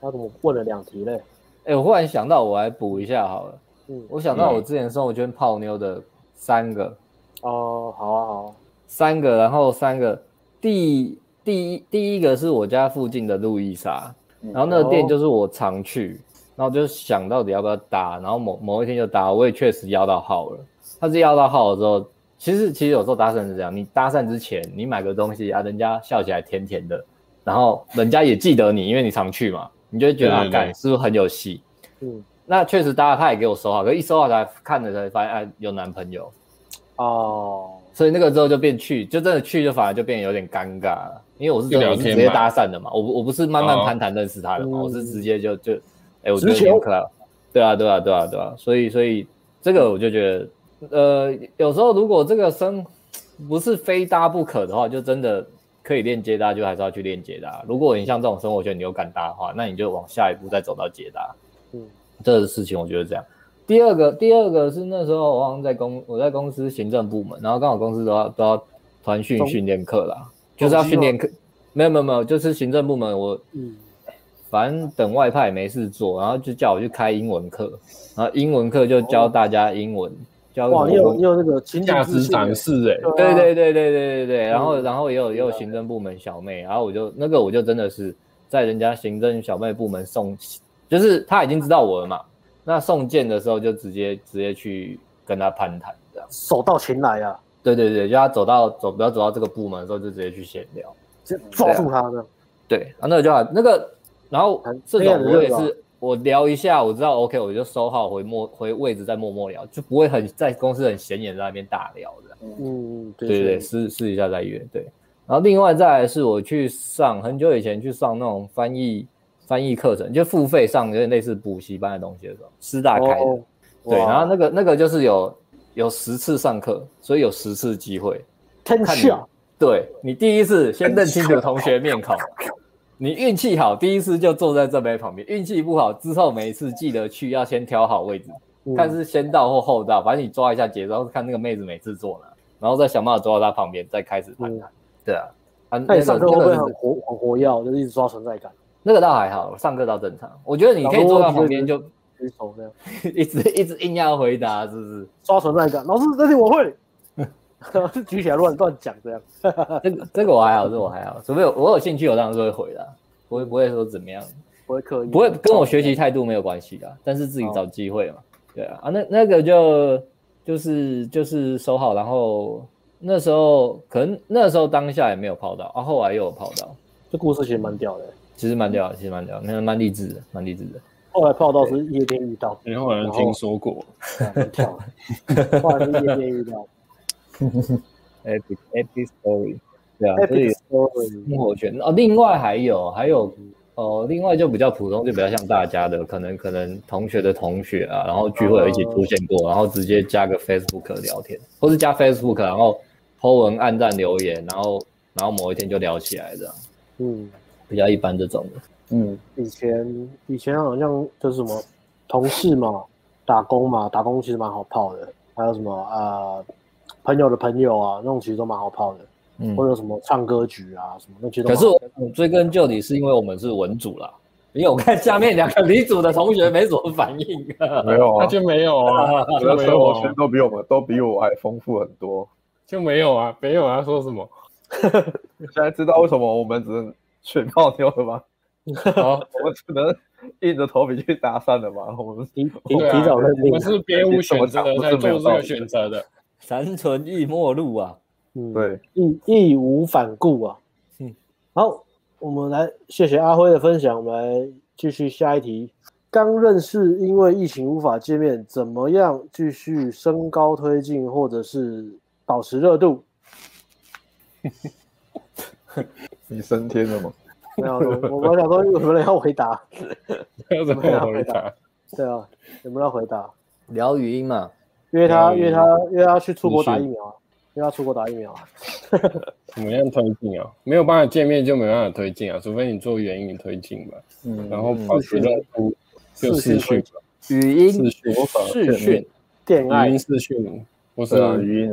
他怎么问了两题嘞？哎，我忽然想到，我来补一下好了。嗯，我想到我之前生活圈泡妞的三个。哦，好啊，好，三个，然后三个，第第一第一个是我家附近的路易莎。然后那个店就是我常去，然后就想到底要不要搭，然后某某一天就搭，我也确实要到号了。他是要到号了之后，其实其实有时候搭讪是这样，你搭讪之前你买个东西啊，人家笑起来甜甜的，然后人家也记得你，因为你常去嘛，你就会觉得感是不是很有戏？嗯，那确实搭了，他也给我收好，可一收好才看了才发现，哎，有男朋友，哦，所以那个之后就变去，就真的去就反而就变有点尴尬了，因为我是真的是直接搭讪的嘛，我不我不是慢慢攀谈认识他的嘛，哦、我是直接就就，哎、欸，我觉得挺可爱，对啊对啊对啊对啊，所以所以这个我就觉得，呃，有时候如果这个生不是非搭不可的话，就真的可以练接搭，就还是要去练接搭。如果你像这种生活圈你有敢搭的话，那你就往下一步再走到接搭。嗯，这个事情我觉得这样。第二个，第二个是那时候我好像在公我在公司行政部门，然后刚好公司都要都要团训训练课啦，就是要训练课。没有没有没有，就是行政部门我嗯，反正等外派没事做，然后就叫我去开英文课，然后英文课就教大家英文。教哇，你有你有那个情价值展示哎，对对对对对对对，然后然后也有也有行政部门小妹，然后我就那个我就真的是在人家行政小妹部门送，就是他已经知道我了嘛，那送件的时候就直接直接去跟他攀谈这样，手到擒来啊，对对对，就他走到走不要走到这个部门的时候就直接去闲聊，就抓住他的，对啊，那个就好那个，然后这种我也是。我聊一下，我知道 OK，我就收好回默回位置再默默聊，就不会很在公司很显眼在那边大聊的。嗯，对对对，试试一下再约。对，然后另外再来是我去上很久以前去上那种翻译翻译课程，就付费上有点类似补习班的东西的时候，师大开的。哦、对，然后那个那个就是有有十次上课，所以有十次机会。天下，对你第一次先认清楚同学面孔。你运气好，第一次就坐在这边旁边；运气不好，之后每一次记得去要先挑好位置，嗯、看是先到或后到，反正你抓一下节奏，看那个妹子每次坐哪，然后再想办法坐到她旁边，再开始攀谈。嗯、对啊，那你上课会不会很活很活跃，就是一直刷存在感？那个倒还好，上课倒正常。我觉得你可以坐到旁边就举手这样，一直 <laughs> 一直硬要回答，是不是？刷存在感，老师这题我会。是 <laughs> 举起来乱乱讲这样，<laughs> 这个这个我还好，这个我还好，除非我我有兴趣，我当然是会回的，不会不会说怎么样，不会刻意，不会跟我学习态度没有关系的，但是自己找机会嘛，对啊。啊那那个就就是就是收好，然后那时候可能那时候当下也没有泡到，啊后来又有泡到，这故事其实蛮屌的，其实蛮屌的，其实蛮屌的，那蛮励志的，蛮励志的。后来泡到是夜店遇到，没有人听说过，跳，后来是夜店遇到。epic epic story，对啊，所以生活圈哦，另外还有还有哦，另外就比较普通，就比较像大家的，可能可能同学的同学啊，然后聚会有一起出现过，然后直接加个 Facebook 聊天，或是加 Facebook，然后 po 文、按赞、留言，然后然后某一天就聊起来这样，嗯，比较一般这种的，嗯，以前以前好像就是什么同事嘛，打工嘛，打工其实蛮好泡的，还有什么啊？呃朋友的朋友啊，那种其实都蛮好泡的，嗯，或者什么唱歌局啊什么那些。可是我追根究底，是因为我们是文组啦，因为我看下面两个理组的同学没什么反应，没有啊，那就没有啊，<laughs> 我的生活圈都比我们都比我还丰富很多，就没有啊，没有啊，说什么？<laughs> 现在知道为什么我们只能选泡妞了吗？<laughs> 啊，我们只能硬着头皮去搭讪了吧？我们提提早认定，我们是别无选择才做这个选择的。残存亦末路啊，嗯，对，义义无反顾啊，嗯，好，我们来谢谢阿辉的分享，我们来继续下一题。刚认识，因为疫情无法见面，怎么样继续升高推进，或者是保持热度？<laughs> 你升天了吗？没有，我们想说有没有人要回答？有什么要回答？<laughs> 对啊，有没有要回答？聊语音嘛。约他，约他，约他去出国打疫苗啊！约他出国打疫苗啊！<laughs> 怎么样推进啊？没有办法见面就没办法推进啊，除非你做原因推进吧。嗯，然后保持热度就视讯，语音视讯，视讯，电爱，语音视讯，不是啊，语音，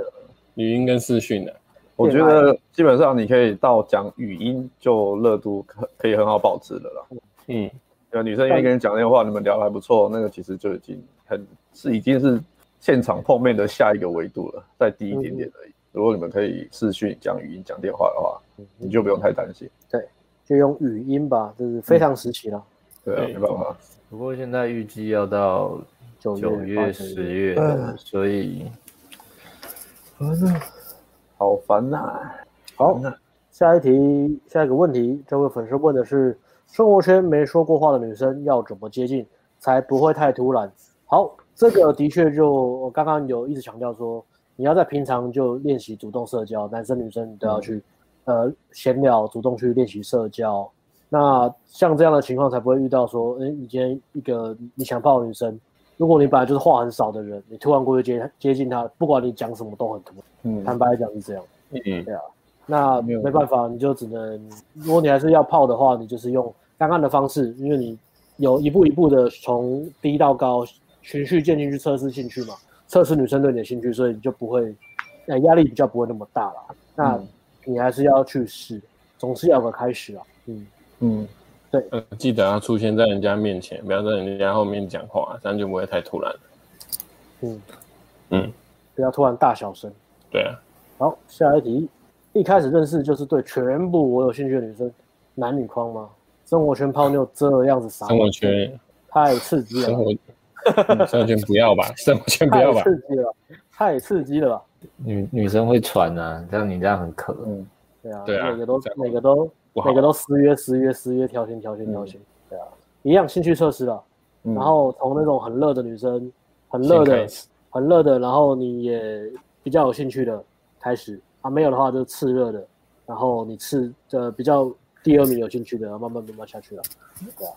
语音跟视讯的。我觉得基本上你可以到讲语音就热度可可以很好保持的了。嗯，有女生愿意跟你讲电话，你们聊得还不错，那个其实就已经很是已经是。现场碰面的下一个维度了，再低一点点而已。嗯、如果你们可以视讯讲语音讲电话的话，嗯、你就不用太担心。对，就用语音吧，就是非常时期了。对啊，没办法。不过现在预计要到九月、十月，月所以好烦呐。好，下一题，下一个问题，这位粉丝问的是：生活圈没说过话的女生要怎么接近，才不会太突然？好。这个的确就我刚刚有一直强调说，你要在平常就练习主动社交，男生女生都要去，呃，闲聊，主动去练习社交。那像这样的情况才不会遇到说，哎，你今天一个你想泡的女生，如果你本来就是话很少的人，你突然过去接接近他，不管你讲什么都很突然。嗯，坦白讲是这样。嗯，对啊。那没办法，你就只能，如果你还是要泡的话，你就是用刚刚的方式，因为你有一步一步的从低到高，循序渐进去测试兴趣嘛。测试女生对你的兴趣，所以你就不会，呃，压力比较不会那么大了。那你还是要去试，总是要个开始啊。嗯嗯，对，呃，记得要出现在人家面前，不要在人家后面讲话，这样就不会太突然。嗯嗯，不要突然大小声。对啊。好，下一题，一开始认识就是对全部我有兴趣的女生，男女框吗？生活圈泡妞这样子啥？生活圈太刺激了。<laughs> 生活圈不要吧，生活圈不要吧，太刺激了，太刺激了吧。女女生会喘啊，像你这样很可。嗯，对啊，对啊，每个都每个都每个都私约私约私约，挑选挑选挑选。对啊，一样兴趣测试了，然后从那种很热的女生，很热的，很热的，然后你也比较有兴趣的开始啊，没有的话就是次热的，然后你次的比较第二名有兴趣的，慢慢慢慢下去了，对啊，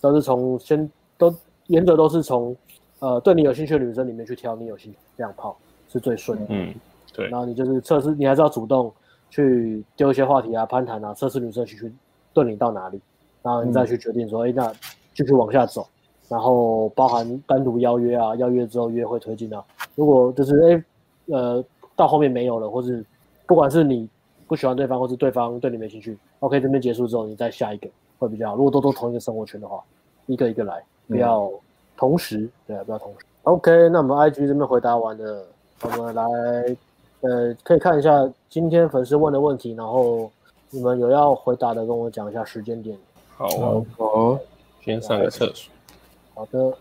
都是从先。都原则都是从，呃，对你有兴趣的女生里面去挑你有兴趣，这样泡是最顺的。嗯，对。然后你就是测试，你还是要主动去丢一些话题啊、攀谈啊，测试女生兴趣对你到哪里，然后你再去决定说，哎、嗯，那继续往下走。然后包含单独邀约啊，邀约之后约会推进啊。如果就是哎，呃，到后面没有了，或是不管是你不喜欢对方，或是对方对你没兴趣，OK，这边结束之后，你再下一个会比较好。如果都都同一个生活圈的话，一个一个来。不要同时，嗯、对啊，不要同时。OK，那我们 IG 这边回答完了，我们来，呃，可以看一下今天粉丝问的问题，然后你们有要回答的，跟我讲一下时间点。好啊，好，先上个厕所。好的。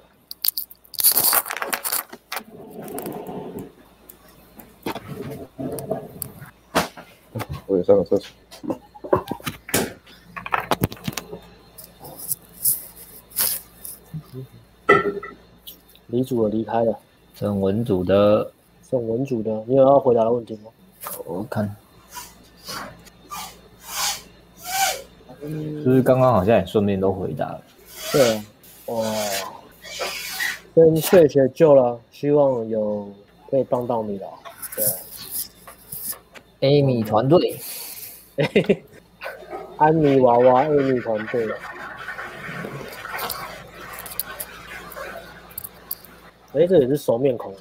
我也上个厕所。李主的离开了，郑文主的，郑文组的，你有要回答的问题吗？我看，是不是刚刚好像也顺便都回答了？对啊，哇，跟谢谢救了，希望有可以帮到你了。对，Amy 团队，<laughs> 安妮娃娃 Amy 团队。哎，这也是熟面孔。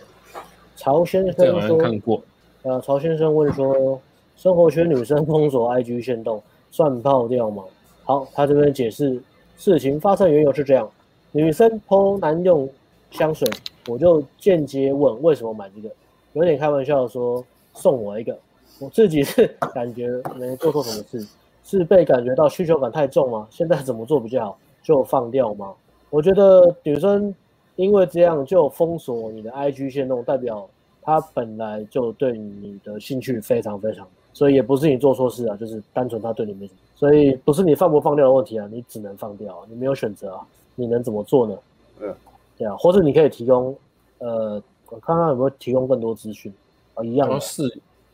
曹先生说：“看过。”呃，曹先生问说：“生活圈女生封锁 IG 限动，算泡掉吗？”好，他这边解释事情发生缘由是这样：女生 po 男用香水，我就间接问为什么买这个，有点开玩笑说送我一个。我自己是感觉没做错什么事，是被感觉到需求感太重吗？现在怎么做比较好？就放掉吗？我觉得女生。因为这样就封锁你的 IG 限动，代表他本来就对你的兴趣非常非常，所以也不是你做错事啊，就是单纯他对你没什么，所以不是你放不放掉的问题啊，你只能放掉啊，你没有选择啊，你能怎么做呢？嗯，对啊，或者你可以提供，呃，我看看有没有提供更多资讯啊，一样的。是，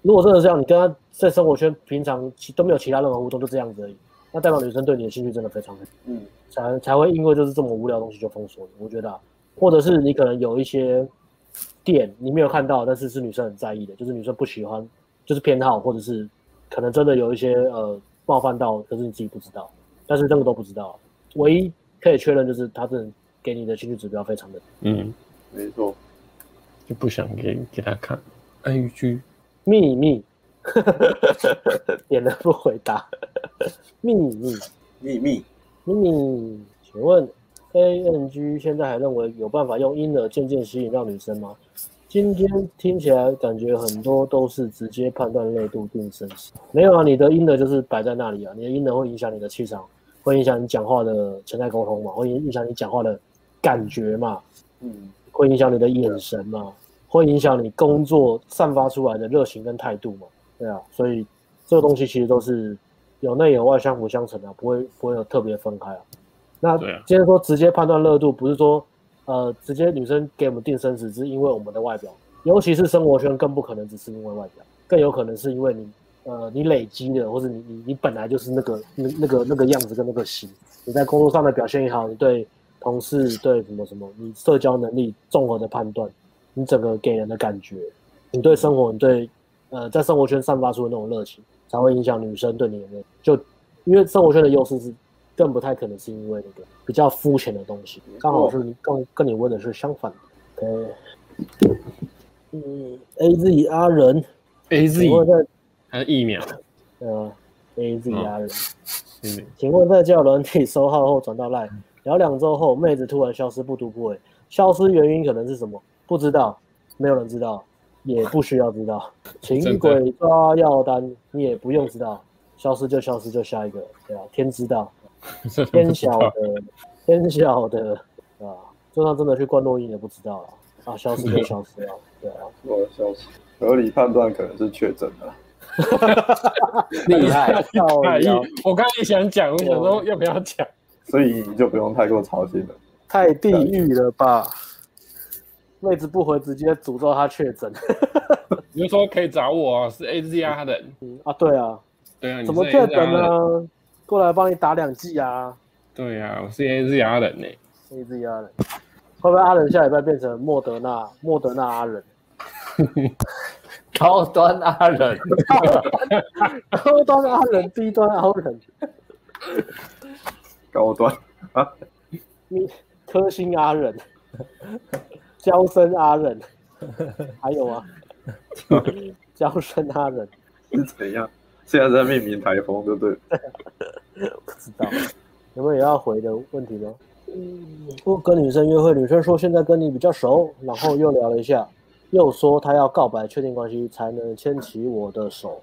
如果真的是这样，你跟他在生活圈平常其都没有其他任何互动，就这样子而已，那代表女生对你的兴趣真的非常非常，嗯，才才会因为就是这么无聊的东西就封锁你，我觉得啊。或者是你可能有一些点你没有看到，但是是女生很在意的，就是女生不喜欢，就是偏好，或者是可能真的有一些呃冒犯到，可是你自己不知道，但是这个都不知道。唯一可以确认就是他真的给你的兴趣指标非常的嗯，没错，就不想给给他看。IG 秘密，<laughs> 点了不回答，秘密。秘密。秘密，请问？A N G 现在还认为有办法用婴儿渐渐吸引到女生吗？今天听起来感觉很多都是直接判断热度定生死。没有啊，你的婴儿就是摆在那里啊，你的婴儿会影响你的气场，会影响你讲话的潜在沟通嘛，会影响你讲话的感觉嘛，嗯，会影响你的眼神嘛，会影响你工作散发出来的热情跟态度嘛，对啊，所以这个东西其实都是有内有外，相辅相成的，不会不会有特别分开啊。那今天说直接判断热度，不是说，呃，直接女生给我们定生死，是因为我们的外表，尤其是生活圈更不可能只是因为外表，更有可能是因为你呃你累积的，或者你你你本来就是那个那那个那个样子跟那个型，你在工作上的表现也好，你对同事对什么什么，你社交能力综合的判断，你整个给人的感觉，你对生活你对呃在生活圈散发出的那种热情，才会影响女生对你的就因为生活圈的优势是。更不太可能是因为那个比较肤浅的东西，刚好是你跟跟你问的是相反的。呃，嗯，A Z 阿仁，A Z 还是疫苗？呃，A Z 阿仁，嗯，请问在交友软体收号后转到赖，聊两周后妹子突然消失不读不回，消失原因可能是什么？不知道，没有人知道，也不需要知道。<laughs> 请鬼抓药单，你也不用知道，消失就消失，就下一个，对吧？天知道。天晓得，天晓得啊！就算真的去灌录音也不知道了啊，消失就消失了，对啊，我 <laughs> 消失，合理判断可能是确诊了，<laughs> 厉害，厉害！我刚才也想讲，我想说要不要讲，<laughs> 所以你就不用太过操心了。太地狱了吧？妹子不回，直接诅咒他确诊。你就说可以找我，是 AZR 的。嗯啊，对啊，对啊，怎么确诊呢？过来帮你打两剂啊！对呀、啊，我是 AZR 人呢、欸。AZR 人，会不会阿人下礼拜变成莫德纳？莫德纳阿人，高端阿人，<laughs> 高端阿人，低端阿人，高端啊！你科星阿人，娇生阿人，还有啊，<laughs> 娇生阿人是怎样？现在在命名台风，对不对？<laughs> 不知道有没有要回的问题呢？嗯，不跟女生约会，女生说现在跟你比较熟，然后又聊了一下，<laughs> 又说她要告白确定关系才能牵起我的手。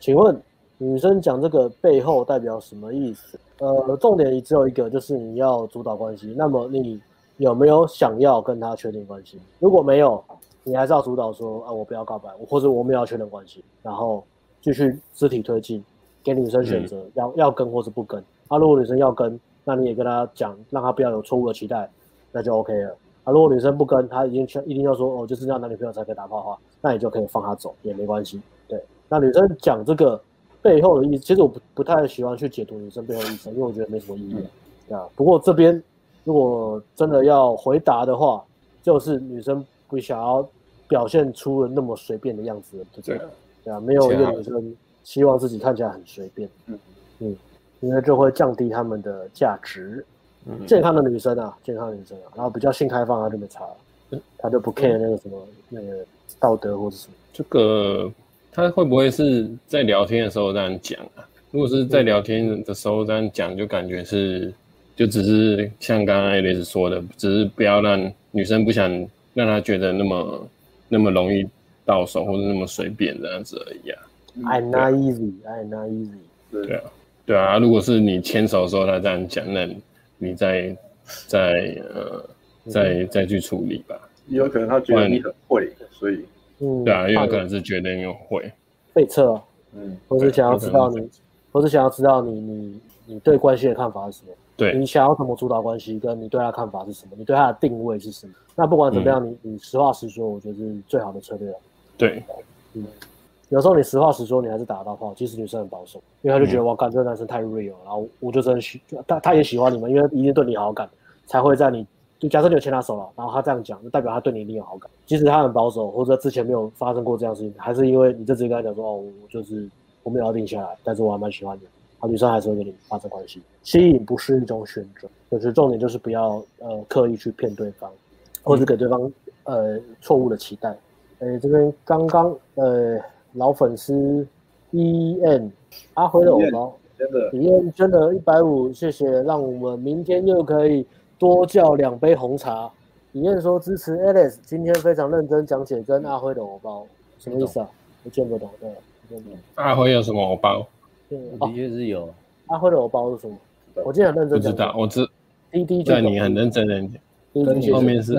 请问女生讲这个背后代表什么意思？呃，重点只有一个，就是你要主导关系。那么你有没有想要跟她确定关系？如果没有，你还是要主导说啊，我不要告白，或者我们要确认关系，然后。继续肢体推进，给女生选择，嗯、要要跟或是不跟。啊，如果女生要跟，那你也跟她讲，让她不要有错误的期待，那就 OK 了。啊，如果女生不跟，她已经一定要说哦，就是这样男女朋友才可以打炮的话，那你就可以放她走，也没关系。对，那女生讲这个背后的意思，其实我不不太喜欢去解读女生背后的意思，因为我觉得没什么意义。嗯、啊，不过这边如果真的要回答的话，就是女生不想要表现出了那么随便的样子，就这样。对啊，没有一个女生希望自己看起来很随便，嗯嗯，因为就会降低他们的价值。嗯，健康的女生啊，健康的女生啊，然后比较性开放，她就没差，她就不 care 那个什么那个道德或者什么。这个他会不会是在聊天的时候这样讲啊？如果是在聊天的时候这样讲，就感觉是就只是像刚刚 Alice 说的，只是不要让女生不想让她觉得那么那么容易。到手或者那么随便这样子而已啊。I'm not easy, I'm not easy。对啊，对啊。如果是你牵手的时候他这样讲，那你再再呃再再去处理吧。有可能他觉得你很会，所以对啊，也有可能是觉得你很会背测，嗯，或是想要知道你，或是想要知道你你你对关系的看法是什么？对，你想要怎么主导关系，跟你对他的看法是什么？你对他的定位是什么？那不管怎么样，你你实话实说，我觉得是最好的策略了。对，嗯，有时候你实话实说，你还是打得到炮。其实女生很保守，因为她就觉得、嗯、哇，干这个男生太 real，然后我就真的喜，他他也喜欢你们，因为一定对你有好感，才会在你就假设你有牵他手了，然后他这样讲，就代表他对你一定有好感。即使他很保守，或者之前没有发生过这样事情，还是因为你这直接跟他讲说，哦，我就是我没有要定下来，但是我还蛮喜欢你，好，女生还是会跟你发生关系。吸引不是一种选择，就是重点就是不要呃刻意去骗对方，或者给对方呃错误的期待。哎，这边刚刚呃老粉丝 E N 阿辉的偶包，真的体验真的一百五，谢谢，让我们明天又可以多叫两杯红茶。体验说支持 Alice，今天非常认真讲解跟阿辉的偶包，什么意思啊？我见不懂，对，见不懂。阿辉有什么偶包？的确是有。阿辉的偶包是什么？我今天很认真。不知道，我知。滴滴对你很认真的讲，后面是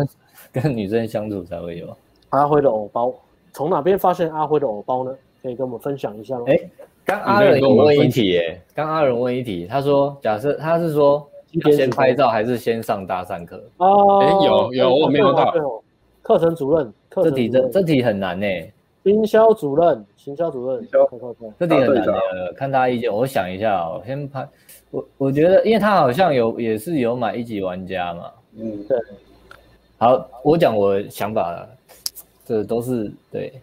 跟女生相处才会有。阿辉的偶包，从哪边发现阿辉的偶包呢？可以跟我们分享一下吗？哎，刚阿仁有问一题，哎，刚阿仁问一题，他说，假设他是说先拍照还是先上搭讪课？哦，哎，有有，我没有到，课程主任，课程这题这这题很难呢。营销主任，行销主任，这题很难的，看大家意见。我想一下哦，先拍我，我觉得，因为他好像有也是有买一级玩家嘛。嗯，对。好，我讲我想法了，这都是对。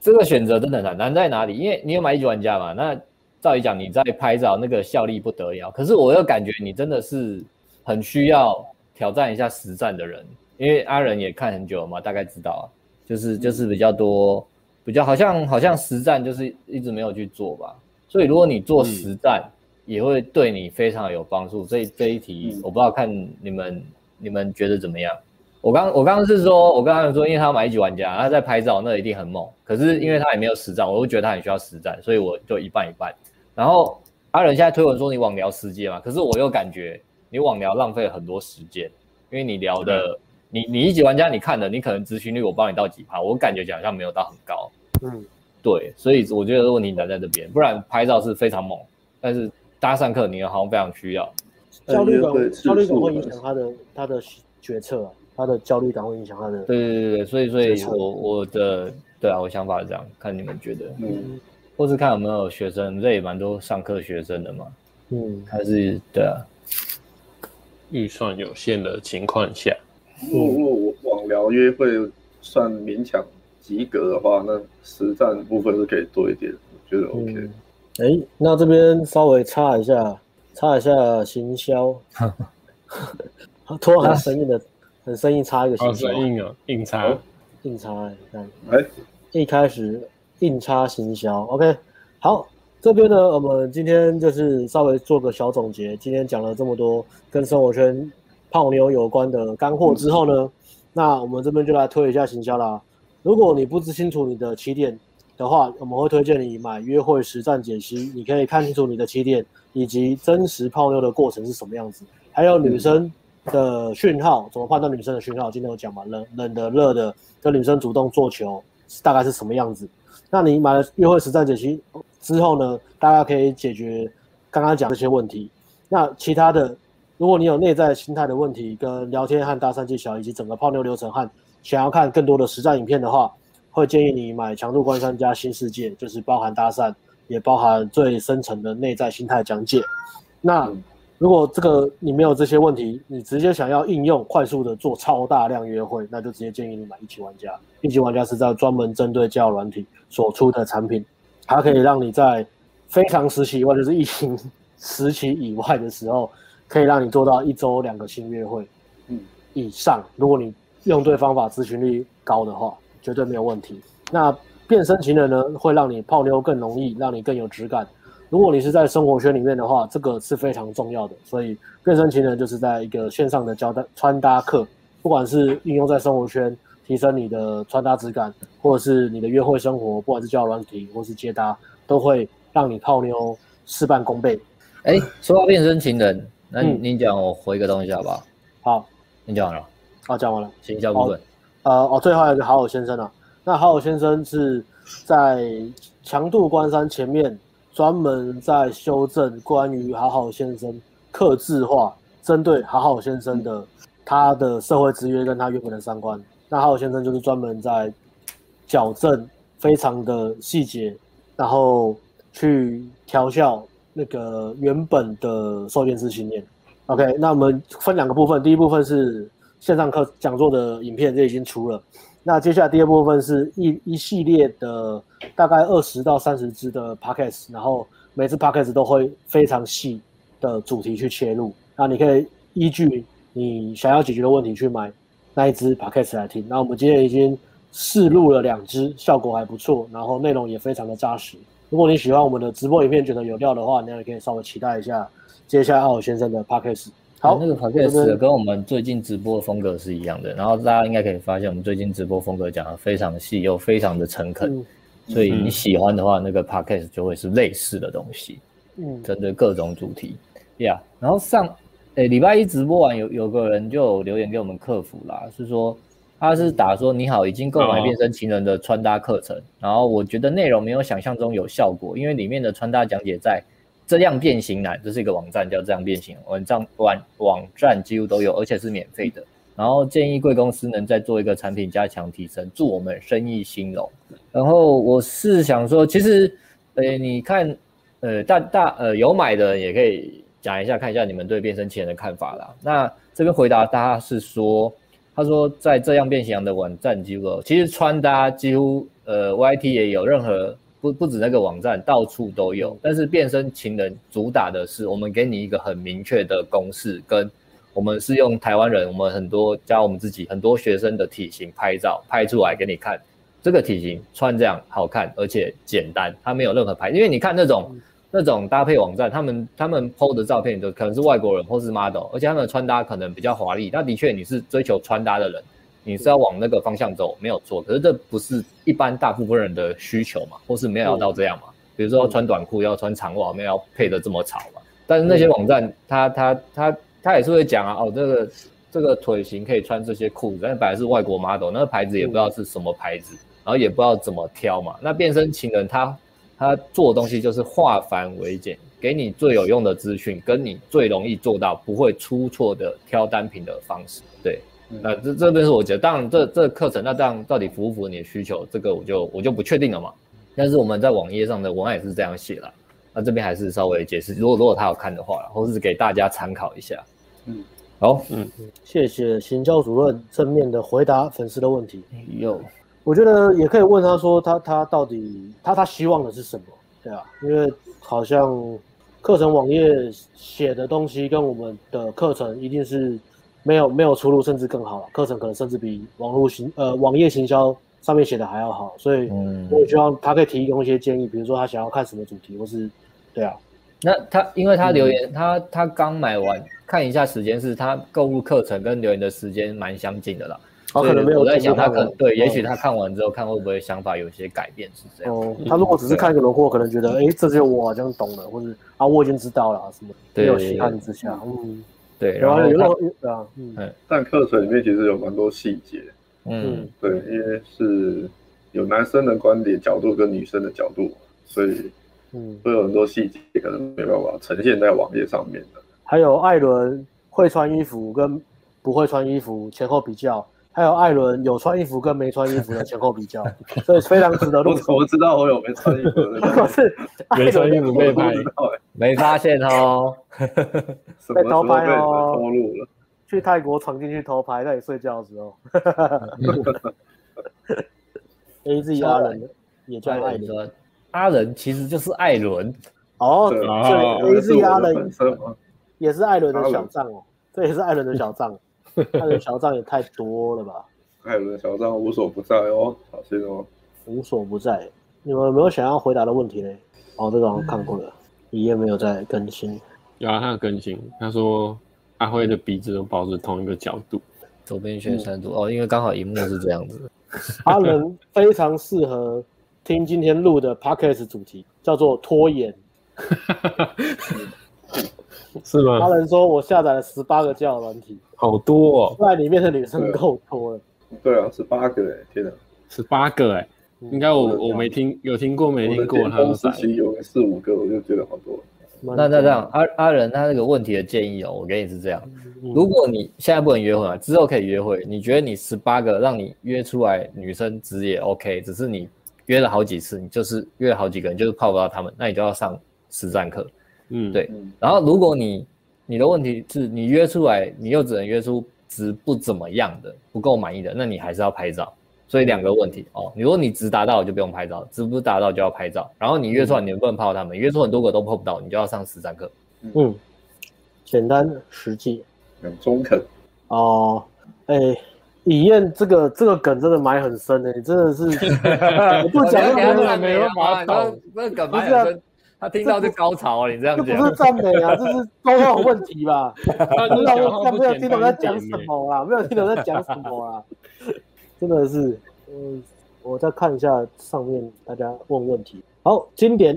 这个选择真的难，难在哪里？因为你有买一级玩家嘛，那照理讲你在拍照那个效力不得了。可是我又感觉你真的是很需要挑战一下实战的人，因为阿仁也看很久了嘛，大概知道啊。就是就是比较多，比较好像好像实战就是一直没有去做吧，所以如果你做实战，也会对你非常有帮助。这这一题我不知道看你们你们觉得怎么样？我刚我刚刚是说，我刚刚说，因为他要买一级玩家，他在拍照，那一定很猛。可是因为他也没有实战，我就觉得他很需要实战，所以我就一半一半。然后阿仁现在推文说你网聊世界嘛，可是我又感觉你网聊浪费了很多时间，因为你聊的。你你一级玩家，你看的，你可能咨询率我帮你到几趴，我感觉好像没有到很高。嗯，对，所以我觉得问题难在这边，不然拍照是非常猛，但是搭上课你好像非常需要。焦虑感，焦虑感会影响他的他的决策啊，他的焦虑感会影响他的。对对对对，所以所以我我的对啊，我想法是这样，看你们觉得，嗯，或是看有没有学生，这也蛮多上课学生的嘛，嗯，还是对啊，预算有限的情况下。如果如果网聊约会算勉强及格的话，那实战部分是可以多一点，我觉得 OK。哎、嗯，那这边稍微插一下，插一下行销，<laughs> <laughs> 突然很生硬的，很生硬插一个行销，生硬啊，硬插，硬插哎，看，哎，一开始硬插行销，OK，好，这边呢，我们今天就是稍微做个小总结，今天讲了这么多跟生活圈。泡妞有关的干货之后呢，那我们这边就来推一下行销啦。如果你不知清楚你的起点的话，我们会推荐你买约会实战解析，你可以看清楚你的起点以及真实泡妞的过程是什么样子，还有女生的讯号，怎么判断女生的讯号？今天有讲嘛，冷冷的、热的，跟女生主动做球大概是什么样子？那你买了约会实战解析之后呢，大家可以解决刚刚讲这些问题。那其他的。如果你有内在心态的问题，跟聊天和搭讪技巧，以及整个泡妞流程和想要看更多的实战影片的话，会建议你买强度关山加新世界，就是包含搭讪，也包含最深层的内在心态讲解。那如果这个你没有这些问题，你直接想要应用快速的做超大量约会，那就直接建议你买一级玩家。一级玩家是在专门针对交友软体所出的产品，它可以让你在非常时期以外，就是疫情时期以外的时候。可以让你做到一周两个新约会，嗯，以上。如果你用对方法，咨询率高的话，绝对没有问题。那变身情人呢，会让你泡妞更容易，让你更有质感。如果你是在生活圈里面的话，这个是非常重要的。所以变身情人就是在一个线上的交代穿搭课，不管是应用在生活圈，提升你的穿搭质感，或者是你的约会生活，不管是交友软体或是接搭，都会让你泡妞事半功倍。哎，说到变身情人。那你讲，我回一个东西好不好？好，你讲完了。好，讲完了。行销部分。呃，哦，最后还有一个好好先生啊。那好好先生是在强度关山前面专门在修正关于好好先生刻字化，针对好好先生的他的社会制约跟他原本的三观。那好好先生就是专门在矫正非常的细节，然后去调校。那个原本的受验师信念，OK，那我们分两个部分，第一部分是线上课讲座的影片，这已经出了。那接下来第二部分是一一系列的大概二十到三十支的 Podcast，然后每次 Podcast 都会非常细的主题去切入，那你可以依据你想要解决的问题去买那一支 Podcast 来听。那我们今天已经试录了两支，效果还不错，然后内容也非常的扎实。如果你喜欢我们的直播影片，觉得有料的话，你也可以稍微期待一下接下来好好先生的 podcast。好，那个 podcast 跟我们最近直播的风格是一样的。然后大家应该可以发现，我们最近直播风格讲的非常细，又非常的诚恳。嗯、所以你喜欢的话，那个 podcast 就会是类似的东西。嗯，针对各种主题。呀、yeah，然后上诶礼拜一直播完有，有有个人就留言给我们客服啦，是说。他是打说你好，已经购买变身情人的穿搭课程，然后我觉得内容没有想象中有效果，因为里面的穿搭讲解在这样变形男，这是一个网站叫这样变形网站网网站几乎都有，而且是免费的。然后建议贵公司能再做一个产品加强提升，祝我们生意兴隆。然后我是想说，其实，呃，你看，呃，大大呃有买的也可以讲一下，看一下你们对变身情人的看法啦。那这边回答大家是说，他说在这样变形的网站几乎，其实穿搭几乎，呃，YT 也有，任何不不止那个网站，到处都有。但是变身情人主打的是，我们给你一个很明确的公式跟。我们是用台湾人，我们很多加我们自己很多学生的体型拍照拍出来给你看，这个体型穿这样好看，而且简单，它没有任何牌，因为你看那种那种搭配网站，他们他们 PO 的照片都可能是外国人或是 model，而且他们的穿搭可能比较华丽。那的确你是追求穿搭的人，你是要往那个方向走，没有错。可是这不是一般大部分人的需求嘛，或是没有要到这样嘛？比如说穿短裤要穿长袜，没有要配的这么潮嘛？但是那些网站，它它它。他也是会讲啊，哦，这个这个腿型可以穿这些裤子，但本来是外国 model，那个牌子也不知道是什么牌子，然后也不知道怎么挑嘛。那变身情人他他做的东西就是化繁为简，给你最有用的资讯，跟你最容易做到不会出错的挑单品的方式。对，那这这边是我觉得，当然这这课程那这样到底符不符合你的需求，这个我就我就不确定了嘛。但是我们在网页上的文案也是这样写了，那这边还是稍微解释，如果如果他有看的话，或是给大家参考一下。嗯，好，嗯，谢谢行销主任正面的回答粉丝的问题。有，我觉得也可以问他说他，他他到底他他希望的是什么？对啊，因为好像课程网页写的东西跟我们的课程一定是没有没有出入，甚至更好了。课程可能甚至比网络行呃网页行销上面写的还要好，所以我也希望他可以提供一些建议，比如说他想要看什么主题，或是对啊。那他因为他留言，嗯、他他刚买完。看一下时间，是他购物课程跟留言的时间蛮相近的啦。他可能没有。我在想，他可能对，也许他看完之后，看会不会想法有些改变，是这样。哦，他如果只是看一个轮廓，可能觉得，哎，这些我好像懂了，或者啊，我已经知道了什么。没有细看之下，嗯，对。然后啊，嗯。但课程里面其实有蛮多细节，嗯，对，因为是有男生的观点角度跟女生的角度，所以嗯，会有很多细节可能没办法呈现在网页上面的。还有艾伦会穿衣服跟不会穿衣服前后比较，还有艾伦有穿衣服跟没穿衣服的前后比较，<laughs> 所以非常值得入手。我怎么知道我有没穿衣服的？可 <laughs> 是没穿衣服被拍，没发现哦，被偷拍哦，偷录了。去泰国闯进去偷拍，在你睡觉的时候。<laughs> A Z 阿伦也叫艾伦，阿伦其实就是艾伦哦，对，A Z 阿伦。也是艾伦的小账哦，这也是艾伦的小账，<laughs> 艾伦小账也太多了吧？艾伦的小账无所不在哦，小心哦，无所不在。你们有没有想要回答的问题呢？哦，这个好像看过了，一页没有在更新。有啊，他有更新。他说阿辉的鼻子都保持同一个角度，左边旋三度、嗯、哦，因为刚好荧幕是这样子。阿伦非常适合听今天录的 podcast 主题，叫做拖延。是吗？他人说我下载了十八个交友软体，好多哦，在里面的女生够多了。对啊，十八个哎，天哪，十八个哎，应该我我没听，有听过没听过？他们其实有四五个，我就觉得好多。那那这样，阿阿仁他那个问题的建议哦，我给你是这样：如果你现在不能约会嘛，之后可以约会，你觉得你十八个让你约出来女生值也 OK，只是你约了好几次，你就是约了好几个人，就是泡不到他们，那你就要上实战课。嗯，对。然后如果你你的问题是你约出来，你又只能约出值不怎么样的、不够满意的，那你还是要拍照。所以两个问题哦，如果你值达到，就不用拍照；值不达到就要拍照。然后你约出来，你能不能泡他们？约出很多个都泡不到，你就要上实战课。嗯，简单实际，很中肯。哦，哎，李燕这个这个梗真的埋很深诶，你真的是 <laughs> 我不讲真的没有法懂，这个梗埋很深。他听到就高潮啊，你这样讲，这不是赞美啊，这是沟通问题吧？<laughs> 听到他没有听懂在讲什么啊？没有听懂在讲什么啊？<laughs> 真的是，嗯，我再看一下上面大家问问题。好，经典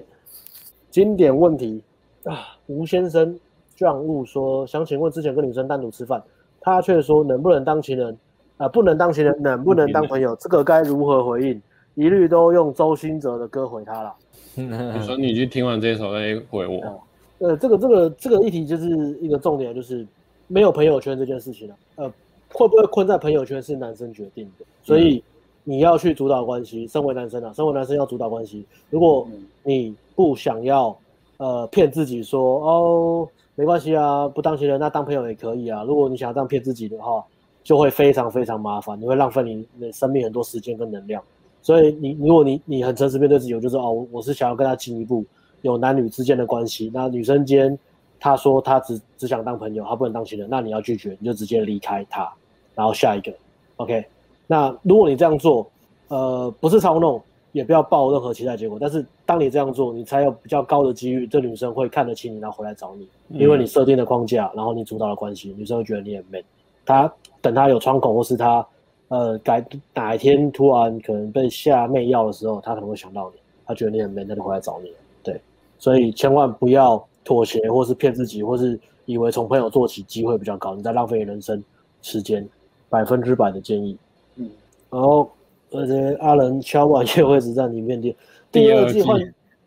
经典问题啊，吴先生撞物说，想请问之前跟女生单独吃饭，他却说能不能当情人啊？不能当情人，能不能当朋友？这个该如何回应？一律都用周兴哲的歌回他了。<laughs> 你说你去听完这首再回我。呃，这个这个这个议题就是一个重点，就是没有朋友圈这件事情了。呃，会不会困在朋友圈是男生决定的，所以你要去主导关系。身为男生啊，身为男生要主导关系。如果你不想要呃骗自己说哦没关系啊，不当情人那当朋友也可以啊。如果你想要这样骗自己的话，就会非常非常麻烦，你会浪费你的生命很多时间跟能量。所以你如果你你很诚实面对自己，就是哦，我是想要跟他进一步有男女之间的关系。那女生间她说她只只想当朋友，她不能当情人，那你要拒绝，你就直接离开他，然后下一个。OK，那如果你这样做，呃，不是操弄，也不要抱任何期待结果。但是当你这样做，你才有比较高的几率，这女生会看得起你，然后回来找你，因为你设定的框架，然后你主导的关系，女生会觉得你很 man。她等他有窗口，或是他。呃，改哪一天突然可能被下媚药的时候，他可能会想到你，他觉得你很 man，他就回来找你。对，所以千万不要妥协，或是骗自己，或是以为从朋友做起机会比较高，你在浪费人生时间，百分之百的建议。嗯，然后而且阿伦敲完夜会之战里面的 <laughs> 第二季换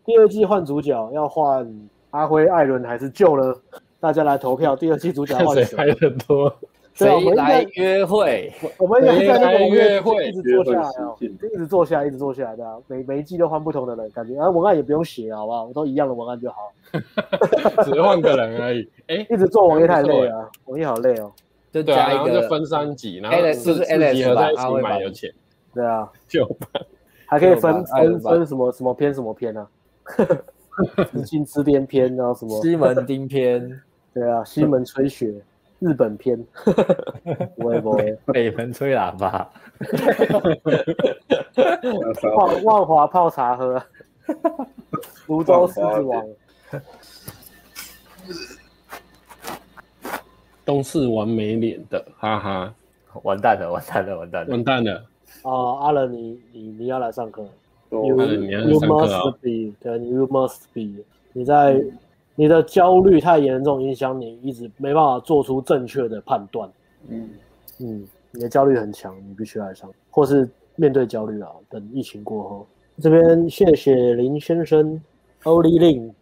第二季换主角要换阿辉、艾伦还是救了？大家来投票，第二季主角换谁？<laughs> 还很多。谁来约会？我们应该在约会，一直坐下来哦，一直坐下来，一直坐下来的啊。每每一季都换不同的人，感觉啊，文案也不用写，好不好？我都一样的文案就好，<laughs> 只换个人而已。哎，一直做网页太累了，网页好累哦。就加一个，就分三级，然后四四级合在一起买有钱。对啊，就还可以分分分什么什么篇什么篇啊？紫禁之巅篇，然后什么西门町篇？对啊，西门吹雪。日本片，不 <laughs> 会不会，北门吹喇叭，万万华泡茶喝，芦洲狮子王，都是完美脸的，哈哈，完蛋了，完蛋了，完蛋了，完蛋了。哦，阿伦，你你你要来上课，You you must be，对，You must be，你在。你的焦虑太严重，影响你一直没办法做出正确的判断。嗯。嗯，你的焦虑很强，你必须爱上，或是面对焦虑啊。等疫情过后，这边谢谢林先生欧丽令，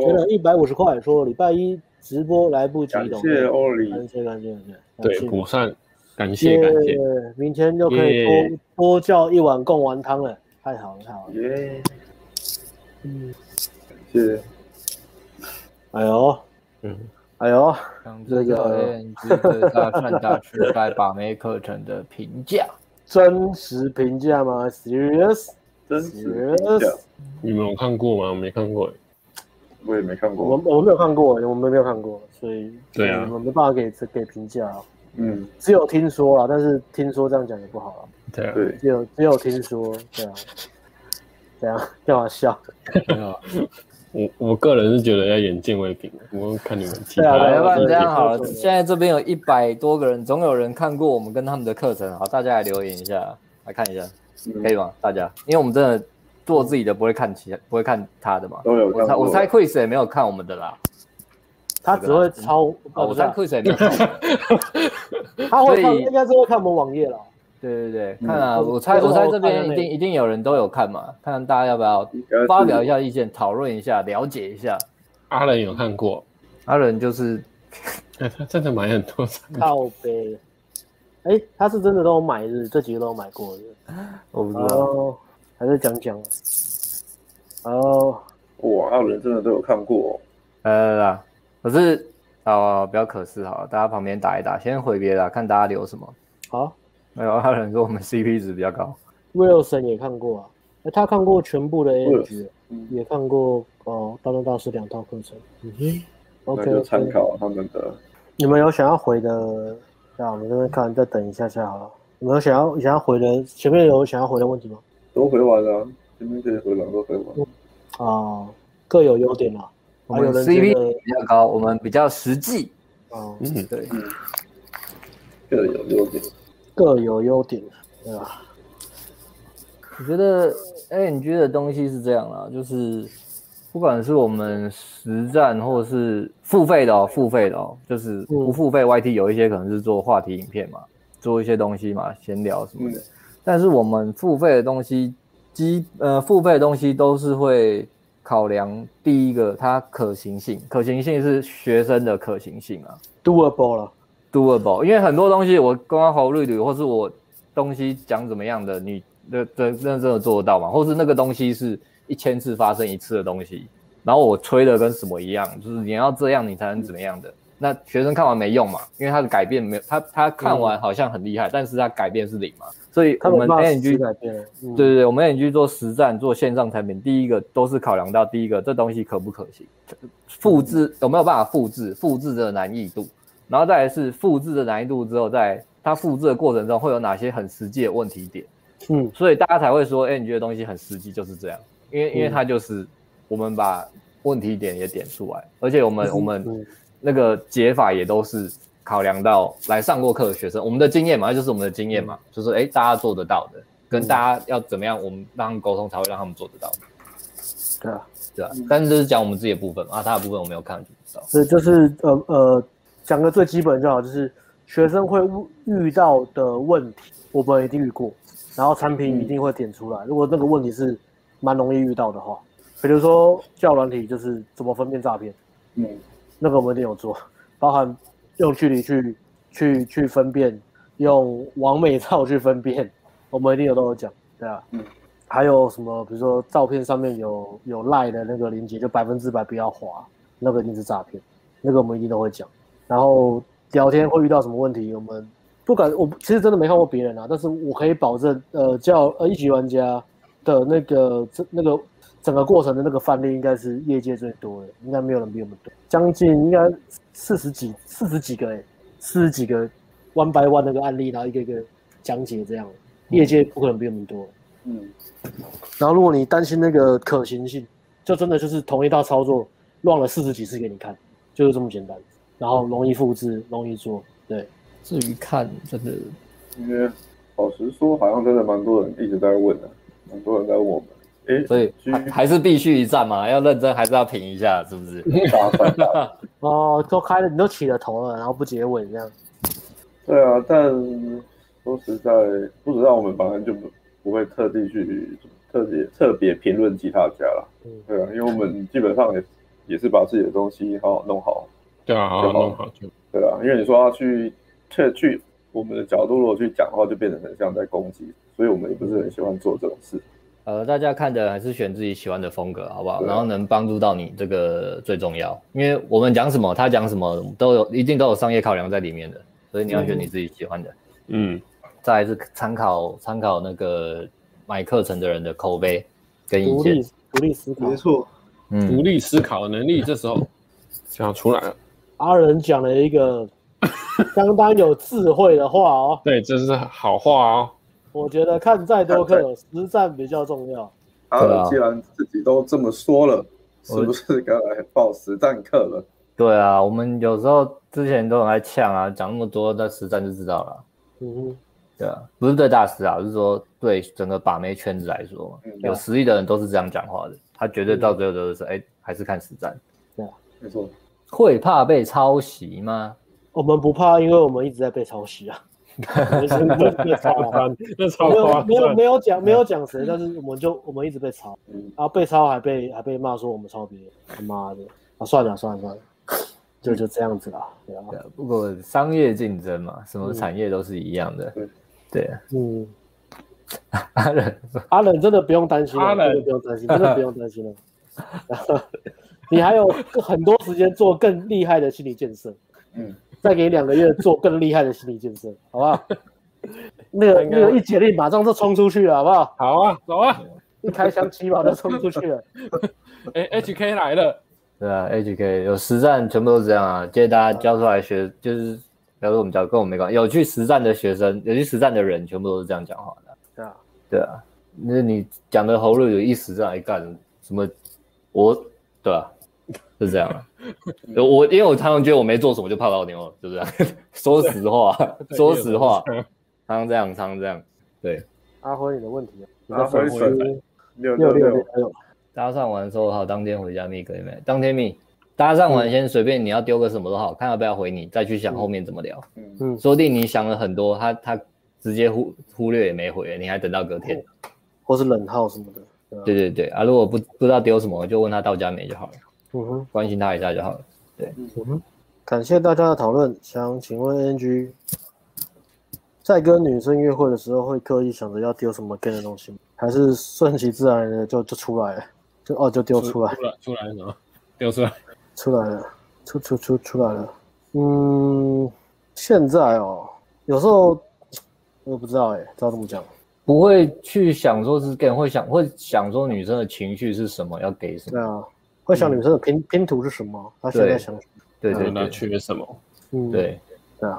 捐了一百五十块，说礼拜一直播来不及，感谢欧丽，感谢感谢感谢，对，补上，感谢感谢，明天就可以多多叫一碗贡丸汤了，太好了太好了，耶，嗯，感谢。哎呦，嗯，哎呦，这个大串大失败把妹课程的评价，真实评价吗？Serious，真实评价。你们有看过吗？我没看过，我也没看过。我我没有看过，我们没有看过，所以对啊，我没办法给给评价。嗯，只有听说啊，但是听说这样讲也不好了。对啊，只有只有听说，对啊，这样干嘛笑？<laughs> 我我个人是觉得要眼见为凭，我看你们其他。对啊，要不然这样好了，现在这边有一百多个人，总有人看过我们跟他们的课程，好，大家来留言一下，来看一下，可以吗？大家，因为我们真的做自己的，不会看其他，不会看他的嘛。都有看。我猜 Chris 也没有看我们的啦，他只会抄。我猜 Chris 也没有看。<laughs> 他会看，应该是会看我们网页了。对对对，看啊，我猜我猜这边一定一定有人都有看嘛，看大家要不要发表一下意见，讨论一下，了解一下。阿伦有看过，阿伦就是，他真的买很多靠背，哎，他是真的都有买是，这几个都有买过的，我不知道，还是讲讲。哦，哇，阿伦真的都有看过，来来可是啊，不要可是好了，大家旁边打一打，先回别的，看大家留什么。好。没有，还有人说我们 CP 值比较高。Wilson 也看过啊，他看过全部的 ANG，也看过哦，大东大师两套课程。嗯哼，OK，就参考他们的。你们有想要回的？那我们这边看，再等一下下好了。你们有想要想要回的？前面有想要回的问题吗？都回完了，前面可以回完都回完。啊，各有优点啊。我们 CP 比较高，我们比较实际。哦，嗯，对，各有优点。各有优点，对吧？我觉得 ANG 的东西是这样啦，就是不管是我们实战或者是付费的哦，付费的哦，就是不付费 YT 有一些可能是做话题影片嘛，做一些东西嘛，闲聊什么的。但是我们付费的东西，基呃付费的东西都是会考量第一个它可行性，可行性是学生的可行性啊，doable 了。doable，因为很多东西我刚刚好瑞旅，或是我东西讲怎么样的，你的的真的做得到吗？或是那个东西是一千次发生一次的东西，然后我吹的跟什么一样，就是你要这样你才能怎么样的。那学生看完没用嘛，因为他的改变没有，他他看完好像很厉害，嗯、但是他改变是零嘛。所以我们 A&G 改变，对对对，我们 A&G 做实战做线上产品，第一个都是考量到第一个这东西可不可行，复制有没有办法复制，复制的难易度，然后再来是复制的难易度之后，在它复制的过程中会有哪些很实际的问题点，嗯，所以大家才会说 A&G 的东西很实际，就是这样，因为因为它就是我们把问题点也点出来，而且我们我们。那个解法也都是考量到来上过课的学生，我们的经验嘛，那就是我们的经验嘛，就是哎，大家做得到的，跟大家要怎么样，我们让他们沟通才会让他们做得到。对啊，对啊，但是就是讲我们自己的部分啊，他的部分我没有看就不知道。所以就是呃呃，讲个最基本就好，就是学生会遇到的问题，我们一定遇过，然后产品一定会点出来。如果那个问题是蛮容易遇到的话，比如说教软体就是怎么分辨诈骗，嗯。那个我们一定有做，包含用距离去去去分辨，用网美照去分辨，我们一定有都有讲，对啊，嗯，还有什么，比如说照片上面有有赖的那个连接，就百分之百不要滑，那个一定是诈骗，那个我们一定都会讲。然后聊天会遇到什么问题，我们不敢，我其实真的没看过别人啊，但是我可以保证，呃，叫呃一级玩家的那个这那个。整个过程的那个范例应该是业界最多的，应该没有人比我们多，将近应该四十几、四十几个哎，四十几个 one by one 那个案例，然后一个一个讲解这样，业界不可能比我们多。嗯，然后如果你担心那个可行性，就真的就是同一套操作乱了四十几次给你看，就是这么简单，然后容易复制，容易做。对，至于看真的，因为老实说，好像真的蛮多人一直在问的，蛮多人在问我们。欸、所以还还是必须一战嘛，要认真还是要评一下，是不是？<laughs> <laughs> 哦，都开了，你都起了头了，然后不结尾这样。对啊，但说实在，不知道我们本来就不不会特地去特别特别评论其他家了。嗯，对啊，因为我们基本上也也是把自己的东西好好弄好。对啊，好好弄好就。对啊，因为你说要去去去我们的角度如果去讲的话，就变得很像在攻击，所以我们也不是很喜欢做这种事。呃，大家看的还是选自己喜欢的风格，好不好？然后能帮助到你，这个最重要。因为我们讲什么，他讲什么，都有一定都有商业考量在里面的，所以你要选你自己喜欢的。嗯，再来是参考参考那个买课程的人的口碑跟意见，独立独立思考，没错，嗯，独立思考的能力这时候就要出来了。阿仁讲了一个 <laughs> 相当有智慧的话哦，对，这是好话哦。我觉得看再多课，实战比较重要。阿仁，既然自己都这么说了，是不是该来报实战课了？对啊，我们有时候之前都很爱呛啊，讲那么多，在实战就知道了。嗯哼，对啊，不是对大师啊，是说对整个把妹圈子来说，嗯、有实力的人都是这样讲话的。他绝对到最后都是哎、嗯欸，还是看实战。对啊，没错。会怕被抄袭吗？我们不怕，因为我们一直在被抄袭啊。<laughs> 那超夸那超夸没有没有讲没有讲谁，但是我们就我们一直被抄，然后被抄还被还被骂说我们抄别人，他妈的啊！算了算了算了，就就这样子啦。对啊，不过商业竞争嘛，什么产业都是一样的。对，啊嗯。<laughs> 阿冷阿冷真的不用担心，真的不用担心，真的不用担心了。<laughs> 你还有很多时间做更厉害的心理建设。嗯。再给你两个月做更厉害的心理建设，好不好？<laughs> 那个那个一解力马上就冲出去了，好不好？好啊，走啊！一开箱起码就冲出去了。<laughs> 哎，HK 来了。对啊，HK 有实战，全部都是这样啊。建议大家教出来学，就是，比如说我们教，跟我们没关系。有去实战的学生，有去实战的人，全部都是这样讲话的。对啊，对啊。那你讲的喉咙有一实战来干什么？我，对啊。是这样啊，<laughs> 我因为我常常觉得我没做什么就泡到妞了，是不是？<laughs> 说实话，说实话，常常这样，常常这样。对，阿辉，你的问题啊？阿辉，六六六六，搭上完之后好，当天回家密可以没？当天密，搭上完先随便你要丢个什么都好，看要不要回你，再去想后面怎么聊。嗯，说不定你想了很多，他他直接忽忽略也没回，你还等到隔天，或是冷号什么的。对对对啊，如果不不知道丢什么，就问他到家没就好了。嗯哼，关心他一下就好了。对，嗯哼，感谢大家的讨论。想请问 NG，在跟女生约会的时候，会刻意想着要丢什么 gay 的东西吗？还是顺其自然的就就出来了？就哦，就丢出来，出来，出来什么？丢出来，出来了，出出出出来了。嗯，现在哦，有时候我不知道哎，知道怎么讲？不会去想说是 gay，会想会想说女生的情绪是什么，要给什么？对啊，会想女生的拼、嗯、拼图是什么？她现在想什么？对对，那缺什么？嗯，对，对啊。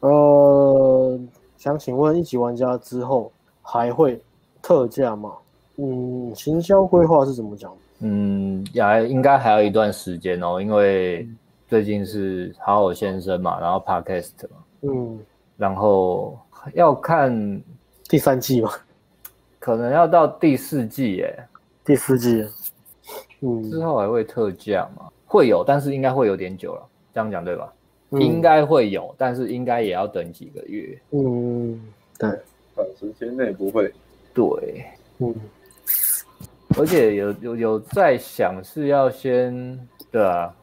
呃，想请问一级玩家之后还会特价吗？嗯，行销规划是怎么讲？嗯，还应该还有一段时间哦，因为最近是好好先生嘛，然后 Podcast 嘛，嗯，然后要看第三季嘛，可能要到第四季耶，第四季。嗯，之后还会特价吗？会有，但是应该会有点久了。这样讲对吧？嗯、应该会有，但是应该也要等几个月。嗯，对，短时间内不会。对，嗯，而且有有有在想是要先，对啊，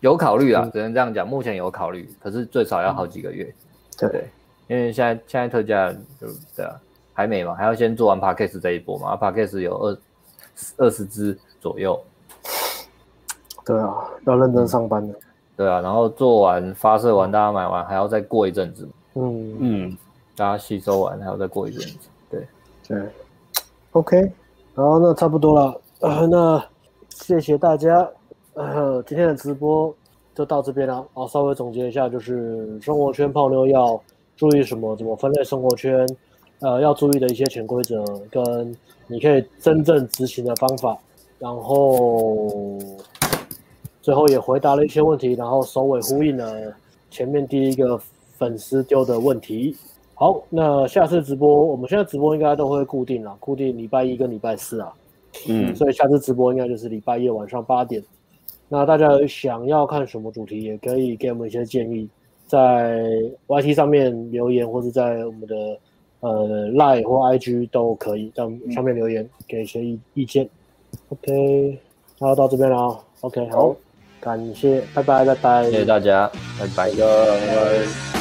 有考虑啊，嗯、只能这样讲。目前有考虑，可是最少要好几个月。嗯、对，因为现在现在特价就对啊，还没嘛，还要先做完 Podcast 这一波嘛。Podcast 有二。二十支左右，对啊，要认真上班的。对啊，然后做完发射完，大家买完还要再过一阵子。嗯嗯，大家吸收完还要再过一阵子。对对，OK，然后那差不多了，呃，那谢谢大家，呃，今天的直播就到这边了。好，稍微总结一下，就是生活圈泡妞要注意什么？怎么分类生活圈？呃，要注意的一些潜规则跟。你可以真正执行的方法，然后最后也回答了一些问题，然后首尾呼应了前面第一个粉丝丢的问题。好，那下次直播，我们现在直播应该都会固定了，固定礼拜一跟礼拜四啊。嗯，所以下次直播应该就是礼拜一晚上八点。那大家想要看什么主题，也可以给我们一些建议，在 YT 上面留言，或者在我们的。呃，Line 或 IG 都可以在上面留言，嗯、给一些意意见。OK，那到这边了。OK，好，好，感谢，拜拜，拜拜，谢谢大家，拜拜，拜拜。